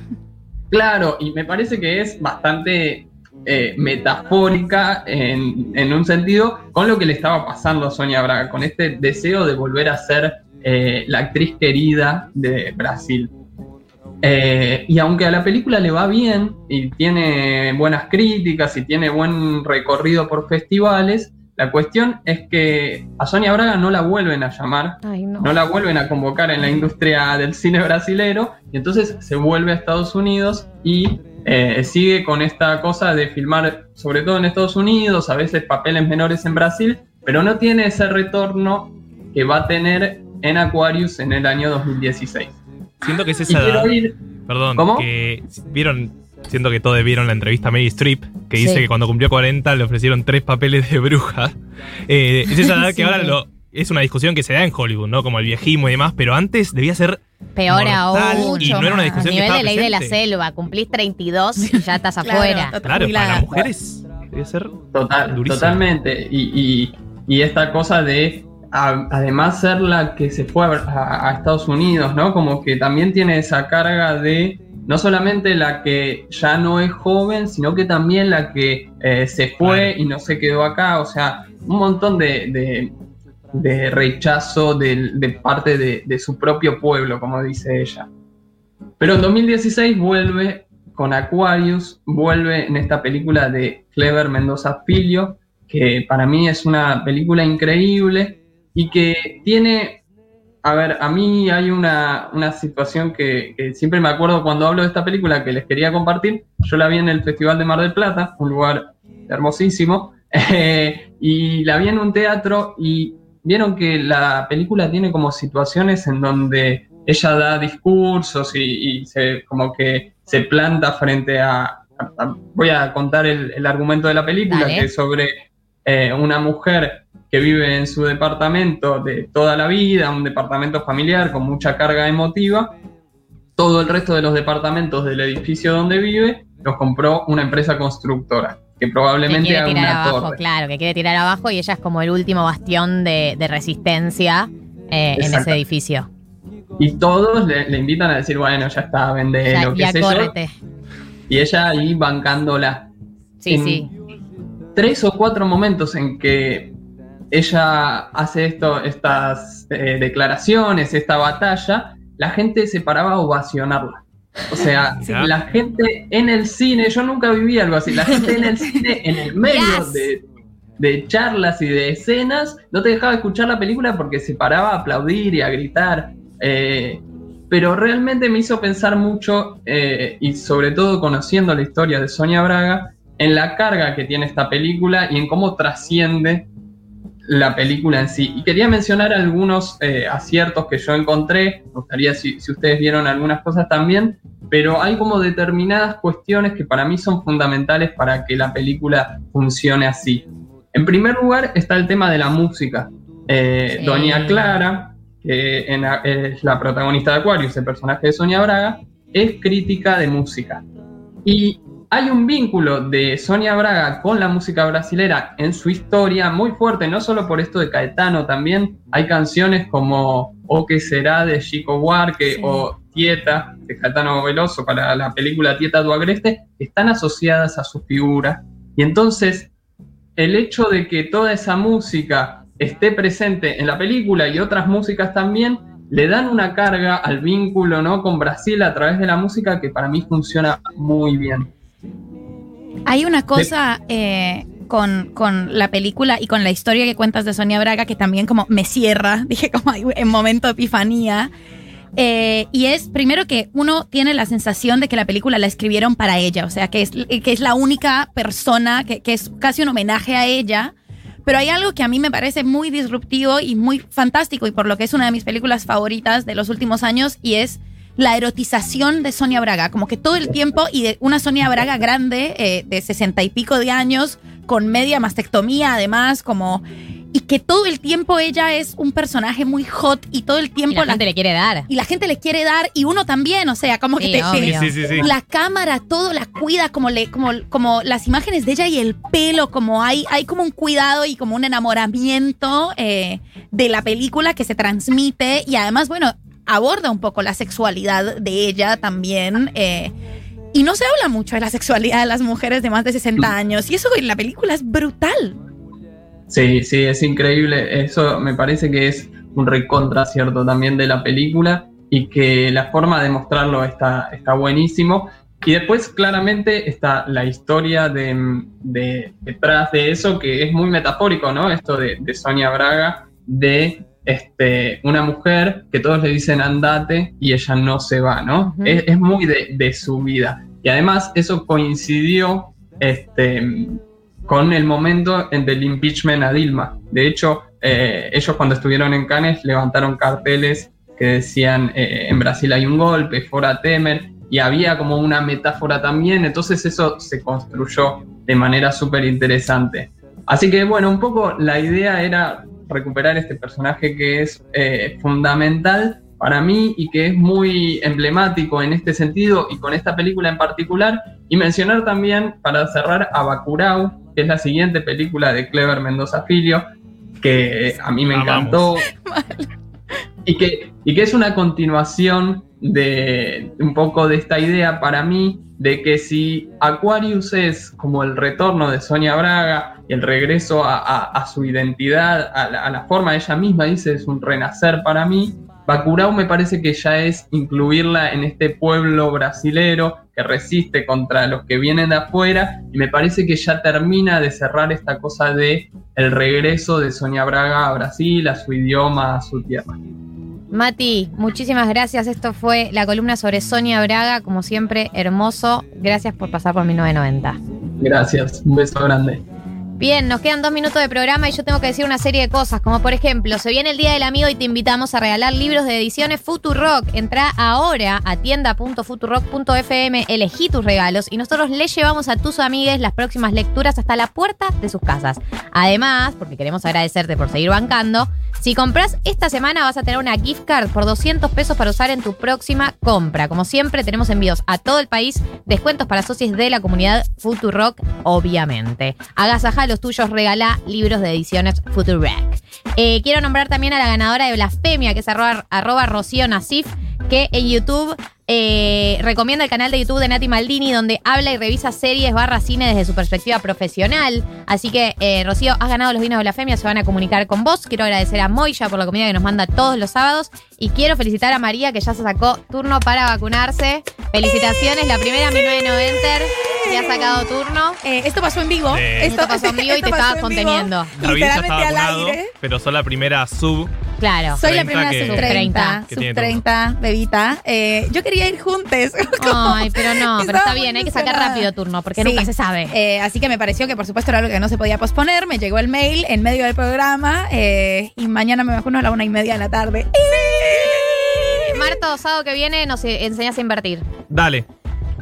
[SPEAKER 10] Claro, y me parece que es bastante eh, metafórica en, en un sentido con lo que le estaba pasando a Sonia Braga, con este deseo de volver a ser eh, la actriz querida de Brasil. Eh, y aunque a la película le va bien y tiene buenas críticas y tiene buen recorrido por festivales, la cuestión es que a Sonia Braga no la vuelven a llamar,
[SPEAKER 4] Ay, no.
[SPEAKER 10] no la vuelven a convocar en la industria del cine brasilero, y entonces se vuelve a Estados Unidos y eh, sigue con esta cosa de filmar, sobre todo en Estados Unidos, a veces papeles menores en Brasil, pero no tiene ese retorno que va a tener en Aquarius en el año 2016.
[SPEAKER 5] Siento que es esa edad.
[SPEAKER 10] ir-
[SPEAKER 5] Perdón,
[SPEAKER 10] ¿Cómo?
[SPEAKER 5] que vieron. Siento que todos vieron la entrevista a Mary Streep, que dice
[SPEAKER 4] Sí.
[SPEAKER 5] que cuando cumplió 40 le ofrecieron tres papeles de bruja. Eh, es esa edad *laughs* que
[SPEAKER 4] Sí.
[SPEAKER 5] ahora lo, es una discusión que se da en Hollywood, ¿no? Como el viejismo y demás, pero antes debía ser
[SPEAKER 4] Peor aún.
[SPEAKER 5] y no era una
[SPEAKER 4] A
[SPEAKER 5] discusión que
[SPEAKER 4] nivel
[SPEAKER 5] estaba
[SPEAKER 4] de ley de la
[SPEAKER 5] presente.
[SPEAKER 4] selva. Cumplís 32 y ya estás *laughs*
[SPEAKER 1] Claro,
[SPEAKER 4] afuera.
[SPEAKER 5] Claro, para las mujeres debe ser
[SPEAKER 10] Total,
[SPEAKER 5] Durísimo.
[SPEAKER 10] totalmente. Y, y- y esta cosa de, a- además, ser la que se fue a, Estados Unidos, ¿no? Como que también tiene esa carga de no solamente la que ya no es joven, sino que también la que eh, se fue y no se quedó acá. O sea, un montón de, de- de rechazo de, parte de, de su propio pueblo, como dice ella. Pero en 2016 vuelve con Aquarius, vuelve en esta película de Clever Mendoza Filio, que para mí es una película increíble y que tiene, a ver, a mí hay una, una situación que, que siempre me acuerdo cuando hablo de esta película que les quería compartir. Yo la vi en el Festival de Mar del Plata, un lugar hermosísimo, *laughs* eh, y la vi en un teatro y vieron que la película tiene como situaciones en donde ella da discursos y, y se, como que se planta frente a... voy a contar el, el argumento de la película,
[SPEAKER 4] Dale.
[SPEAKER 10] que es sobre eh, una mujer que vive en su departamento de toda la vida, un departamento familiar con mucha carga emotiva. Todo el resto de los departamentos del edificio donde vive los compró una empresa constructora, que
[SPEAKER 4] Que
[SPEAKER 10] probablemente
[SPEAKER 4] quiere
[SPEAKER 10] haga
[SPEAKER 4] tirar
[SPEAKER 10] una
[SPEAKER 4] abajo,
[SPEAKER 10] torre.
[SPEAKER 4] claro, que quiere tirar abajo y ella es como el último bastión de, de resistencia eh, en ese edificio.
[SPEAKER 10] Y todos le, le invitan a decir, bueno, ya está, vende
[SPEAKER 4] Ya,
[SPEAKER 10] lo que
[SPEAKER 4] ya
[SPEAKER 10] sé yo. Y ella ahí bancándola.
[SPEAKER 4] Sí,
[SPEAKER 10] En
[SPEAKER 4] sí.
[SPEAKER 10] Tres o cuatro momentos en que ella hace esto, estas eh, declaraciones, esta batalla, la gente se paraba a ovacionarla. O sea, *laughs*
[SPEAKER 5] Sí.
[SPEAKER 10] la gente en el cine, yo nunca viví algo así, la gente en el cine, en el *laughs* medio
[SPEAKER 4] Yes.
[SPEAKER 10] de, de charlas y de escenas, no te dejaba escuchar la película porque se paraba a aplaudir y a gritar. eh, pero realmente me hizo pensar mucho, eh, y sobre todo conociendo la historia de Sonia Braga, en la carga que tiene esta película y en cómo trasciende la película en sí. Y quería mencionar algunos eh, aciertos que yo encontré, me gustaría si, si ustedes vieron algunas cosas también, pero hay como determinadas cuestiones que para mí son fundamentales para que la película funcione así. En primer lugar está el tema de la música. Eh,
[SPEAKER 4] Sí.
[SPEAKER 10] Doña Clara, que en es la protagonista de Aquarius, el personaje de Sonia Braga, es crítica de música. Y hay un vínculo de Sonia Braga con la música brasilera en su historia muy fuerte, no solo por esto de Caetano, también hay canciones como O que será de Chico Buarque
[SPEAKER 4] Sí.
[SPEAKER 10] o Tieta de Caetano Veloso para la película Tieta do Agreste, están asociadas a su figura. Y entonces el hecho de que toda esa música esté presente en la película y otras músicas también, le dan una carga al vínculo ¿no? con Brasil a través de la música que para mí funciona muy bien.
[SPEAKER 1] Hay una cosa eh, con, con la película y con la historia que cuentas de Sonia Braga que también como me cierra, *laughs* dije como hay- en momento de epifanía. Eh, y es primero que uno tiene la sensación de que la película la escribieron para ella, o sea, que es, que es la única persona, que, que es casi un homenaje a ella. Pero hay algo que a mí me parece muy disruptivo y muy fantástico y por lo que es una de mis películas favoritas de los últimos años y es la erotización de Sonia Braga, como que todo el tiempo y de una Sonia Braga grande eh, de sesenta y pico de años con media mastectomía además, como y que todo el tiempo ella es un personaje muy hot y todo el tiempo
[SPEAKER 4] Y la gente le quiere dar.
[SPEAKER 1] y la gente le quiere dar y uno también, o sea, como que
[SPEAKER 4] Sí,
[SPEAKER 1] te,
[SPEAKER 4] obvio.
[SPEAKER 1] te-
[SPEAKER 4] Sí, sí, sí.
[SPEAKER 1] la cámara todo la cuida como le como como las imágenes de ella y el pelo como hay hay como un cuidado y como un enamoramiento eh, de la película que se transmite y además bueno aborda un poco la sexualidad de ella también. eh, y no se habla mucho de la sexualidad de las mujeres de más de 60 años. Y eso en la película es brutal.
[SPEAKER 10] Sí, sí, es increíble. Eso me parece que es un recontracierto también de la película y que la forma de mostrarlo está, está buenísimo. Y después claramente está la historia de, de- detrás de eso, que es muy metafórico, ¿no? Esto de, de Sonia Braga, de este, una mujer que todos le dicen andate y ella no se va, ¿no? Es, es muy de, de su vida. Y además eso coincidió este, con el momento en del impeachment a Dilma. De hecho, eh, ellos cuando estuvieron en Cannes levantaron carteles que decían eh, en Brasil hay un golpe, fora Temer, y había como una metáfora también, entonces eso se construyó de manera súper interesante. Así que bueno, un poco la idea era recuperar este personaje que es eh, fundamental para mí y que es muy emblemático en este sentido y con esta película en particular. Y mencionar también, para cerrar, a Bacurau, que es la siguiente película de Clever Mendoza Filio, que a mí me encantó. *laughs* Y que, y que es una continuación de un poco de esta idea para mí de que si Aquarius es como el retorno de Sonia Braga y el regreso a, su identidad, a la, a la forma de ella misma, dice, es un renacer para mí, Bacurau me parece que ya es incluirla en este pueblo brasilero que resiste contra los que vienen de afuera y me parece que ya termina de cerrar esta cosa de el regreso de Sonia Braga a Brasil, a su idioma, a su tierra.
[SPEAKER 4] Mati, muchísimas gracias. Esto fue la columna sobre Sonia Braga, como siempre, hermoso. Gracias por pasar por 1990.
[SPEAKER 10] Gracias, un beso grande.
[SPEAKER 4] Bien, nos quedan dos minutos de programa y yo tengo que decir una serie de cosas, como por ejemplo, se viene el Día del Amigo y te invitamos a regalar libros de ediciones Futurock. Entra ahora a tienda.futurock.fm, elegí tus regalos y nosotros les llevamos a tus amigues las próximas lecturas hasta la puerta de sus casas. Además, porque queremos agradecerte por seguir bancando, si compras esta semana vas a tener una gift card por 200 pesos para usar en tu próxima compra. Como siempre, tenemos envíos a todo el país, descuentos para socios de la comunidad Futurock, obviamente. Agasaja los tuyos, regala libros de ediciones Futurock. Eh, quiero nombrar también a la ganadora de Blasfemia, que es arroba, arroba Rocío Nasif, que en YouTube eh, recomienda el canal de YouTube de Nati Maldini, donde habla y revisa series barra cine desde su perspectiva profesional. Así que, eh, Rocío, has ganado los vinos de Blasfemia, se van a comunicar con vos. Quiero agradecer a Moya por la comida que nos manda todos los sábados. Y quiero felicitar a María, que ya se sacó turno para vacunarse. Felicitaciones, la primera 1990 que ha sacado turno.
[SPEAKER 1] Eh, esto pasó en vivo.
[SPEAKER 5] Sí.
[SPEAKER 4] Esto, pasó en vivo y *laughs* te
[SPEAKER 1] esto
[SPEAKER 4] estaba
[SPEAKER 1] pasó en vivo.
[SPEAKER 4] conteniendo.
[SPEAKER 5] David ya estaba
[SPEAKER 1] Literalmente al
[SPEAKER 5] vacunado,
[SPEAKER 1] aire.
[SPEAKER 5] pero soy la primera sub.
[SPEAKER 4] Claro.
[SPEAKER 1] Soy la
[SPEAKER 5] 30
[SPEAKER 1] primera
[SPEAKER 5] que-
[SPEAKER 1] sub 30,
[SPEAKER 5] que
[SPEAKER 1] sub
[SPEAKER 5] tiene
[SPEAKER 1] 30, bebita. Eh, yo quería ir juntes. *laughs*
[SPEAKER 4] Ay, pero no, pero está *laughs* bien, hay que sacar rápido turno, porque
[SPEAKER 1] Sí.
[SPEAKER 4] nunca se sabe.
[SPEAKER 1] Eh, así que me pareció que por supuesto era algo que no se podía posponer. Me llegó el mail en medio del programa eh, y mañana me vacuno a la una y media de la tarde.
[SPEAKER 4] Marto, sábado que viene nos e- enseñas a invertir.
[SPEAKER 5] Dale.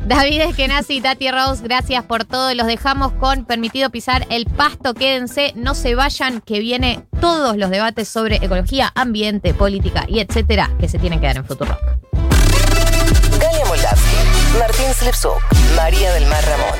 [SPEAKER 4] David Eskenazi Tati Rose, gracias por todo. Los dejamos con Permitido Pisar el Pasto. Quédense, no se vayan, que viene todos los debates sobre ecología, ambiente, política y etcétera que se tienen que dar en Futuro
[SPEAKER 3] Galia Moldavsky, Martín Slipsuk, María del Mar Ramón.